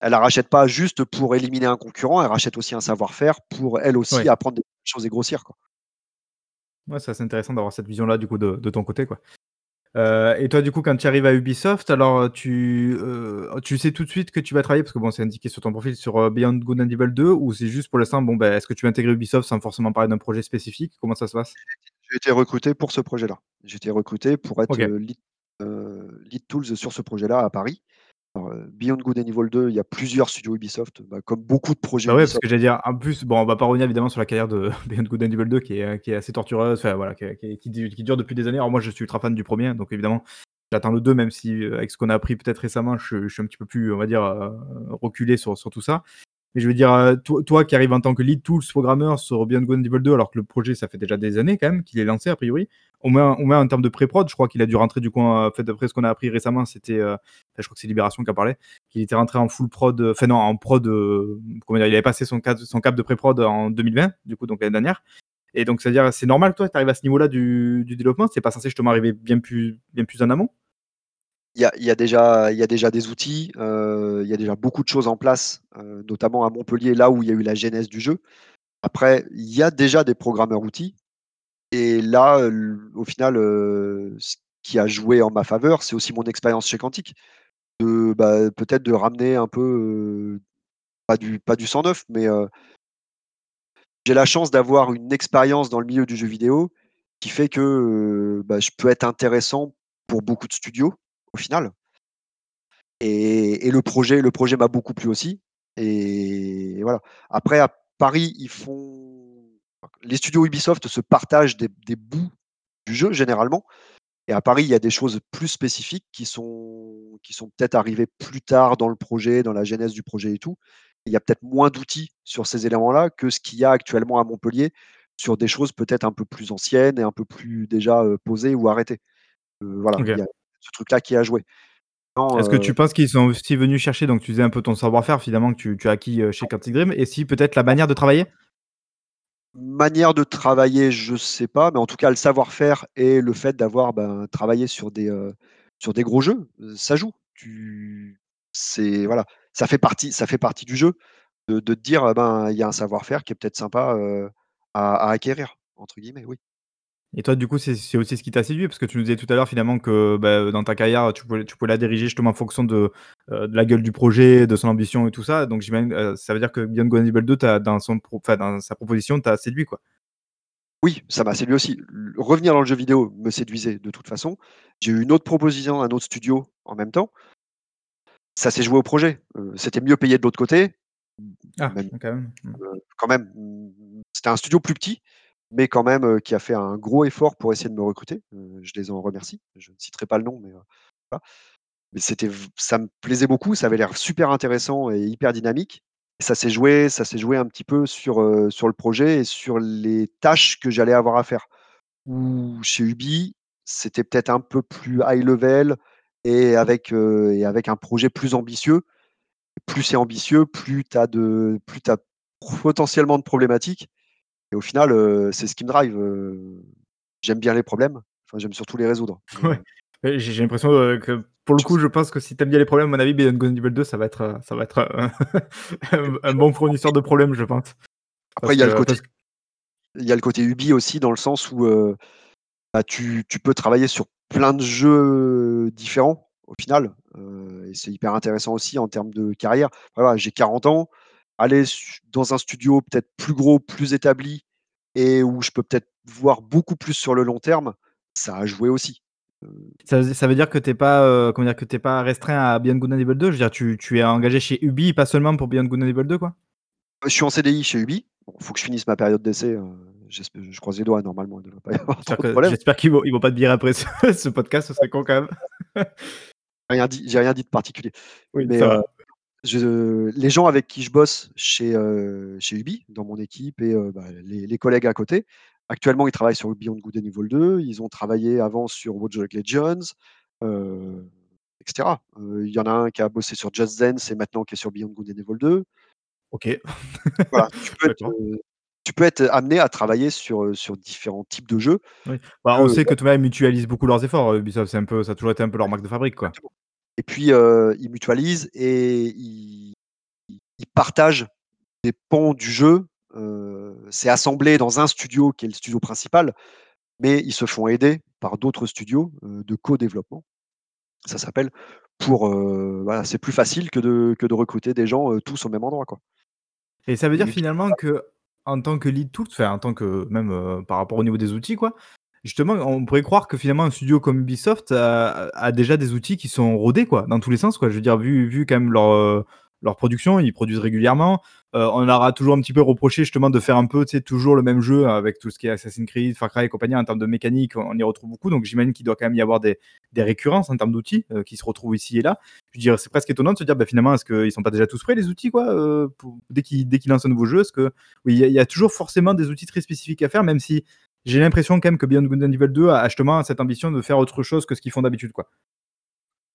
elle la rachète pas juste pour éliminer un concurrent, elle rachète aussi un savoir-faire pour, elle aussi, Ouais. apprendre des choses et grossir, quoi. Ouais, c'est assez intéressant d'avoir cette vision-là, du coup, de de ton côté, quoi. Heu et toi, du coup, quand tu arrives à Ubisoft, alors, tu, heu, tu sais tout de suite que tu vas travailler? Parce que bon, c'est indiqué sur ton profil sur, heu, Beyond Good and Evil 2 ou c'est juste pour l'instant, bon, bah, est-ce que tu vas intégrer Ubisoft sans forcément parler d'un projet spécifique? Comment ça se passe? J'ai été recruté pour ce projet-là. J'ai été recruté pour être, lead tools sur ce projet-là à Paris. Beyond Good and Evil 2, il y a plusieurs studios Ubisoft, bah, comme beaucoup de projets Bah, ouais, parce que j'allais dire, en plus, bon, on va pas revenir évidemment sur la carrière de *laughs* Beyond Good and Evil 2 qui est, heu, qui est assez tortureuse, voilà, qui dure depuis des années. Alors moi, je suis ultra fan du 1er, donc évidemment, j'attends le 2 même si, heu, avec ce qu'on a appris peut-être récemment, je je suis un petit peu plus, on va dire, heu, reculé sur sur tout ça. Mais je veux dire, heu, toi toi qui arrives en tant que lead tools programmeur sur Beyond Good and Evil 2 alors que le projet, ça fait déjà des années quand même qu'il est lancé a priori. Au moins en termes de pré-prod, je crois qu'il a dû rentrer du coup en enfin d'après ce qu'on a appris récemment, c'était, enfin je crois que c'est Libération qui en parlait, qu'il était rentré en full prod, heu, enfin non, en prod? Il avait passé son cap son cap de pré-prod en 2020, du coup, donc l'année dernière. Et donc c'est à dire, c'est normal toi, tu arrives à ce niveau-là du du développement? C'est pas censé justement arriver bien plus bien plus en amont? Il y a déjà y a déjà des outils, heu, il y a déjà beaucoup de choses en place, heu, notamment à Montpellier, là où il y a eu la genèse du jeu. Après, il y a déjà des programmeurs outils et là, au final, heu, ce qui a joué en ma faveur, c'est aussi mon expérience chez Quantic. De, bah, peut-être de ramener un peu, pas du pas du sang neuf, mais, heu j'ai la chance d'avoir une expérience dans le milieu du jeu vidéo qui fait que, bah, je peux être intéressant pour beaucoup de studios, au final. Et et le projet le projet m'a beaucoup plu aussi et voilà. Après à Paris, ils font les studios Ubisoft se partagent des des bouts du jeu généralement et à Paris, il y a des choses plus spécifiques qui sont qui sont peut-être arrivées plus tard dans le projet, dans la genèse du projet et tout. Il y a peut-être moins d'outils sur ces éléments-là que ce qu'il y a actuellement à Montpellier, sur des choses peut-être un peu plus anciennes et un peu plus déjà, heu, posées ou arrêtées. Heu, voilà, il OK. y a ce truc-là qui a joué. Est-ce que heu tu penses qu'ils sont aussi venus chercher, donc tu disais un peu ton savoir-faire finalement que tu tu as acquis, heu, chez Quantic Dream et si peut-être la manière de travailler? Manière de travailler, je sais pas, mais en tout cas le savoir-faire et le fait d'avoir, ben, travaillé sur des, heu, sur des gros jeux, ça joue. Tu c'est voilà, ça fait partie ça fait partie du jeu de de te dire, ben, il y a un savoir-faire qui est peut-être sympa, à «acquérir» entre guillemets, oui. Et toi, du coup, c'est c'est aussi ce qui t'a séduit? Parce que tu nous disais tout à l'heure finalement que, bah, dans ta carrière, tu pouvais tu pouvais la diriger justement en fonction de, heu, de la gueule du projet, de son ambition et tout ça. Donc j'imagine, heu, ça veut dire que Beyond Good and Evil 2 t'a dans son pro enfin dans sa proposition, t'a séduit, quoi? Oui, ça m'a séduit aussi. Revenir dans le jeu vidéo me séduisait de toute façon. J'ai eu une autre proposition, un autre studio en même temps. Ça s'est joué au projet, heu, c'était mieux payé de l'autre côté, Ah, même, quand même. Mmh. heu, quand même, mmh, c'était un studio plus petit, mais quand même, heu, qui a fait un gros effort pour essayer de me recruter. Heu, je les en remercie. Je ne citerai pas le nom, mais. Mais c'était ça me plaisait beaucoup, ça avait l'air super intéressant et hyper dynamique. Ça s'est joué ça s'est joué un petit peu sur, sur le projet et sur les tâches que j'allais avoir à faire. Où chez Ubi, c'était peut-être un peu plus high level et avec, et avec un projet plus ambitieux. Plus c'est ambitieux, plus tu de plus as potentiellement de problématiques et au final, c'est ce qui me drive, j'aime bien les problèmes, enfin j'aime surtout les résoudre, Ouais, j'ai l'impression, que pour le coup, je pense que si tu aimes bien les problèmes, à mon avis, Beyond Good Evil 2, ça va être, ça va être, heu, *laughs* un un bon fournisseur de problèmes, je pense. après il y a le côté parce que il y a le côté Ubi aussi dans le sens où, bah, tu tu peux travailler sur plein de jeux différents au final, et c'est hyper intéressant aussi en termes de carrière. Voilà, j'ai 40 ans, aller dans un studio peut-être plus gros, plus établi et où je peux peut-être voir beaucoup plus sur le long terme, ça a joué aussi. Heu Ça veut ça veut dire que tu es pas, heu, comment dire? Que tu es pas restreint à Beyond Good and Evil 2? Je veux dire, tu tu es engagé chez Ubi, pas seulement pour Beyond Good and Evil 2, quoi? je suis en CDI chez Ubi. Bon, faut que je finisse ma période d'essai, j'esp je croise les doigts, normalement, il J'espère qu'ils vont ils vont pas te virer après ce *laughs* ce podcast, ce serait con quand même. Rien dit j'ai rien dit de particulier. Oui, Mais, ça va. Je les gens avec qui je bosse chez, heu, chez Ubi, dans mon équipe et heu, bah, les les collègues à côté, actuellement, ils travaillent sur Beyond Good and Evil 2, ils ont travaillé avant sur Watch Dogs Legions, heu, et cetera. Heu, il y en a un qui a bossé sur Just Dance et maintenant qui est sur Beyond Good and Evil 2. OK. *laughs* Voilà, tu peux être, D'accord. heu, tu peux être amené à travailler sur, sur différents types de jeux Oui. Bah, on sait que tout de même, ils mutualisent beaucoup leurs efforts, Ubisoft, c'est un peu ça a toujours été un peu leur marque de fabrique, quoi. exactement. Et puis, heu, ils mutualisent et ils partagent des pans du jeu. Heu, c'est assemblé dans un studio qui est le studio principal, mais ils se font aider par d'autres studios, heu, de co-développement, ça s'appelle, pour, voilà, c'est plus facile que de que de recruter des gens, tous au même endroit, quoi. Et ça veut dire finalement qu'en tant que lead tools, enfin en tant que même, par rapport au niveau des outils quoi, justement on pourrait croire que finalement un studio comme Ubisoft a déjà des outils qui sont rodés quoi, dans tous les sens quoi. Je veux dire vu vu quand même leur, heu, leur production, ils produisent régulièrement. Heu, on leur a toujours un petit peu reproché justement de faire un peu, tu sais, toujours le même jeu avec tout ce qui est Assassin's Creed, Far Cry et compagnie en termes de mécanique, on y retrouve beaucoup donc j'imagine qu'il doit quand même y avoir des des récurrences en termes d'outils, heu, qui se retrouvent ici et là. Je veux dire, c'est presque étonnant de se dire, bah, finalement, est-ce qu'ils sont pas déjà tous prêts les outils quoi, heu, pour dès qu'ils lancent un nouveau jeu? Est-ce que oui, il y a toujours forcément des outils très spécifiques à faire, même si j'ai l'impression quand même que Beyond Good and Evil 2 a justement cette ambition de faire autre chose que ce qu'ils font d'habitude, quoi.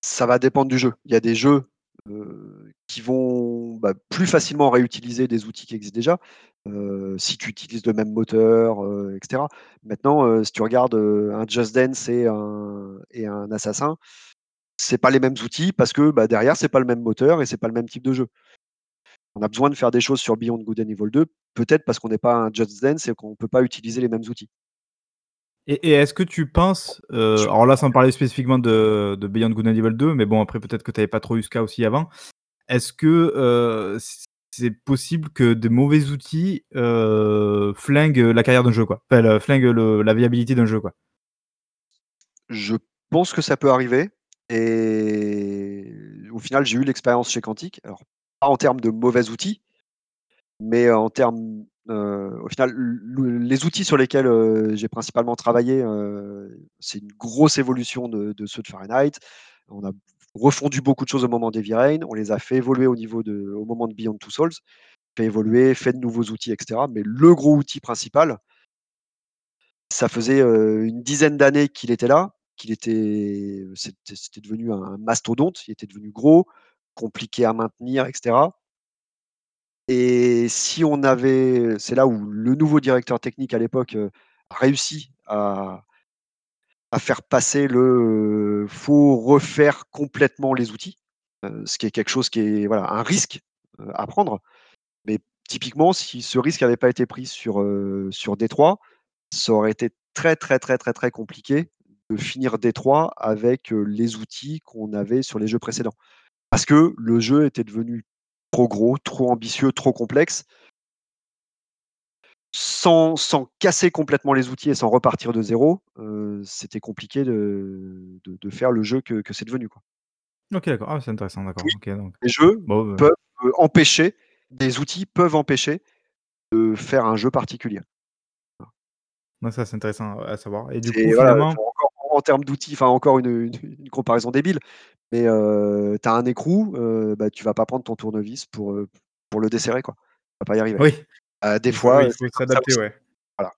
Ça va dépendre du jeu. Il y a des jeux, heu, qui vont, bah, plus facilement réutiliser des outils qui existent déjà, heu, si tu utilises le même moteur, heu, et cetera. Maintenant, si tu regardes, un Just Dance et un et un Assassin, c'est pas les mêmes outils parce que, bah, derrière, c'est pas le même moteur et c'est pas le même type de jeu. On a besoin de faire des choses sur Beyond Good and Evil 2, peut-être parce qu'on n'est pas un Just Dance et qu'on peut pas utiliser les mêmes outils. Et et est-ce que tu penses, heu, alors là, sans parler spécifiquement de de Beyond Good and Evil 2, mais bon, après peut-être que tu avais pas trop eu ce cas aussi avant. Est-ce que, heu, c c'est possible que de mauvais outils, heu, flinguent la carrière d'un jeu, quoi? Enfin, flinguent le la viabilité d'un jeu, quoi? Je pense que ça peut arriver et au final, j'ai eu l'expérience chez Quantic. Alors, en termes de mauvais outils, mais en termes, au final, le les outils sur lesquels, j'ai principalement travaillé, c'est une grosse évolution de ceux de Fahrenheit. On a refondu beaucoup de choses au moment d'Heavy on les a fait évoluer au niveau de au moment de Beyond Two Souls, fait évoluer, fait de nouveaux outils et cetera. Mais le gros outil principal, ça faisait, une dizaine d'années qu'il était là, qu'il était c'était devenu un mastodonte, il était devenu gros, compliqué à maintenir et cetera et si on avait c'est là où le nouveau directeur technique à l'époque, heu, a réussi à à faire passer le, heu, faut refaire complètement les outils, heu, ce qui est quelque chose qui est voilà, un risque, à prendre. Mais typiquement, si ce risque n'avait pas été pris sur, sur Détroit, ça aurait été très, très, très, très, très compliqué de finir Détroit avec, les outils qu'on avait sur les jeux précédents. Parce que le jeu était devenu trop gros, trop ambitieux, trop complexe. Sans sans casser complètement les outils et sans repartir de zéro, heu, c'était compliqué de de de faire le jeu que que c'est devenu, quoi. OK, d'accord. Ah, c'est intéressant, d'accord. Oui, OK, donc les jeux bon, peuvent, heu, empêcher des outils peuvent empêcher de faire un jeu particulier. Ça, c'est intéressant à savoir et du coup, voilà, finalement en termes d'outils, enfin encore une, une une comparaison débile, mais tu as un écrou, heu, bah, tu vas pas prendre ton tournevis pour, pour le desserrer, quoi. Tu vas pas y arriver. oui, des fois, il faut s'adapter, ouais. Voilà.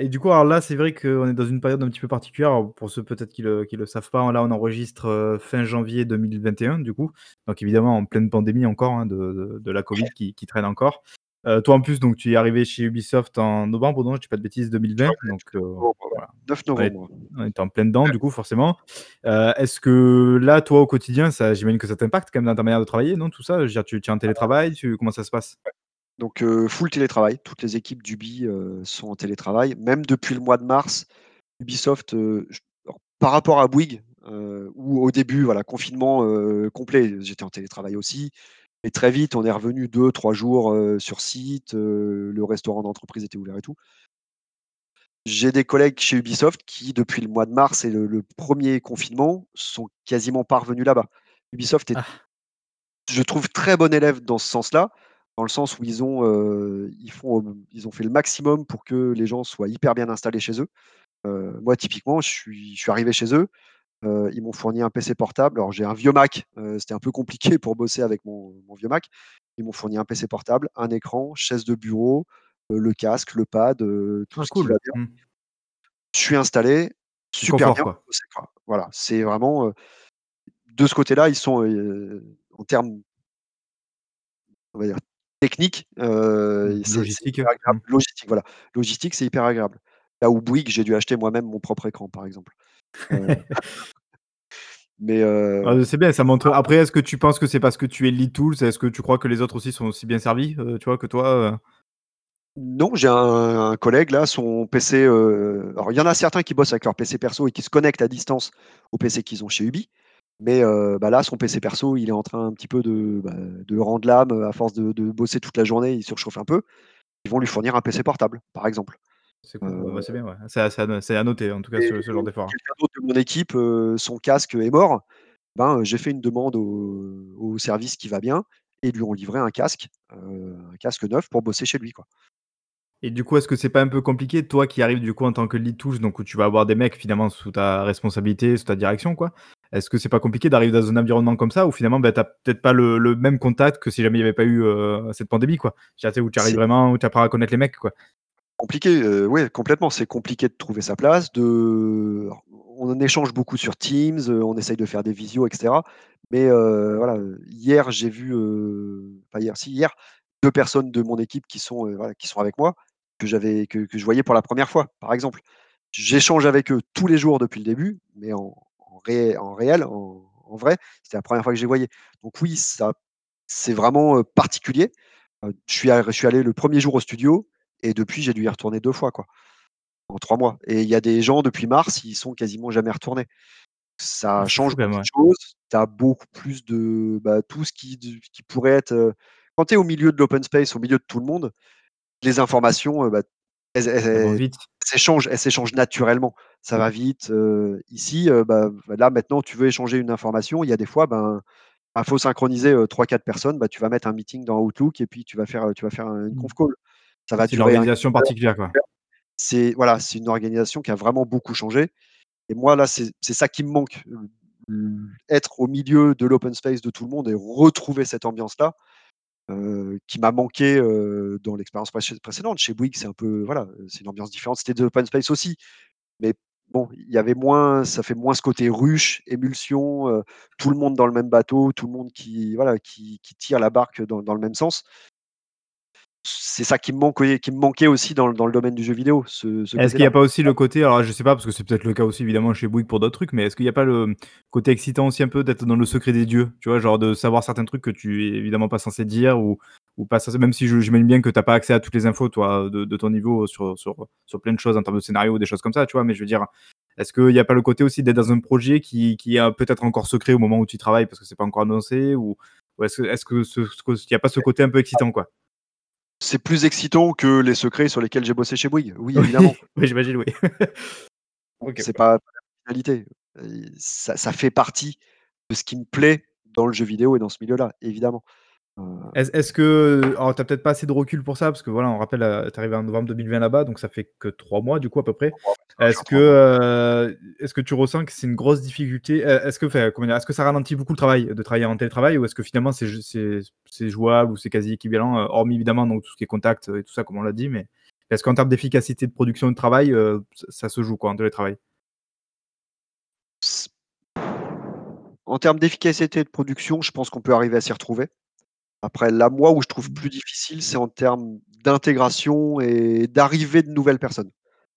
Et du coup, alors là, c'est vrai qu'on est dans une période un petit peu particulière. Alors pour ceux peut-être qui le qui le savent pas, là, on enregistre, fin janvier 2021 du coup. Donc évidemment en pleine pandémie encore, hein, de de de la covid qui qui traîne encore. Heu, toi en plus donc tu es arrivé chez Ubisoft en novembre, non, je dis pas de bêtises, 2020 Ouais, donc heu, novembre, ouais. voilà. 9 On est novembre. on était en plein dedans du coup forcément. Heu, est-ce que là, toi au quotidien, j'imagine que ça t'impacte quand même dans ta manière de travailler, non, tout ça? Je veux dire tu tu es en télétravail, tu comment ça se passe? Donc full télétravail. Toutes les équipes d'Ubi, sont en télétravail. Même depuis le mois de mars, Ubisoft, par rapport à Bouygues, où au début, voilà, confinement, complet, j'étais en télétravail aussi. Et très vite, on est revenu 2-3 jours, heu, sur site, heu, le restaurant d'entreprise était ouvert et tout. J'ai des collègues chez Ubisoft qui, depuis le mois de mars et le le 1er confinement, sont quasiment pas revenus là-bas. Ubisoft est Ah! je trouve très bon élève dans ce sens-là, dans le sens où ils ont, heu, ils font, ils ont fait le maximum pour que les gens soient hyper bien installés chez eux. Heu, moi typiquement, je suis je suis arrivé chez eux, heu, ils m'ont fourni un PC portable. Alors j'ai un vieux Mac, heu, c'était un peu compliqué pour bosser avec mon mon vieux Mac. Ils m'ont fourni un PC portable, un écran, chaise de bureau, heu, le casque, le pad, tout Ah ce qui va bien. Mmh. Je suis installé, super confort, bien quoi. quoi. Voilà, c'est vraiment, de ce côté-là, ils sont, en termes on va dire technique, Mmh, logistique, hyper agréable. mmh. Logistique, voilà. Logistique, c'est hyper agréable. Là où Bouygues, j'ai dû acheter moi-même mon propre écran, par exemple. *laughs* Mais Ah, heu, heu, c'est bien, ça montre vraiment après, est-ce que tu penses que c'est parce que tu es lead tools? Est-ce que tu crois que les autres aussi sont aussi bien servis, heu, tu vois, que toi, heu? Non, j'ai un un collègue là, son PC, alors il y en a certains qui bossent avec leur PC perso et qui se connectent à distance au PC qu'ils ont chez Ubi. Mais bah, là, son PC perso, il est en train un petit peu de, bah, de le rendre l'âme, à force de de bosser toute la journée, il surchauffe un peu. Ils vont lui fournir un PC portable, par exemple. C'est cool, bah, c'est bien, ouais. C'est à c'est noter, en tout cas, ce ce genre d'effort. quelqu'un d'autre de mon équipe, heu, son casque est mort. Ben, j'ai fait une demande au au service qui va bien et ils lui ont livré un casque, heu, un casque neuf pour bosser chez lui, quoi. Et du coup, est-ce que c'est pas un peu compliqué, toi qui arrives du coup en tant que lead tools, donc où tu vas avoir des mecs finalement sous ta responsabilité, sous ta direction quoi. Est-ce que c'est pas compliqué d'arriver dans un environnement comme ça où finalement, bah, tu as peut-être pas le le même contact que si jamais il y avait pas eu, cette pandémie quoi? Où tu arrives vraiment, où tu apprends à connaître les mecs quoi? Compliqué, heu, ouais, complètement. C'est compliqué de trouver sa place, on échange beaucoup sur Teams, heu, on essaye de faire des visios et cetera. Mais heu, voilà, hier, j'ai vu, heu, pas hier, si hier, 2 personnes de mon équipe qui sont, qui sont avec moi, que j'avais que que je voyais pour la 1re fois, par exemple. J'échange avec eux tous les jours depuis le début, mais en ré en réel, en vrai, c'était la 1re fois que je les voyais. Donc oui, ça c'est vraiment, particulier. Je suis allé le 1er jour au studio et depuis, j'ai dû y retourner 2 fois, quoi, en 3 mois. Et il y a des gens depuis mars, ils sont quasiment jamais retournés. Ah, Ça fou change beaucoup de choses. Tu as beaucoup plus de, bah, tout ce qui pourrait être, quand tu es au milieu de l'open space, au milieu de tout le monde, les informations, bah, elles elles s'échangent elles s'échangent naturellement. Ça va vite, ici, bah, là maintenant, tu veux échanger une information, il y a des fois, ben, bah, faut synchroniser, heu, 3-4 personnes, bah, tu vas mettre un meeting dans Outlook et puis tu vas faire, tu vas faire un une Mmh. conf call. Ça va C'est une un organisation particulière quoi. c'est voilà, c'est une organisation qui a vraiment beaucoup changé et moi là, c'est ça qui me manque, être au milieu de l'open space de tout le monde et retrouver cette ambiance-là, heu, qui m'a manqué, heu, dans l'expérience précé précédente. Chez Bouygues, c'est un peu voilà, c'est une ambiance différente. C'était de l'open space aussi, mais bon, il y avait moins ça fait moins ce côté ruche, émulsion, heu, tout le monde dans le même bateau, tout le monde qui voilà, qui qui tire la barque dans dans le même sens. C'est ça qui me qui manquait aussi dans le dans le domaine du jeu vidéo, ce ce Est-ce qu'il y a pas aussi le côté alors je sais pas parce que c'est peut-être le cas aussi évidemment chez Bouygues pour d'autres trucs, mais est-ce qu'il y a pas le, côté excitant aussi un peu d'être dans le secret des dieux? Tu vois? Genre de savoir certains trucs que tu es évidemment pas censé dire ou ou pas censé même si je j'imagine bien que tu as pas accès à toutes les infos toi, de de ton niveau sur sur sur plein de choses en termes de scénario ou des choses comme ça, tu vois? Mais je veux dire, est-ce qu'il y a pas le côté aussi d'être dans un projet qui qui est peut-être encore secret au moment où tu travailles parce que c'est pas encore annoncé ou ou est-ce que est-ce que ce ce que a pas ce côté un peu excitant quoi? C'est plus excitant que les secrets sur lesquels j'ai bossé chez Bouygues. Oui, évidemment. *laughs* oui, j'imagine, oui. *laughs* C'est ouais. pas la finalité. Ça ça fait partie de ce qui me plaît dans le jeu vidéo et dans ce milieu-là, évidemment. Heu Est-ce que alors tu as peut-être pas assez de recul pour ça parce que voilà, on rappelle, heu, tu es arrivé en novembre 2020 là-bas, donc ça fait que 3 mois du coup à peu près. 3 mois, ouais, ça va Est-ce faire que, 3 mois. heu, est-ce que tu ressens que c'est une grosse difficulté? Heu, est-ce que enfin, comment dire? Est-ce que ça ralentit beaucoup le travail de travailler en télétravail ou est-ce que finalement c'est ju c'est c'est jouable ou c'est quasi équivalent, heu, hormis évidemment donc tout ce qui est contact, et tout ça comme on l'a dit, mais est-ce qu'en termes d'efficacité de production de travail, ça se joue quoi en télétravail? En termes d'efficacité de production, je pense qu'on peut arriver à s'y retrouver. Après là, moi, où je trouve plus difficile, c'est en termes d'intégration et d'arrivée de nouvelles personnes.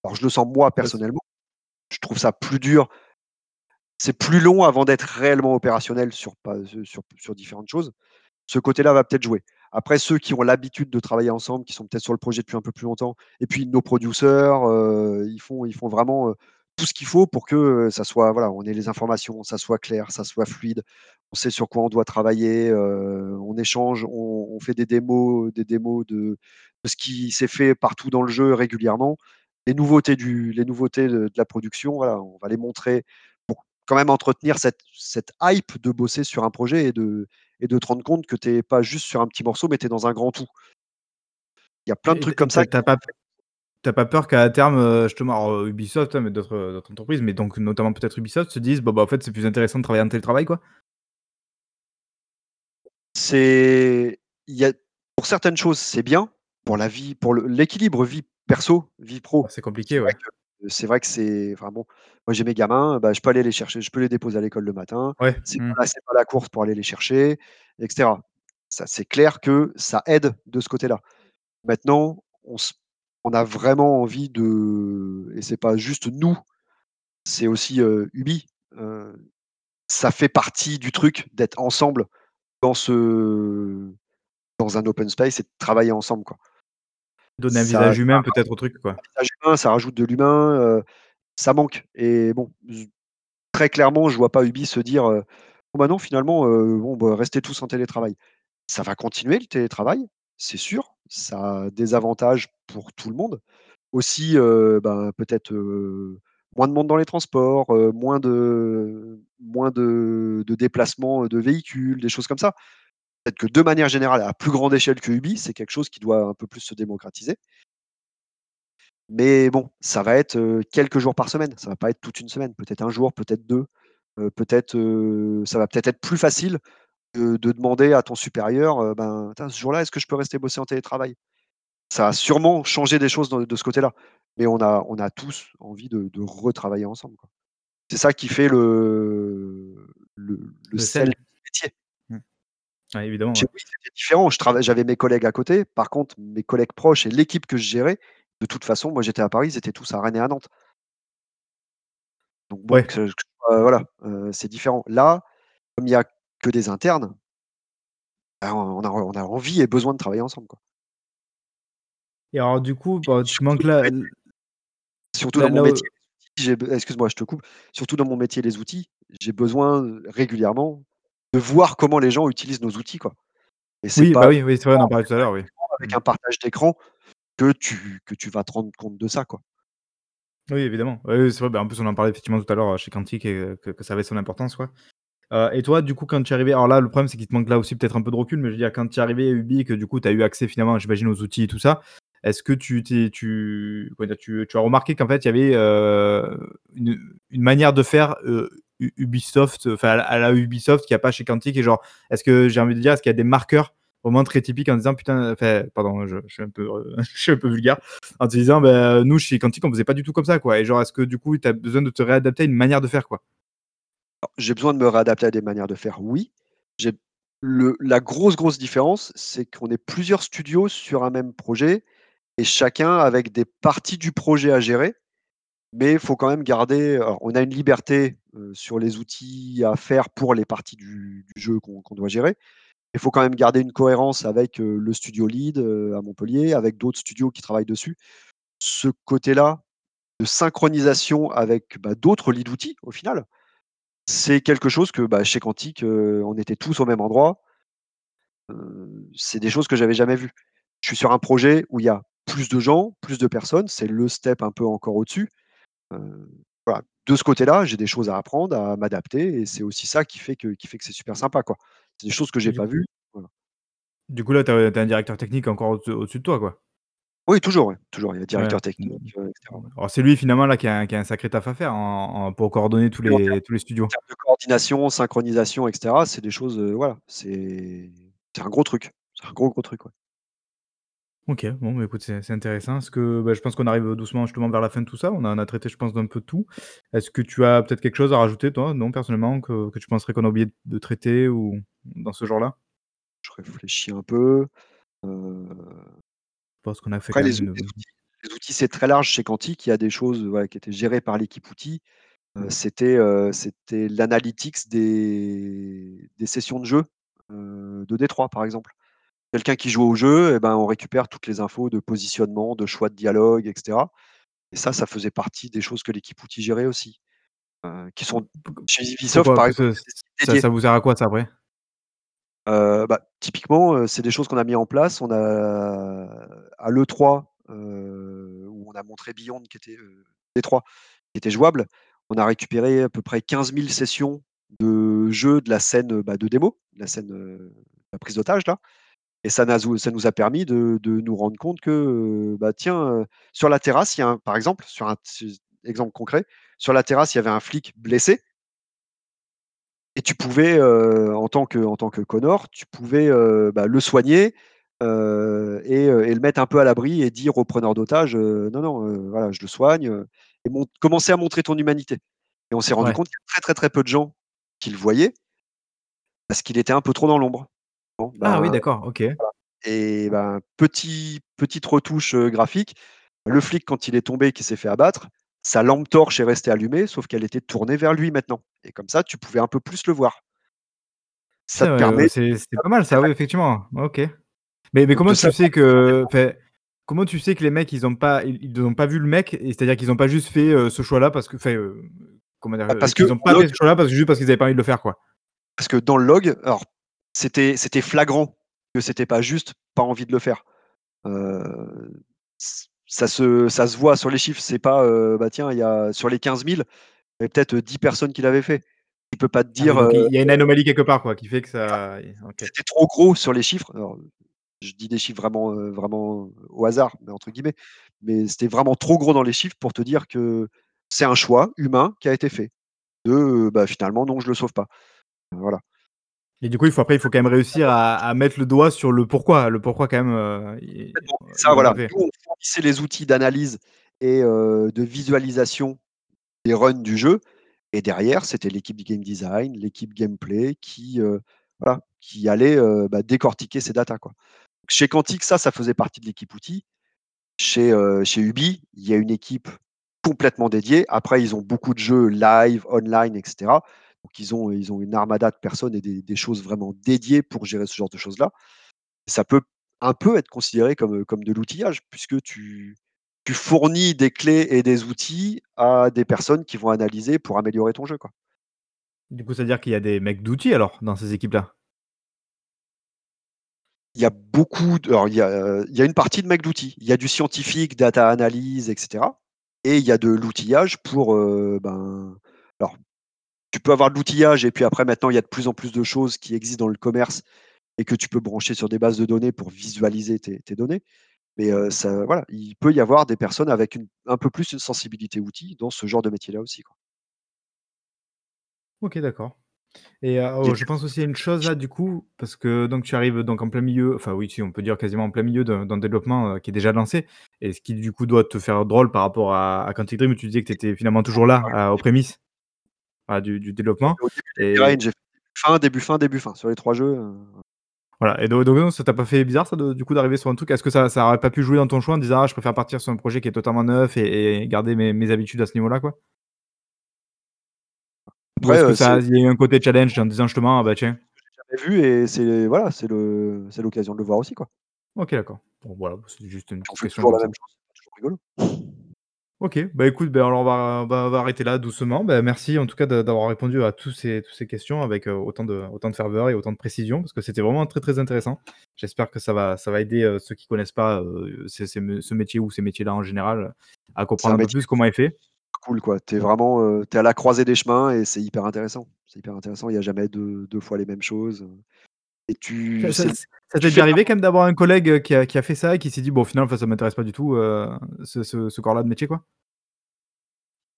Alors je le sens moi personnellement, je trouve ça plus dur c'est plus long avant d'être réellement opérationnel sur heu, sur sur différentes choses. Ce côté-là va peut-être jouer. Après ceux qui ont l'habitude de travailler ensemble, qui sont peut-être sur le projet depuis un peu plus longtemps et puis nos producers, heu, ils font ils font vraiment, heu, tout ce qu'il faut pour que, ça soit voilà, on ait les informations, ça soit clair, ça soit fluide. On sait sur quoi on doit travailler, on échange, on on fait des démos des démos de de ce qui s'est fait partout dans le jeu régulièrement. Les nouveautés du les nouveautés de de la production, voilà, on va les montrer pour quand même entretenir cette cette hype de bosser sur un projet et de et de te rendre compte que tu es pas juste sur un petit morceau, mais tu es dans un grand tout. Il y a plein de trucs comme ça tu as pas tu as pas peur qu'à terme, heu, justement alors, heu, Ubisoft, hein, mais d'autres, heu, d'autres entreprises, mais donc notamment peut-être Ubisoft se disent: «Bon, bah, en fait, c'est plus intéressant de travailler en télétravail, quoi»? C'est il y a pour certaines choses, c'est bien, pour la vie, pour l'équilibre vie perso, vie pro. c'est C'est compliqué, ouais. que c'est vrai que c'est enfin bon, moi j'ai mes gamins, bah, je peux aller les chercher, je peux les déposer à l'école le matin. Ouais, C'est mmh. pas la c'est pas la course pour aller les chercher et cetera. Ça, c'est clair que ça aide de ce côté-là. Maintenant, on a vraiment envie de et c'est pas juste nous, c'est aussi, heu, Ubi, heu, ça fait partie du truc d'être ensemble dans ce dans un open space et de travailler ensemble, quoi. Donner un Ça visage humain peut-être au truc, quoi. un visage humain, ça rajoute de l'humain, ça manque et bon, très clairement, je vois pas Ubi se dire, heu: «Bon, bah, non, finalement, bon, bah, restez tous en télétravail». Ça va continuer le télétravail, c'est sûr, ça a des avantages pour tout le monde. Aussi, ben, peut-être, moins de monde dans les transports, moins de moins de de déplacements, de véhicules, des choses comme ça. Peut-être que de manière générale, à plus grande échelle que Ubi, c'est quelque chose qui doit un peu plus se démocratiser. Mais bon, ça va être, quelques jours par semaine, ça va pas être toute une semaine, peut-être 1 jour, peut-être 2, heu, peut-être, ça va peut-être être plus facile de de demander à ton supérieur, ben: «Tain, ce jour-là, est-ce que je peux rester bosser en télétravail?» Ça a sûrement changé des choses de ce côté-là, mais on a on a tous envie de de retravailler ensemble. C'est ça qui fait le le le Le sel sel? du métier. Ouais, évidemment, Chez ouais. oui, c'était différent, je j'avais mes collègues à côté, par contre, mes collègues proches et l'équipe que je gérais, de toute façon, moi j'étais à Paris, ils étaient tous à Rennes et à Nantes. Donc bon, Ouais. que que heu, voilà, heu, c'est différent. Là, comme il y a que des internes bah, on a on a envie et besoin de travailler ensemble, quoi. Et alors du coup, bah, tu manques là surtout là dans mon là, métier, j'ai be excuse-moi, je te coupe. Surtout dans mon métier, les outils, j'ai besoin, heu, régulièrement de voir comment les gens utilisent nos outils, quoi. Et c'est Oui, bah, pas oui, oui, c'est vrai, on en parlait tout à l'heure, oui. avec un partage d'écran que tu que tu vas te rendre compte de ça, quoi. Oui, évidemment. Oui, c'est vrai, bah, en plus, on en parlait effectivement tout à l'heure, heu, chez Quantique et heu, que que ça avait son importance, quoi. Heu, et toi, du coup, quand tu es arrivé alors là, le problème, c'est qu'il te manque là aussi peut-être un peu de recul, mais je veux dire quand tu es arrivé à Ubi et que du coup, tu as eu accès finalement, j'imagine, aux outils et tout ça, est-ce que tu t'es tu? Tu tu as remarqué qu'en fait, il y avait, une une manière de faire, Ubisoft, enfin à la Ubisoft qu'il y a pas chez Quantique et genre, est-ce que j'ai envie de dire, est-ce qu'il y a des marqueurs vraiment très typiques en disant: «Putain» pardon, *laughs* je suis un peu, vulgaire, en te disant: «Bah, nous, chez Quantique, on faisait pas du tout comme ça, quoi» et genre, est-ce que du coup, tu as besoin de te réadapter à une manière de faire, quoi? J'ai besoin de me réadapter à des manières de faire, oui. J'ai le la grosse, grosse différence, c'est qu'on est plusieurs studios sur un même projet et chacun avec des parties du projet à gérer. Mais il faut quand même garder on a une liberté, sur les outils à faire pour les parties du jeu qu'on doit gérer. Il faut quand même garder une cohérence avec, le studio lead, à Montpellier, avec d'autres studios qui travaillent dessus. Ce côté-là de synchronisation avec, bah, d'autres leads outils, au final, c'est quelque chose que, bah, chez Quantique, on était tous au même endroit. C'est des choses que j'avais jamais vues. Je suis sur un projet où il y a plus de gens, plus de personnes, c'est le step un peu encore au-dessus. Voilà, de ce côté-là, j'ai des choses à apprendre, à m'adapter et c'est aussi ça qui fait que qui fait que c'est super sympa, quoi. C'est des choses que j'ai pas vues, voilà. du coup, là, tu as un directeur technique encore au-dessus au-dessus de toi, quoi? Oui, toujours, ouais, toujours, il y a Ouais, directeur mmh technique, heu, et cetera, mh. ouais. Alors c'est lui finalement là qui a qui a un sacré taf à faire en en pour coordonner tous en termes les tous les en studios? termes de coordination, synchronisation et cetera, c'est des choses, heu, voilà, c'est c'est un gros truc. C'est un gros, gros truc, ouais. OK, bon, bah, écoute, c'est c'est intéressant. Est-ce que bah, je pense qu'on arrive, doucement justement vers la fin de tout ça. On a on a traité, je pense, d'un peu tout. Est-ce que tu as peut-être quelque chose à rajouter toi, non, personnellement, que que tu penserais qu'on a oublié de traiter ou dans ce genre-là? Je réfléchis un peu, heu Je pense qu'on a fait après quand même les une, les outils les outils, c'est très large chez Quantique. Il y a des choses, voilà, qui étaient gérées par l'équipe outils. Heu, c'était, heu, c'était l'analytics des des sessions de jeu, heu, de D3, par exemple. Quelqu'un qui joue au jeu et ben, on récupère toutes les infos de positionnement, de choix de dialogue, et cetera et ça, ça faisait partie des choses que l'équipe outils gérait aussi, heu, qui sont chez Ubisoft, par exemple, ça vous sert à quoi ça après? Heu, bah, typiquement, heu, c'est des choses qu'on a mis en place. On a à l'E3, heu, où on a montré Beyond qui était, heu, D3 qui était jouable. On a récupéré à peu près 15 000 sessions de jeu de la scène, bah, de démo, de la scène, heu, la prise d'otage là et ça nous a permis de de nous rendre compte que, heu, bah, tiens, heu, sur la terrasse, il y a un par exemple, sur un exemple concret, sur la terrasse, il y avait un flic blessé et tu pouvais, heu, en tant que en tant que Connor, tu pouvais, bah, le soigner, et le mettre un peu à l'abri et dire au preneur d'otage, «Non, non, voilà, je le soigne», et commencer à montrer ton humanité et on s'est rendu Ouais. compte qu'il y a très, très, très peu de gens qui le voyaient parce qu'il était un peu trop dans l'ombre. Ah oui, ben, d'accord, OK. voilà et ben, petit petite retouche, graphique, le flic quand il est tombé, qu'il s'est fait abattre, sa lampe torche est restée allumée, sauf qu'elle était tournée vers lui maintenant et comme ça, tu pouvais un peu plus le voir. Ça te permet c'est pas mal ça, oui, effectivement. OK. Mais mais comment tu sais que *unintelligible* comment tu sais que les mecs, ils ont pas ils ils ont pas vu le mec et c'est-à-dire qu'ils ont pas juste fait, ce choix-là parce que heu, comment dire? Heu, parce qu'ils ont pas log fait ce choix-là parce que juste parce qu'ils avaient pas envie de le faire, quoi? parce que dans le log, alors c'était c'était flagrant que c'était pas juste pas envie de le faire. Ça se ça se voit sur les chiffres, c'est pas, bah, tiens, il y a sur les 15 000, il y avait peut-être, heu, 10 personnes qui l'avaient fait. Tu peux pas te Ah dire, il y a une anomalie quelque part, quoi, qui fait que ça OK. c'était trop gros sur les chiffres. Alors, je dis des chiffres vraiment, vraiment «au hasard», mais entre guillemets, mais c'était vraiment trop gros dans les chiffres pour te dire que c'est un choix humain qui a été fait de, bah, finalement non, je le sauve pas. Voilà. Et du coup, il faut après, il faut quand même réussir à à mettre le doigt sur le pourquoi, le pourquoi quand même, ils ça voilà, nous on fournissait les outils d'analyse et heu, de visualisation des runs du jeu et derrière, c'était l'équipe du game design, l'équipe gameplay qui, heu, voilà, qui allait, bah, décortiquer ces datas, quoi. Chez Quantique, ça, ça faisait partie de l'équipe outils. Chez, chez Ubi, il y a une équipe complètement dédiée. Après, ils ont beaucoup de jeux live, online et cetera. Donc ils ont ils ont une armada de personnes et des des choses vraiment dédiées pour gérer ce genre de choses-là. Ça peut un peu être considéré comme, de l'outillage puisque tu tu fournis des clés et des outils à des personnes qui vont analyser pour améliorer ton jeu, quoi. Du coup, ça veut dire qu'il y a des mecs d'outils alors, dans ces équipes-là? Il y a beaucoup de alors il y a, il y a une partie de mecs d'outils. Il y a du scientifique, data analyse et cetera et il y a de l'outillage pour, heu, ben, alors tu peux avoir de l'outillage et puis après maintenant il y a de plus en plus de choses qui existent dans le commerce et que tu peux brancher sur des bases de données pour visualiser tes tes données. Mais, heu, ça voilà, il peut y avoir des personnes avec une un peu plus une sensibilité outils dans ce genre de métier-là aussi, quoi. OK, d'accord. Et a oh, je pense aussi à une chose là, du coup, parce que donc tu arrives donc en plein milieu, enfin oui, si on peut dire quasiment en plein milieu d'un développement, heu, qui est déjà lancé et ce qui du coup doit te faire drôle par rapport à à Quantic Dream où tu disais que tu étais finalement toujours là, à aux prémices, du du développement Au début et j'ai fait fin, début, fin, début, fin sur les 3 jeux, heu voilà et do donc ça t'a pas fait bizarre ça de du coup d'arriver sur un truc? Est-ce que ça ça aurait pas pu jouer dans ton choix en disant: «Ah je préfère partir sur un projet qui est totalement neuf et et garder mes mes habitudes à ce niveau-là, quoi»? Ou après, est-ce que heu, ça c'est il y a eu un côté challenge en disant justement: «Ah bah tiens» jamais vu et c'est voilà, c'est le c'est l'occasion de le voir aussi, quoi. OK d'accord. Bon voilà, c'est juste une question toujours la même chose, c'est toujours rigolo. OK, bah, écoute, ben, alors on va on va on va arrêter là doucement. Bah, merci en tout cas d'avoir répondu à tous ces tous ces questions avec, heu, autant de autant de ferveur et autant de précision parce que c'était vraiment très, très intéressant. J'espère que ça va ça va aider, heu, ceux qui connaissent pas, heu, ces ces me ce métier ou ces métiers-là en général, à C'est comprendre un un peu métier plus comment est fait. cool, quoi. Tu es vraiment, à la croisée des chemins et c'est hyper intéressant. C'est hyper intéressant, il y a jamais deux 2 fois les mêmes choses, et tu Ça c'est ça tu t'est fais déjà arrivé quand même d'avoir un collègue, heu, qui a qui a fait ça et qui s'est dit: «Bon au final, enfin ça m'intéresse pas du tout, heu, ce ce ce corps-là de métier, quoi»?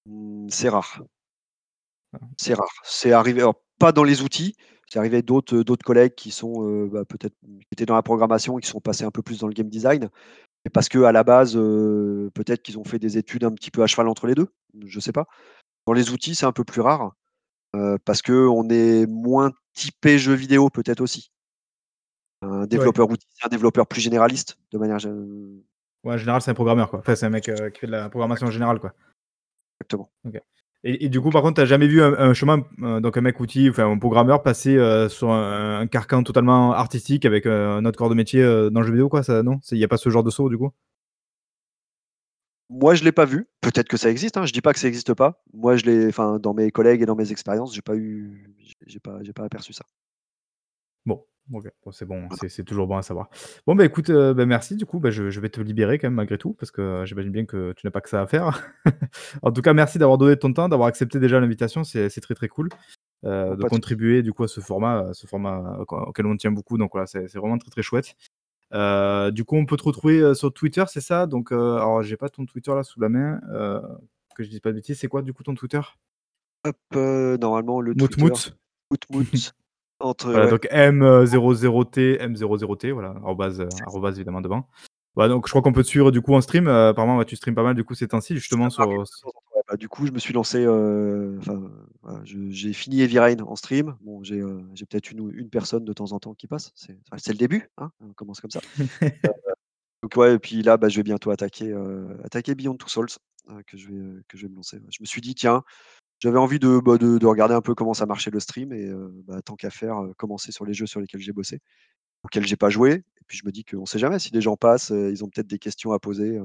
mmh, c'est rare. Ah. C'est rare. C'est arrivé alors pas dans les outils, c'est arrivé d'autres, heu, d'autres collègues qui sont, bah, peut-être qui étaient dans la programmation et qui sont passés un peu plus dans le game design. Mais parce qu'à la base, peut-être qu'ils ont fait des études un petit peu à cheval entre les 2, je sais pas. Dans les outils, c'est un peu plus rare, parce qu'on est moins typé jeux vidéo peut-être aussi. Un Ouais. développeur outil, c'est un développeur plus généraliste de manière Ouais, en général, c'est un programmeur, quoi. Enfin, c'est un mec, heu, qui fait de la programmation générale, quoi. exactement. Et, du coup, par contre, tu n'as jamais vu un, chemin, donc un mec outil, enfin un programmeur passer sur un, carcan totalement artistique avec un autre corps de métier dans le jeu vidéo, quoi ça, Non? Il n'y a pas ce genre de saut, du coup? Moi, je l'ai pas vu. Peut-être que ça existe. Hein. Je dis pas que ça n'existe pas. Moi, je l'ai, enfin, dans mes collègues et dans mes expériences, j'ai pas eu, j'ai pas, j'ai pas aperçu ça. Bon, OK. c'est bon, c'est toujours bon à savoir. Bon, bah, écoute, euh, bah, merci du coup, bah, je vais te libérer quand même malgré tout parce que, euh, j'imagine bien que tu n'as pas que ça à faire. *laughs* En tout cas, merci d'avoir donné ton temps, d'avoir accepté déjà l'invitation, c'est très, très cool, euh, de contribuer du coup à ce format, ce format, auquel on tient beaucoup donc voilà, c'est vraiment très, très chouette. du coup, on peut te retrouver, sur Twitter, c'est ça? Donc, alors j'ai pas ton Twitter là sous la main, que je dise pas de bêtises, c'est quoi du coup ton Twitter? Hop, normalement le Twitter, Moutmout. Voilà, donc M00T, M00T, voilà, arrobase, euh, évidemment devant. Voilà, donc je crois qu'on peut te suivre du coup en stream. Euh, apparemment, tu streams pas mal du coup ces temps-ci, justement sur. Bah, du coup, je me suis lancé. Euh, j'ai fini Heavy Rain en stream. Bon, j'ai peut-être une, une personne de temps en temps qui passe. C'est le début, hein, on commence comme ça. *laughs* donc ouais, et puis là, bah, je vais bientôt attaquer, attaquer Beyond Two Souls, que je vais, que je vais me lancer. Je me suis dit, tiens, j'avais envie bah, de, de, regarder un peu comment ça marchait le stream et bah, tant qu'à faire, commencer sur les jeux sur lesquels j'ai bossé, auxquels j'ai pas joué. Et puis je me dis qu'on ne sait jamais si les gens passent, ils ont peut-être des questions à poser,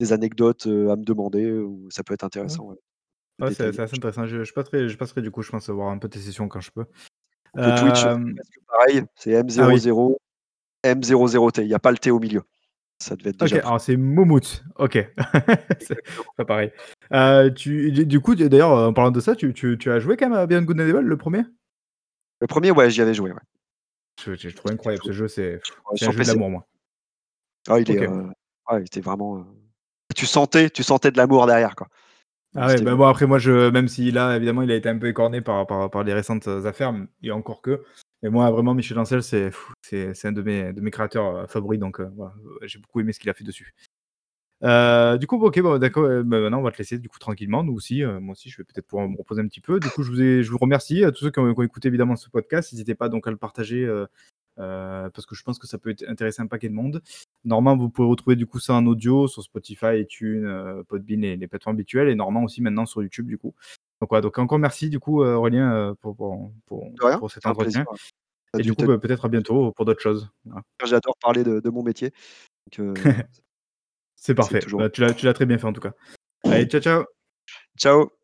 des anecdotes à me demander, ou ça peut être intéressant. Ouais, c'est assez intéressant. Je, passerai, je passerai du coup, je pense, voir un peu tes sessions quand je peux. Le Twitch, pareil, c'est M00, ah M00T, il n'y a pas le T au milieu. Ça devait être déjà. Ok, alors c'est Momout. Ok. *laughs* c'est pas pareil. Euh, tu, du coup, d'ailleurs, en parlant de ça, tu, tu, tu, as joué quand même à Beyond Good and Evil, le premier? Le premier, ouais, j'y avais joué. Ouais. Je, je, trouve incroyable ce jeu, c'est un jeu d'amour, moi. Ah, il, est, euh, il était vraiment. Euh, tu sentais, tu sentais de l'amour derrière, quoi. Ah ouais, bah bon, après, moi, je, même si là, évidemment, il a été un peu écorné par, par, par les récentes affaires, et encore que. Mais moi, vraiment, Michel Ancel, c'est un de mes, créateurs favoris, donc voilà, j'ai beaucoup aimé ce qu'il a fait dessus. Euh, du coup, ok, bon, d'accord. Euh, bah, maintenant, on va te laisser du coup tranquillement. Nous aussi, euh, moi aussi, je vais peut-être pouvoir me reposer un petit peu. Du coup, je vous, remercie à tous ceux qui ont, écouté évidemment ce podcast. N'hésitez pas donc à le partager parce que je pense que ça peut intéresser un paquet de monde. Normalement, vous pouvez retrouver du coup ça en audio sur Spotify, iTunes, Podbean et les plateformes habituelles, et normalement aussi maintenant sur YouTube du coup. Donc, donc encore merci du coup Aurélien pour, pour, pour, cet entretien. Et du coup, bah, peut-être à bientôt pour d'autres choses. J'adore parler de, de, mon métier. Donc, *laughs* C'est parfait. Bah, tu l'as très bien fait en tout cas. Allez, ciao, ciao. Ciao.